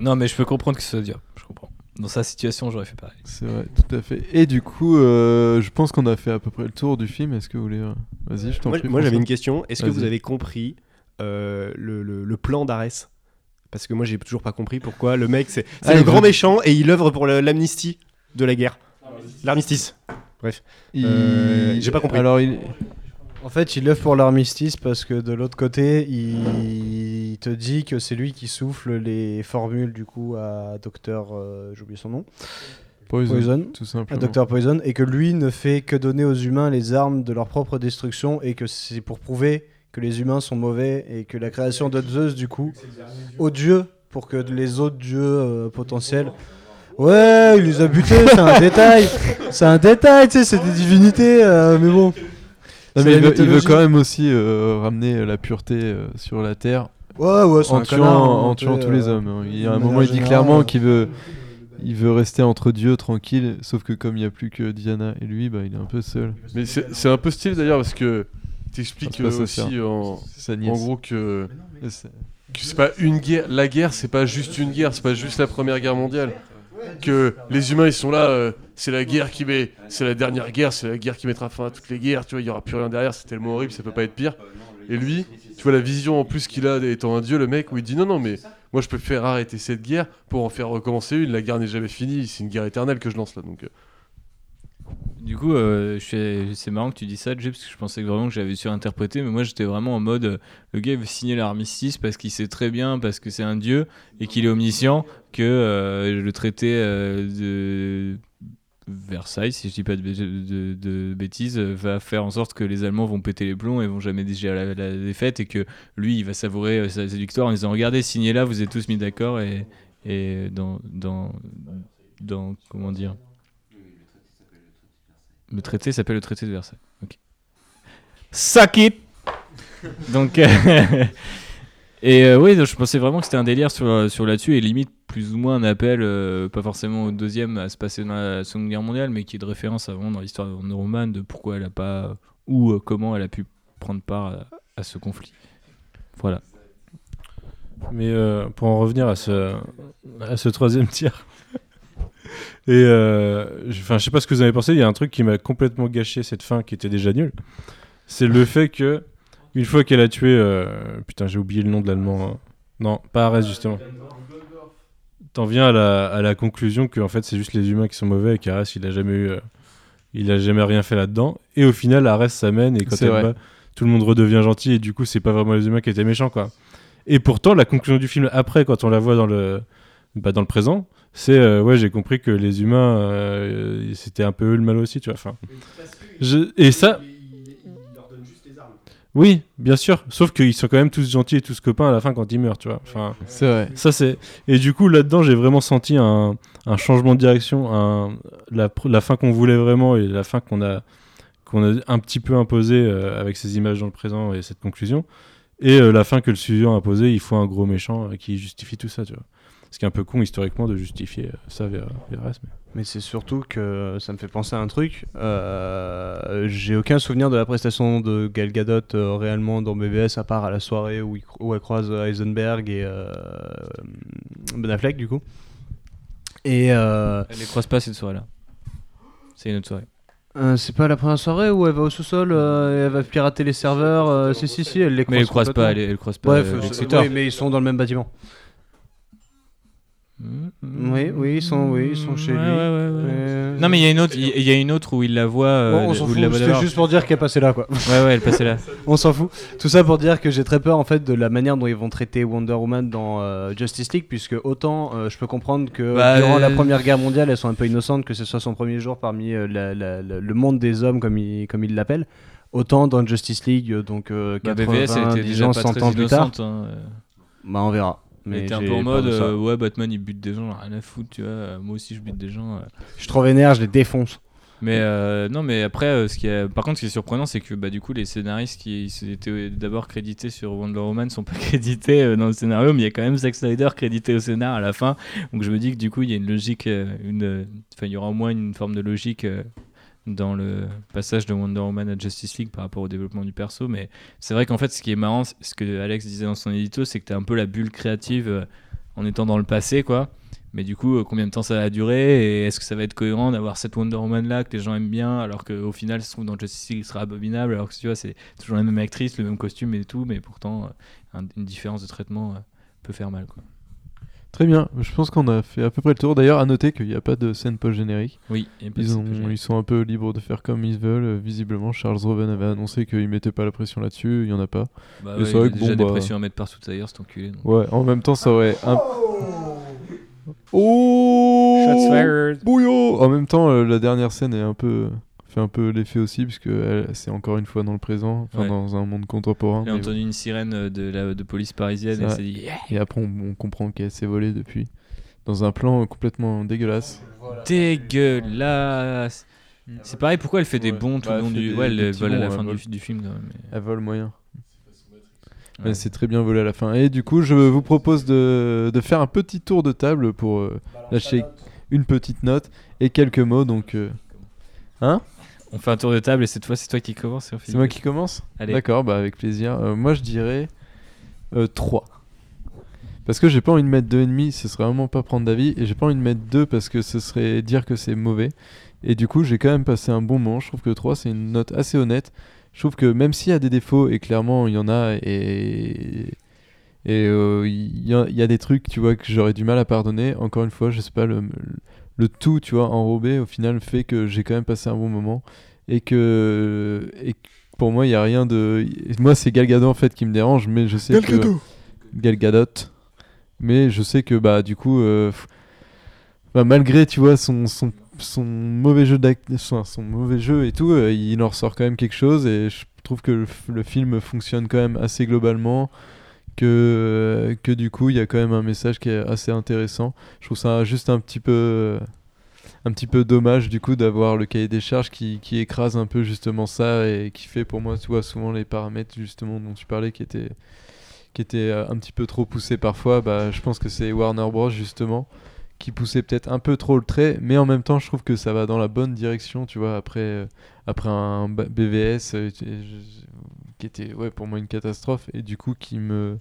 Non, mais je peux comprendre que ce soit dur. Je comprends. Dans sa situation, j'aurais fait pareil.
C'est vrai, tout à fait. Et du coup, euh, je pense qu'on a fait à peu près le tour du film. Est-ce que vous voulez. euh, Vas-y, je t'en prie.
moi, j'avais une question. Est-ce que vous avez compris euh, le, le- le plan d'Arès? Parce que moi, j'ai toujours pas compris pourquoi le mec, c'est c'est
Ah,
le grand
veut-
méchant et il œuvre pour l'amnistie de la guerre. L'armistice.
Il-
Euh, j'ai pas compris.
Alors, il...
En fait, il œuvre pour l'armistice parce que de l'autre côté, il... il te dit que c'est lui qui souffle les formules du coup à Docteur, euh, j'ai oublié son nom,
Poison,
Poison,
tout
à Poison, et que lui ne fait que donner aux humains les armes de leur propre destruction et que c'est pour prouver que les humains sont mauvais et que la création de Zeus du coup, aux dieux pour que les autres dieux euh, potentiels. Ouais, il les a butés, c'est un détail. C'est un détail, tu sais, c'est des divinités, euh, mais bon.
Mais il, veut, il veut
mythologie.
quand même aussi euh, ramener la pureté euh, sur la Terre
Ouais, ouais, c'est
en tuant,
hein,
en
tu
tuant
sais,
tous les
euh,
hommes. Il y a un moment, il dit clairement
euh,
qu'il veut, il veut rester entre dieux tranquille, sauf que comme il n'y a plus que Diana et lui, bah, il est un peu seul.
Mais c'est un peu stylé d'ailleurs parce que t'expliques
Ah, ça,
aussi en, gros que, que c'est pas une guerre. La guerre, c'est pas juste une guerre, c'est pas juste la première guerre mondiale. Que les humains ils sont là, euh, c'est la guerre qui met, c'est la dernière guerre, c'est la guerre qui mettra fin à toutes les guerres. Tu vois, il y aura plus rien derrière, c'est tellement horrible, ça peut pas être pire. Et lui, tu vois la vision en plus qu'il a étant un dieu, le mec, où il dit non non mais moi je peux faire arrêter cette guerre pour en faire recommencer une. La guerre n'est jamais finie, c'est une guerre éternelle que je lance là. Donc euh,
Du coup, euh, c'est marrant que tu dis ça, Jay, parce que je pensais que vraiment que j'avais surinterprété, mais moi j'étais vraiment en mode euh, le gars veut signer l'armistice parce qu'il sait très bien, parce que c'est un dieu et qu'il est omniscient, que euh, le traité de Versailles, si je dis pas de, bê- de- de bêtises, va faire en sorte que les Allemands vont péter les plombs et vont jamais digérer la, défaite et que lui il va savourer sa, sa victoire en disant regardez, signez là, vous êtes tous mis d'accord et, dans. Comment dire le traité s'appelle le traité de Versailles. Ok. Suck it Donc, euh, et euh, oui, je pensais vraiment que c'était un délire sur, sur là-dessus et limite plus ou moins un appel, euh, pas forcément au deuxième à se passer dans la Seconde Guerre mondiale, mais qui est de référence avant dans l'histoire de de pourquoi elle a pas ou euh, comment elle a pu prendre part à, à ce conflit. Voilà.
Mais euh, pour en revenir à ce, à ce troisième tiers. Et euh, je- enfin, je sais pas ce que vous avez pensé. Il y a un truc qui m'a complètement gâché cette fin qui était déjà nulle. C'est le fait que une fois qu'elle a tué, euh, putain, j'ai oublié le nom de l'allemand. hein. Non, pas Arès justement. T'en viens à la, à la conclusion que en fait c'est juste les humains qui sont mauvais et qu'Arès il a jamais eu, euh, il a jamais rien fait là-dedans. Et au final, Arès s'amène et quand elle bat, tout le monde redevient gentil et du coup c'est pas vraiment les humains qui étaient méchants quoi. Et pourtant, la conclusion du film après, quand on la voit dans le, bah, dans le présent, c'est euh, ouais, j'ai compris que les humains, euh, c'était un peu eux le mal aussi, tu vois. Enfin, je- et ça. Oui, bien sûr. Sauf qu'ils sont quand même tous gentils et tous copains à la fin quand ils meurent, tu vois. Enfin,
C'est vrai.
ça c'est. Et du coup, là-dedans, j'ai vraiment senti un, un changement de direction, un, la, la fin qu'on voulait vraiment et la fin qu'on a, qu'on a un petit peu imposée euh, avec ces images dans le présent et cette conclusion. Et euh, la fin que le studio a imposée, il faut un gros méchant euh, qui justifie tout ça, tu vois. Ce qui est un peu con historiquement de justifier euh, ça vers, vers le reste. mais-
Mais c'est surtout que ça me fait penser à un truc. Euh, J'ai aucun souvenir de la prestation de Gal Gadot euh, réellement dans BVS à part à la soirée où, il cro- où elle croise Heisenberg et euh, Ben Affleck du coup. Et euh,
Elle les croise pas cette soirée-là. C'est une autre soirée.
euh, c'est pas la première soirée où elle va au sous-sol, euh, et elle va pirater les serveurs. euh, si si si, elle les croise.
Mais elle croise pas, elle,
complètement.
elle croise pas. Euh,
euh, oui, mais ils sont dans le même bâtiment.
Mmh,
Oui, oui, ils sont, oui, ils sont chez
Ouais,
lui.
ouais, ouais, ouais. Non mais il y a une autre, il y a une autre où il la voit. euh,
Bon, on c'était juste pour dire qu'elle passait là quoi.
Ouais ouais, elle passait là.
On s'en fout. Tout ça pour dire que j'ai très peur en fait de la manière dont ils vont traiter Wonder Woman dans euh, Justice League, puisque autant euh, je peux comprendre que
Bah,
durant la
euh,
Première Guerre mondiale, elles sont un peu innocentes, que ce soit son premier jour parmi euh, la- la- la- le monde des hommes comme il, comme il l'appelle. Autant dans Justice League, donc euh,
Bah,
80,
BVS elle était
10
déjà
ans,
pas
100
très
ans plus tard.
innocente. hein, euh.
Bah on verra.
Mais t'es un peu en mode euh, ouais Batman il bute des gens, rien à foutre, tu vois. euh, Moi aussi je bute des gens. euh.
Je suis trop vénère, je les défonce.
Mais euh, non, mais après, euh, ce qui est, par contre, ce qui est surprenant, c'est que bah, du coup, les scénaristes qui étaient d'abord crédités sur Wonder Woman sont pas crédités euh, dans le scénario, mais il y a quand même Zack Snyder crédité au scénar à la fin. Donc je me dis que du coup, il y a une logique, une, enfin, il y aura au moins une forme de logique euh, dans le passage de Wonder Woman à Justice League par rapport au développement du perso. Mais c'est vrai qu'en fait, ce qui est marrant, ce que Alex disait dans son édito, c'est que t'es un peu la bulle créative euh, en étant dans le passé, quoi. Mais du coup, euh, combien de temps ça va durer Et est-ce que ça va être cohérent d'avoir cette Wonder Woman là que les gens aiment bien alors qu'au final, ça se trouve dans Justice League, sera abominable alors que tu vois, c'est toujours la même actrice, le même costume et tout, mais pourtant, euh, un- une différence de traitement peut faire mal. Quoi.
Très bien, je pense qu'on a fait à peu près le tour. D'ailleurs, à noter qu'il n'y a pas de scène post-générique.
Oui, il y a pas de
Ils,
scène
ont, ils sont un peu libres de faire comme ils veulent. Visiblement, Charles Roven avait annoncé qu'il mettait pas la pression là-dessus. Il y en a pas.
Bah
Mais
ouais,
c'est
il
vrai
a
que
déjà
bon,
des
bah,
pressions à mettre partout ailleurs, cet enculé. donc.
Ouais, en même temps, ça aurait un. Oh
Shots fired.
Bouillot En même temps, euh, la dernière scène est un peu fait un peu l'effet aussi puisque elle- c'est encore une fois dans le présent, enfin
Ouais.
dans un monde contemporain.
Il a entendu une sirène de, la, de police parisienne et s'est dit Yeah
Et après, on, on comprend qu'elle s'est volée depuis. Dans un plan complètement dégueulasse.
Dégueulasse C'est pareil, pourquoi elle fait des
Ouais.
bons tout
Bah,
le long
elle fait
du.
des-
Ouais, elle vole à la fin
elle
du, film quand même. mais-
Elle vole moyen.
Ouais.
Mais c'est très bien volé à la fin. Et du coup, je vous propose de, de faire un petit tour de table pour euh, lâcher une petite note et quelques mots. Donc, euh, hein?
On fait un tour de table et cette fois c'est toi qui commence. on
C'est moi qui commence. D'accord, bah avec plaisir. Euh, moi, je dirais 3. Parce que j'ai pas envie de mettre 2,5, ce serait vraiment pas prendre d'avis. Et j'ai pas envie de mettre 2 parce que ce serait dire que c'est mauvais. Et du coup, j'ai quand même passé un bon moment. Je trouve que 3, c'est une note assez honnête. Je trouve que même s'il y a des défauts, et clairement il y en a, et et euh, il y, y a des trucs, tu vois, que j'aurais du mal à pardonner. Encore une fois, je sais pas, le, le tout, tu vois, enrobé, au final, fait que j'ai quand même passé un bon moment. Et que, et pour moi, il y a rien de. Moi, c'est Gal Gadot en fait qui me dérange, mais je sais que. Gal Gadot. Mais je sais que, bah, du coup, euh, bah, malgré, tu vois, son, son, son mauvais jeu son, son mauvais jeu et tout, euh, il en ressort quand même quelque chose. Et je trouve que le film fonctionne quand même assez globalement. Que, que du coup, il y a quand même un message qui est assez intéressant. Je trouve ça juste un petit peu un petit peu dommage du coup d'avoir le cahier des charges qui, qui écrase un peu justement ça et qui fait pour moi tu vois souvent les paramètres justement dont tu parlais qui étaient qui étaient euh, un petit peu trop poussés parfois bah je pense que c'est Warner Bros justement qui poussait peut-être un peu trop le trait mais en même temps je trouve que ça va dans la bonne direction tu vois après euh, après un BVS était ouais pour moi une catastrophe et du coup qui me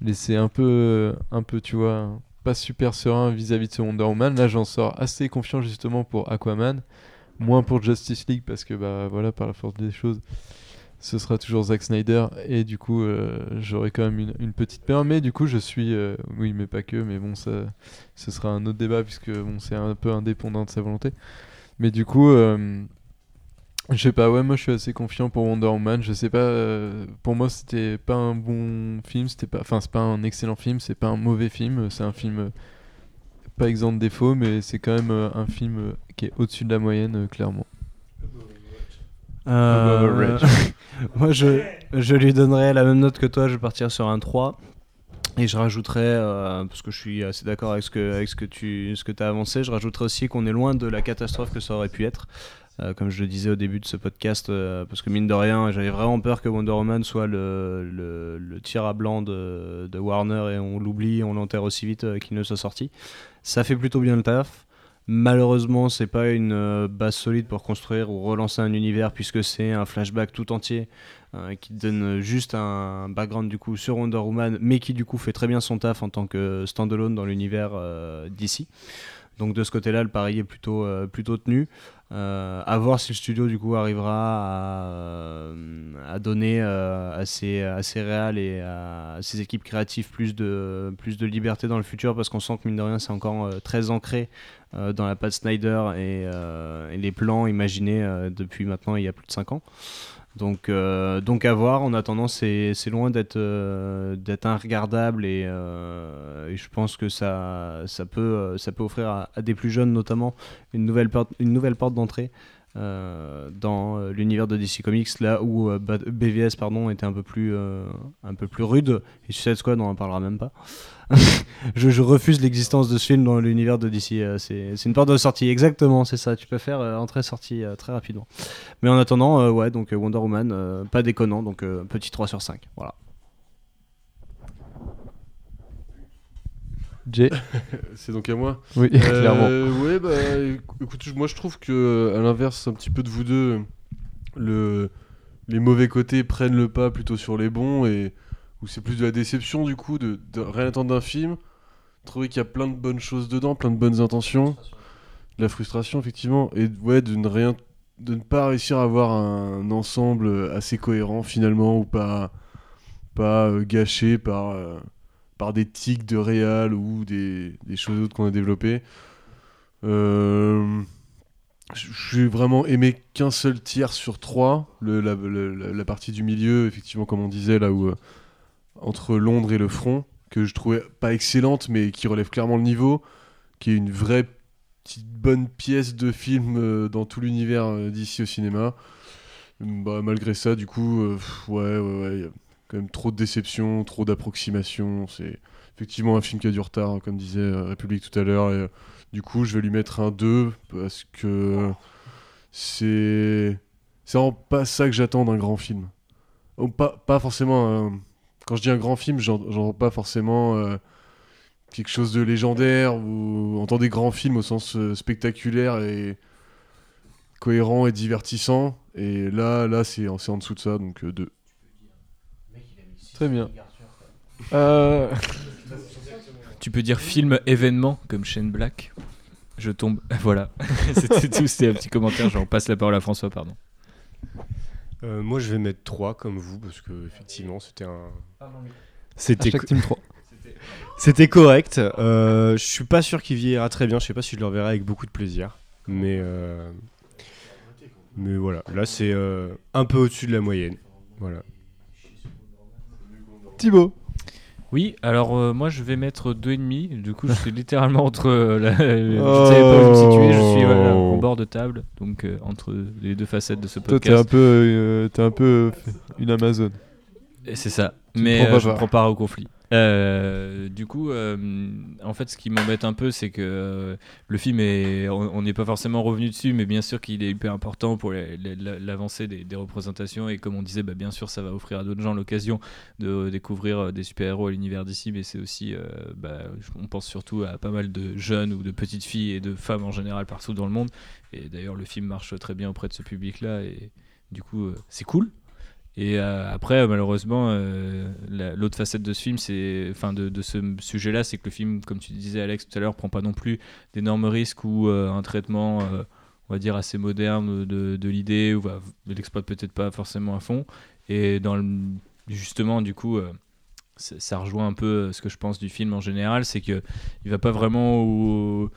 laissait un peu un peu tu vois pas super serein vis-à-vis de ce Wonder Woman. Là, j'en sors assez confiant justement pour Aquaman, moins pour Justice League parce que bah voilà, par la force des choses, ce sera toujours Zack Snyder et du coup, euh, j'aurai quand même une, une petite peur. Mais du coup, je suis, euh, oui, mais pas que, mais bon, ça, ce sera un autre débat puisque bon, c'est un peu indépendant de sa volonté. Mais du coup. euh, je sais pas, ouais, moi je suis assez confiant pour Wonder Woman. Je sais pas, euh, pour moi c'était pas un bon film, c'était pas, enfin c'est pas un excellent film, c'est pas un mauvais film, c'est un film euh, pas exempt de défauts, mais c'est quand même euh, un film qui est au-dessus de la moyenne, euh, clairement.
Euh, moi, je, je lui donnerais la même note que toi. Je vais partir sur un 3. Et je rajouterais, euh, parce que je suis assez d'accord avec ce que, avec ce que tu ce que as avancé, je rajouterais aussi qu'on est loin de la catastrophe que ça aurait pu être. Euh, comme je le disais au début de ce podcast, euh, parce que mine de rien, j'avais vraiment peur que Wonder Woman soit le, le, le tir à blanc de, Warner et on l'oublie, on l'enterre aussi vite euh, qu'il ne soit sorti. Ça fait plutôt bien le taf. Malheureusement, c'est pas une base solide pour construire ou relancer un univers puisque c'est un flashback tout entier qui donne juste un background du coup sur Wonder Woman, mais qui du coup fait très bien son taf en tant que standalone dans l'univers d'ici. Donc de ce côté-là, le pari est plutôt, plutôt tenu. Euh, à voir si le studio du coup arrivera à, euh, à donner euh, à, ses, à réals et à ses équipes créatives plus de, plus de liberté dans le futur parce qu'on sent que mine de rien c'est encore très ancré dans la patte Snyder et, et les plans imaginés depuis maintenant il y a plus de 5 ans. Donc, euh, donc à voir. En attendant, c'est loin d'être euh, d'être inregardable et, euh, et je pense que ça, ça, peut, euh, ça peut offrir à, des plus jeunes notamment une nouvelle porte, une nouvelle porte d'entrée dans l'univers de DC Comics, là où BVS pardon, était un peu plus, un peu plus rude. Et Suicide Squad, on en parlera même pas. je, je refuse l'existence de ce film dans l'univers de DC. euh, c'est une porte de sortie, exactement, c'est ça. Tu peux faire euh, entrée-sortie euh, très rapidement. Mais en attendant, euh, ouais, donc Wonder Woman, euh, pas déconnant, donc euh, petit 3 sur 5. Voilà.
Jay
C'est donc à moi
Oui,
Euh,
clairement.
Ouais, bah écoute, je- moi je trouve que à l'inverse, un petit peu de vous deux, le, les mauvais côtés prennent le pas plutôt sur les bons et où c'est plus de la déception du coup, de, rien attendre d'un film. Trouver qu'il y a plein de bonnes choses dedans, plein de bonnes intentions, de la frustration effectivement, et ouais, de ne rien, de ne pas réussir à avoir un ensemble assez cohérent finalement ou pas, pas euh, gâché par. euh, par des tics de réal ou des, des choses autres qu'on a développées. Euh, J'ai vraiment aimé qu'un seul tiers sur trois, la partie du milieu, effectivement, comme on disait, là où euh, entre Londres et le front, que je trouvais pas excellente, mais qui relève clairement le niveau, qui est une vraie petite bonne pièce de film euh, dans tout l'univers euh, d'ici au cinéma. Bah, malgré ça, du coup, euh, ouais, ouais, ouais, y a quand même trop de déception, trop d'approximation. C'est effectivement un film qui a du retard, comme disait euh, République tout à l'heure. Et du coup, je vais lui mettre un 2 parce que c'est c'est pas ça que j'attends d'un grand film. Oh, pas, pas forcément. un- Quand je dis un grand film, j'en- j'entends pas forcément euh, quelque chose de légendaire ou entend des grands films au sens euh, spectaculaire et cohérent et divertissant. Et là, là c'est en, dessous de ça, donc 2.
Très bien. Euh,
Tu peux dire film événement comme Shane Black. Je tombe. Voilà. C'était tout. C'était un petit commentaire. J'en passe la parole à François, pardon.
Euh, moi, je vais mettre 3 comme vous, parce que effectivement, c'était un. C'était
Hashtag
co-
Team 3.
C'était correct. Euh, je suis pas sûr qu'il vieillira très bien. Je sais pas si je le reverrai avec beaucoup de plaisir. Mais, euh, mais voilà. Là, c'est euh, un peu au-dessus de la moyenne. Voilà.
Thibaut.
Oui, alors euh, moi je vais mettre 2,5. Du coup, je suis littéralement entre. euh, la- Je ne savais pas où me situer. Je suis voilà,
Oh.
en bord de table. Donc euh, entre les deux facettes de ce
Toi, t'es un
podcast.
peu, t'es un peu une Amazon.
C'est ça.
Tu ne
Mais
prends pas
je
part.
prends part au conflit. Euh, du coup, euh, en fait, ce qui m'embête un peu, c'est que euh, le film est, on n'est pas forcément revenu dessus, mais bien sûr qu'il est hyper important pour l'avancée des, représentations. Et comme on disait, bah, bien sûr, ça va offrir à d'autres gens l'occasion de découvrir des super-héros à l'univers d'ici, mais c'est aussi, bah, on pense surtout à pas mal de jeunes ou de petites filles et de femmes en général partout dans le monde. Et d'ailleurs, le film marche très bien auprès de ce public-là, et du coup, c'est cool. Et euh, après, malheureusement, euh, la- l'autre facette de ce film, c'est, enfin, de, ce sujet-là, c'est que le film, comme tu disais Alex tout à l'heure, prend pas non plus d'énormes risques ou euh, un traitement, euh, on va dire assez moderne de, l'idée ou ne l'exploite peut-être pas forcément à fond. Et justement, du coup, euh, ça rejoint un peu euh, ce que je pense du film en général, c'est que il va pas vraiment au,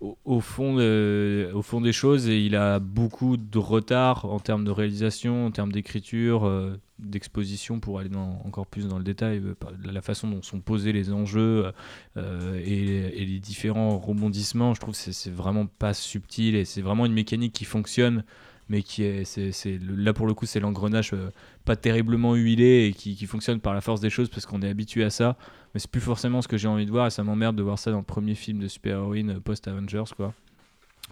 au, fond au fond des choses et il a beaucoup de retard en termes de réalisation, en termes d'écriture, euh, d'exposition pour aller dans- encore plus dans le détail, euh, la façon dont sont posés les enjeux euh, et, les différents rebondissements. Je trouve que c'est- vraiment pas subtil et c'est vraiment une mécanique qui fonctionne mais qui est, là pour le coup c'est l'engrenage pas terriblement huilé et qui fonctionne par la force des choses parce qu'on est habitué à ça mais c'est plus forcément ce que j'ai envie de voir et ça m'emmerde de voir ça dans le premier film de super-héroïne post-Avengers quoi.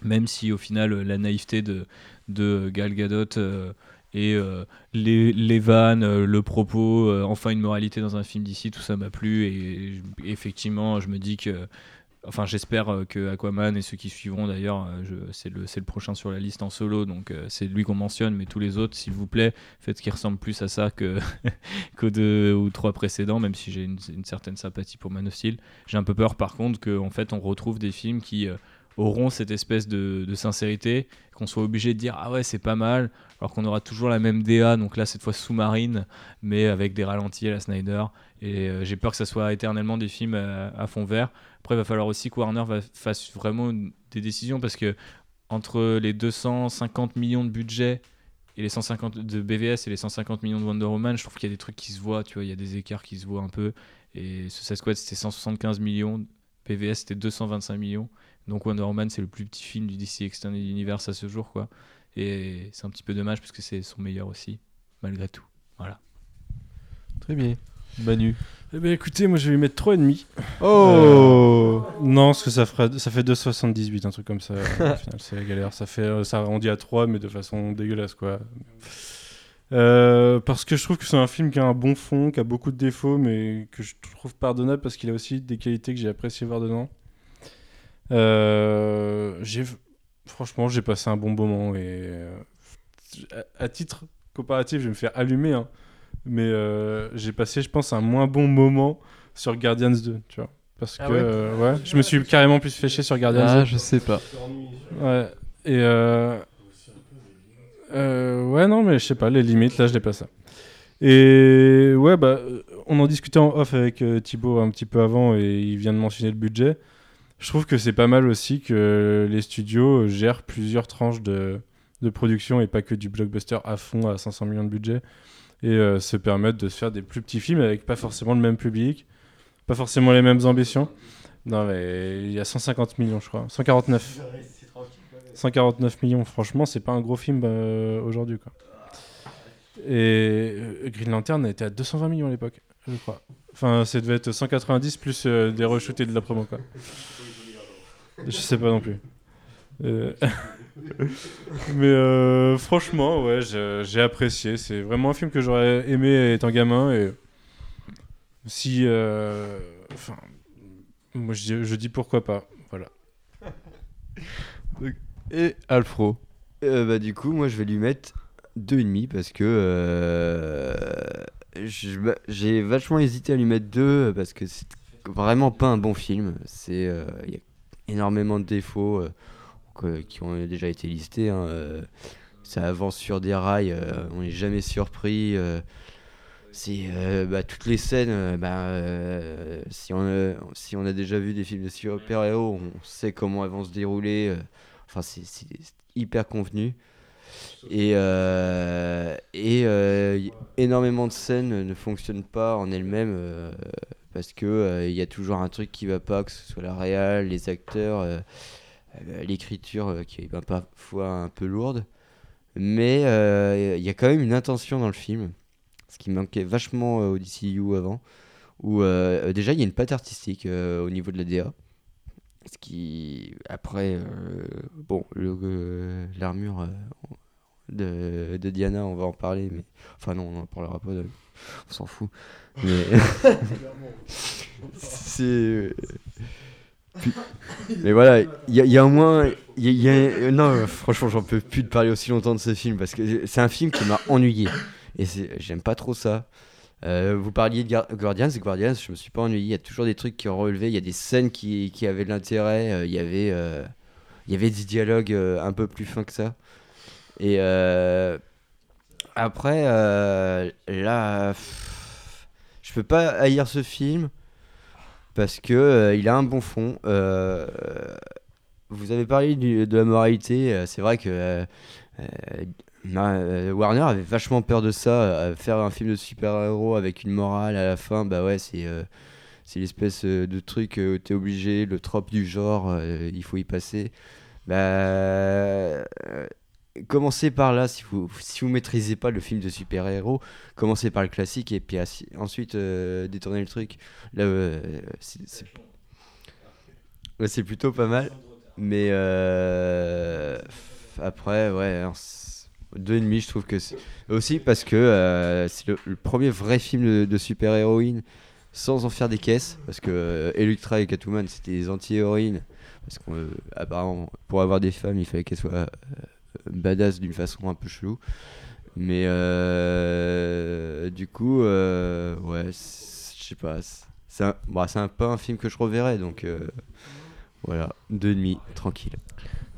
Même si au final euh, la naïveté de, de Gal Gadot euh, et euh, les, les vannes, euh, le propos, euh, enfin une moralité dans un film d'ici, tout ça m'a plu et, effectivement je me dis que Enfin, j'espère euh, que Aquaman et ceux qui suivront d'ailleurs, euh, c'est le, prochain sur la liste en solo, donc euh, c'est lui qu'on mentionne, mais tous les autres, s'il vous plaît, faites qu'il ressemble plus à ça que qu'aux deux ou trois précédents, même si j'ai une, certaine sympathie pour Man of Steel. J'ai un peu peur par contre qu'en fait on retrouve des films qui auront cette espèce de, sincérité, qu'on soit obligé de dire ah ouais c'est pas mal, alors qu'on aura toujours la même DA, donc là cette fois sous-marine, mais avec des ralentis à la Snyder. Et euh, j'ai peur que ça soit éternellement des films à, fond vert. Après, il va falloir aussi que Warner va- fasse vraiment des décisions parce que entre les 250 millions de budget et les 150 de BVS et les 150 millions de Wonder Woman, je trouve qu'il y a des trucs qui se voient, tu vois, il y a des écarts qui se voient un peu. Et Suicide Squad c'était 175 millions, BVS c'était 225 millions. Donc Wonder Woman c'est le plus petit film du DC Extended Universe à ce jour, quoi. Et c'est un petit peu dommage parce que c'est son meilleur aussi, malgré tout. Voilà.
Très bien. Manu.
Eh ben écoutez, moi je vais lui mettre 3,5.
Oh
Euh, Non, parce que ça, fera, ça fait 2,78, un truc comme ça. au final, c'est la galère. Ça, fait, euh, ça arrondit à 3, mais de façon dégueulasse, quoi. Euh, parce que je trouve que c'est un film qui a un bon fond, qui a beaucoup de défauts, mais que je trouve pardonnable parce qu'il a aussi des qualités que j'ai apprécié voir dedans. Euh, j'ai, franchement, j'ai passé un bon moment et euh, à, titre comparatif, je vais me faire allumer, hein, mais euh, j'ai passé, je pense, un moins bon moment sur Guardians 2, tu vois. Parce
Ah
que,
ouais
euh, ouais, je me suis carrément plus fait chier sur Guardians
Ah,
2.
je sais pas.
Ouais, et euh, ouais, non, mais je sais pas, les limites, là, je pas ça. Et ouais, bah, on en discutait en off avec Thibaut un petit peu avant et il vient de mentionner le budget. Je trouve que c'est pas mal aussi que les studios gèrent plusieurs tranches de, de production et pas que du blockbuster à fond à 500 millions de budget et euh, se permettent de se faire des plus petits films avec pas forcément le même public, pas forcément les mêmes ambitions. Non, mais il y a 150 millions, je crois. 149. 149 millions, franchement, c'est pas un gros film euh, aujourd'hui, quoi. Et euh, Green Lantern était à 220 millions à l'époque, je crois. Enfin, ça devait être 190 plus euh, des reshoots et de la promo, quoi. Je sais pas non plus. Euh, Mais euh, franchement, ouais, j'ai apprécié. C'est vraiment un film que j'aurais aimé étant gamin. Et si. euh, Enfin. moi, je, dis- je dis pourquoi pas. Voilà.
Et Alfro?
Euh, bah, du coup, moi, je vais lui mettre 2,5 parce que j'ai vachement hésité à lui mettre 2 parce que c'est vraiment pas un bon film. C'est euh, Il y a énormément de défauts euh, qui ont déjà été listés. hein, euh, ça avance sur des rails, euh, on n'est jamais surpris. euh, c'est euh, bah, toutes les scènes, euh, bah, euh, si, on a, si on a déjà vu des films de super-héros, on sait comment elles vont se dérouler. euh, Enfin, c'est hyper convenu. Et, euh, euh, énormément de scènes ne fonctionnent pas en elles-mêmes euh, parce euh, il y a toujours un truc qui va pas, que ce soit la réal, les acteurs, l'écriture qui est ben, parfois un peu lourde. Mais il y a quand même une intention dans le film, ce qui manquait vachement au DCU avant. Où déjà il y a une patte artistique au niveau de la DA. Ce qui, après, bon, l'armure de, de Diana, on va en parler, mais enfin non, on en parlera pas, de- on s'en fout. Mais c'est, euh, mais voilà, il y, a- il y a au moins, y a- y a- non, franchement, j'en peux plus de parler aussi longtemps de ce film parce que c'est un film qui m'a ennuyé et j'aime pas trop ça. Euh, vous parliez de Gar- Guardians, Guardians, je me suis pas ennuyé. Il y a toujours des trucs qui ont relevé. Il y a des scènes qui, qui avaient de l'intérêt. euh, Il y avait, euh, il y avait des dialogues un peu plus fins que ça. Et euh, après, euh, là, je peux pas haïr ce film parce que euh, il a un bon fond. Vous avez parlé de la moralité. C'est vrai que Warner avait vachement peur de ça, faire un film de super-héros avec une morale à la fin, bah ouais, c'est l'espèce de truc où t'es obligé, le trope du genre, il faut y passer. Bah, commencez par là, si vous, si vous maîtrisez pas le film de super-héros, commencez par le classique et puis ensuite euh, détournez le truc. Là, euh, c'est- plutôt pas mal. Mais euh, après, ouais, deux et demi, je trouve que c'est aussi parce que c'est le, premier vrai film de, super-héroïne sans en faire des caisses. Parce que Electra et Catwoman, c'était des anti-héroïnes. Parce qu'apparemment, pour avoir des femmes, il fallait qu'elles soient badass d'une façon un peu chelou. Mais euh, du coup, euh, ouais, je sais pas. c'est- un, bah, c'est un, pas un film que je reverrai, donc euh, voilà, deux demi, tranquille.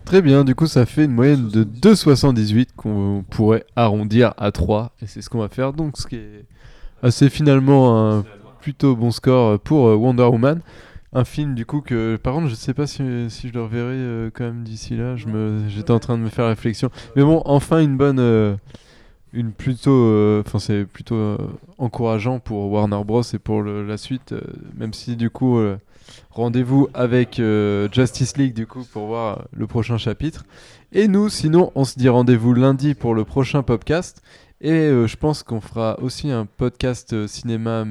Très bien, du coup ça fait une moyenne de 2,78 qu'on pourrait arrondir à 3 et c'est ce qu'on va faire donc ce qui est assez finalement un plutôt bon score pour Wonder Woman. Un film du coup que par contre je sais pas si, si je le reverrai euh, quand même d'ici là, je me, j'étais en train de me faire réflexion. Mais bon, enfin une bonne... euh, une plutôt... euh, Enfin c'est plutôt encourageant pour Warner Bros et pour la suite, même si du coup... Rendez-vous avec Justice League du coup pour voir le prochain chapitre. Et nous, sinon, on se dit rendez-vous lundi pour le prochain podcast. Et euh, je pense qu'on fera aussi un podcast euh, cinéma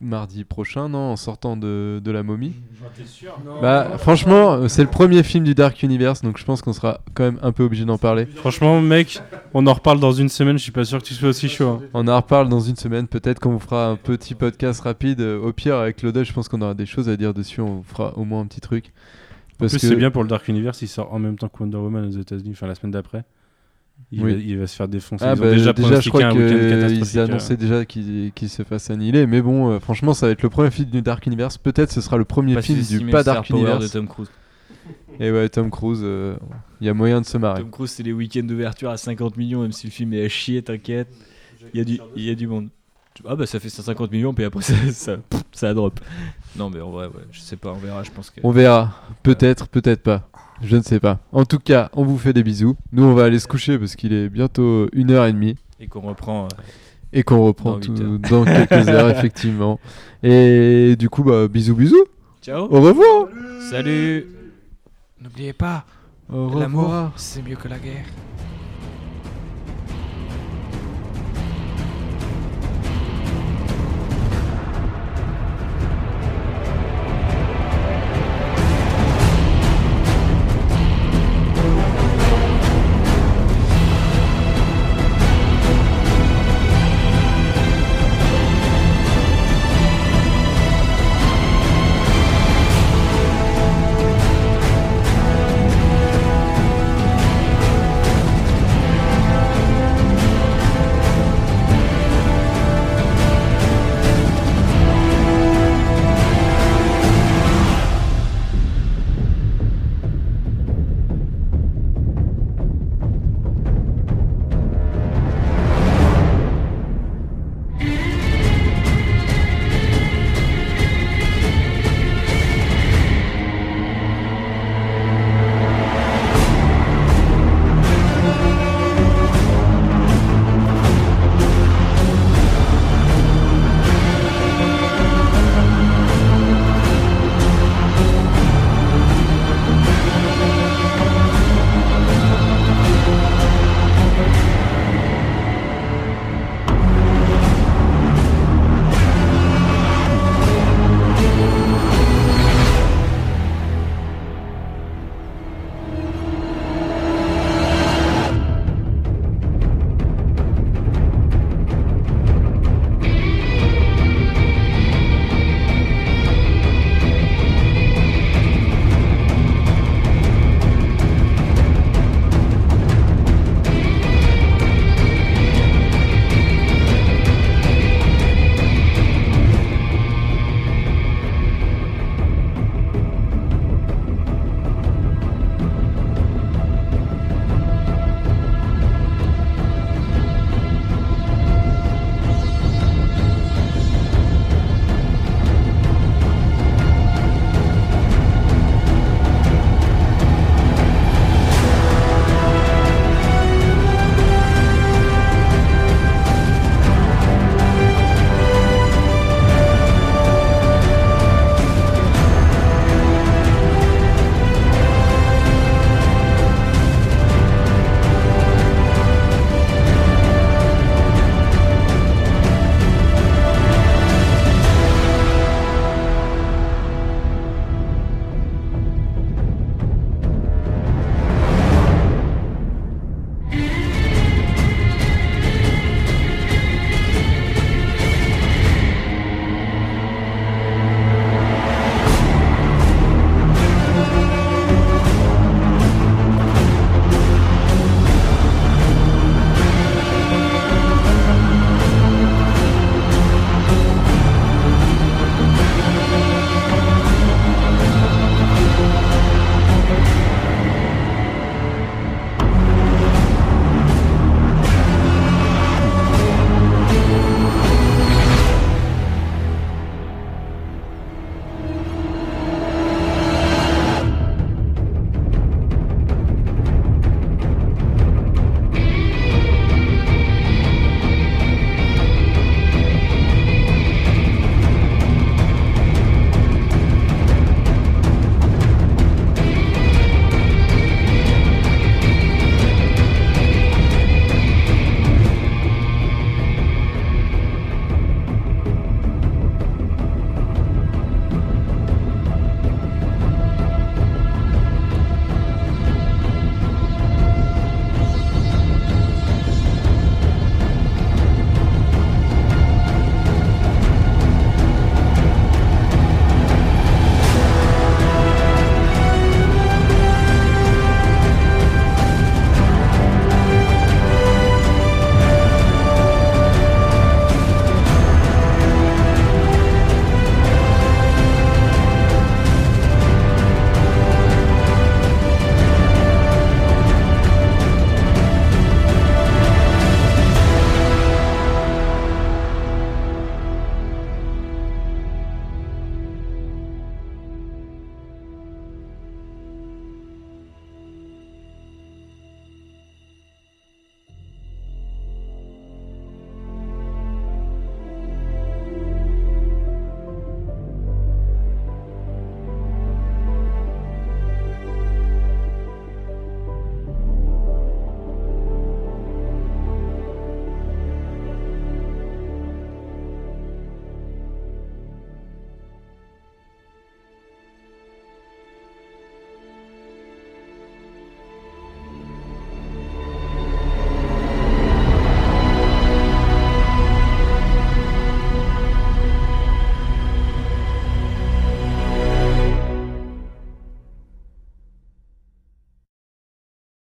mardi prochain, non En sortant de, de la momie.
T'es sûr?
Bah, franchement, euh, c'est le premier film du Dark Universe, donc je pense qu'on sera quand même un peu obligé d'en parler.
Franchement, mec, on en reparle dans une semaine. Je suis pas sûr que tu sois aussi chaud. hein.
On en reparle dans une semaine, peut-être qu'on vous fera un petit podcast rapide. Au pire, avec Claude, je pense qu'on aura des choses à dire dessus. On vous fera au moins un petit truc.
En
Parce
plus,
que
c'est bien pour le Dark Universe. Il sort en même temps que Wonder Woman aux États-Unis, enfin la semaine d'après. Il,
Oui.
va, il va se faire défoncer.
Ah
Ils ont
bah,
déjà,
déjà, je crois qu'ils
euh.
annonçaient déjà qu'il se fasse annihiler. Mais bon, euh, franchement, ça va être le premier film du Dark Universe. Peut-être ce sera le premier
Pas
film du pas Dark
power
Universe.
de Tom Cruise.
Et ouais, Tom Cruise, euh, il y a moyen de se marrer.
Tom Cruise, c'est les week-ends d'ouverture à 50 millions, même si le film est à chier, t'inquiète.
Il y, a du, il y a du monde. Ah bah ça fait 150 millions, puis après ça, ça, ça drop. Non mais en vrai, ouais, je sais pas, on verra, je pense que...
On verra. Peut-être, peut-être pas. Je ne sais pas. En tout cas, on vous fait des bisous. Nous, on va aller se coucher parce qu'il est bientôt une heure et demie.
Et qu'on reprend... euh,
Et qu'on reprend
Dans
tout dans quelques heures, effectivement. Et du coup, bah, bisous, bisous.
Ciao
Au revoir.
Salut N'oubliez pas, l'amour, c'est mieux que la guerre.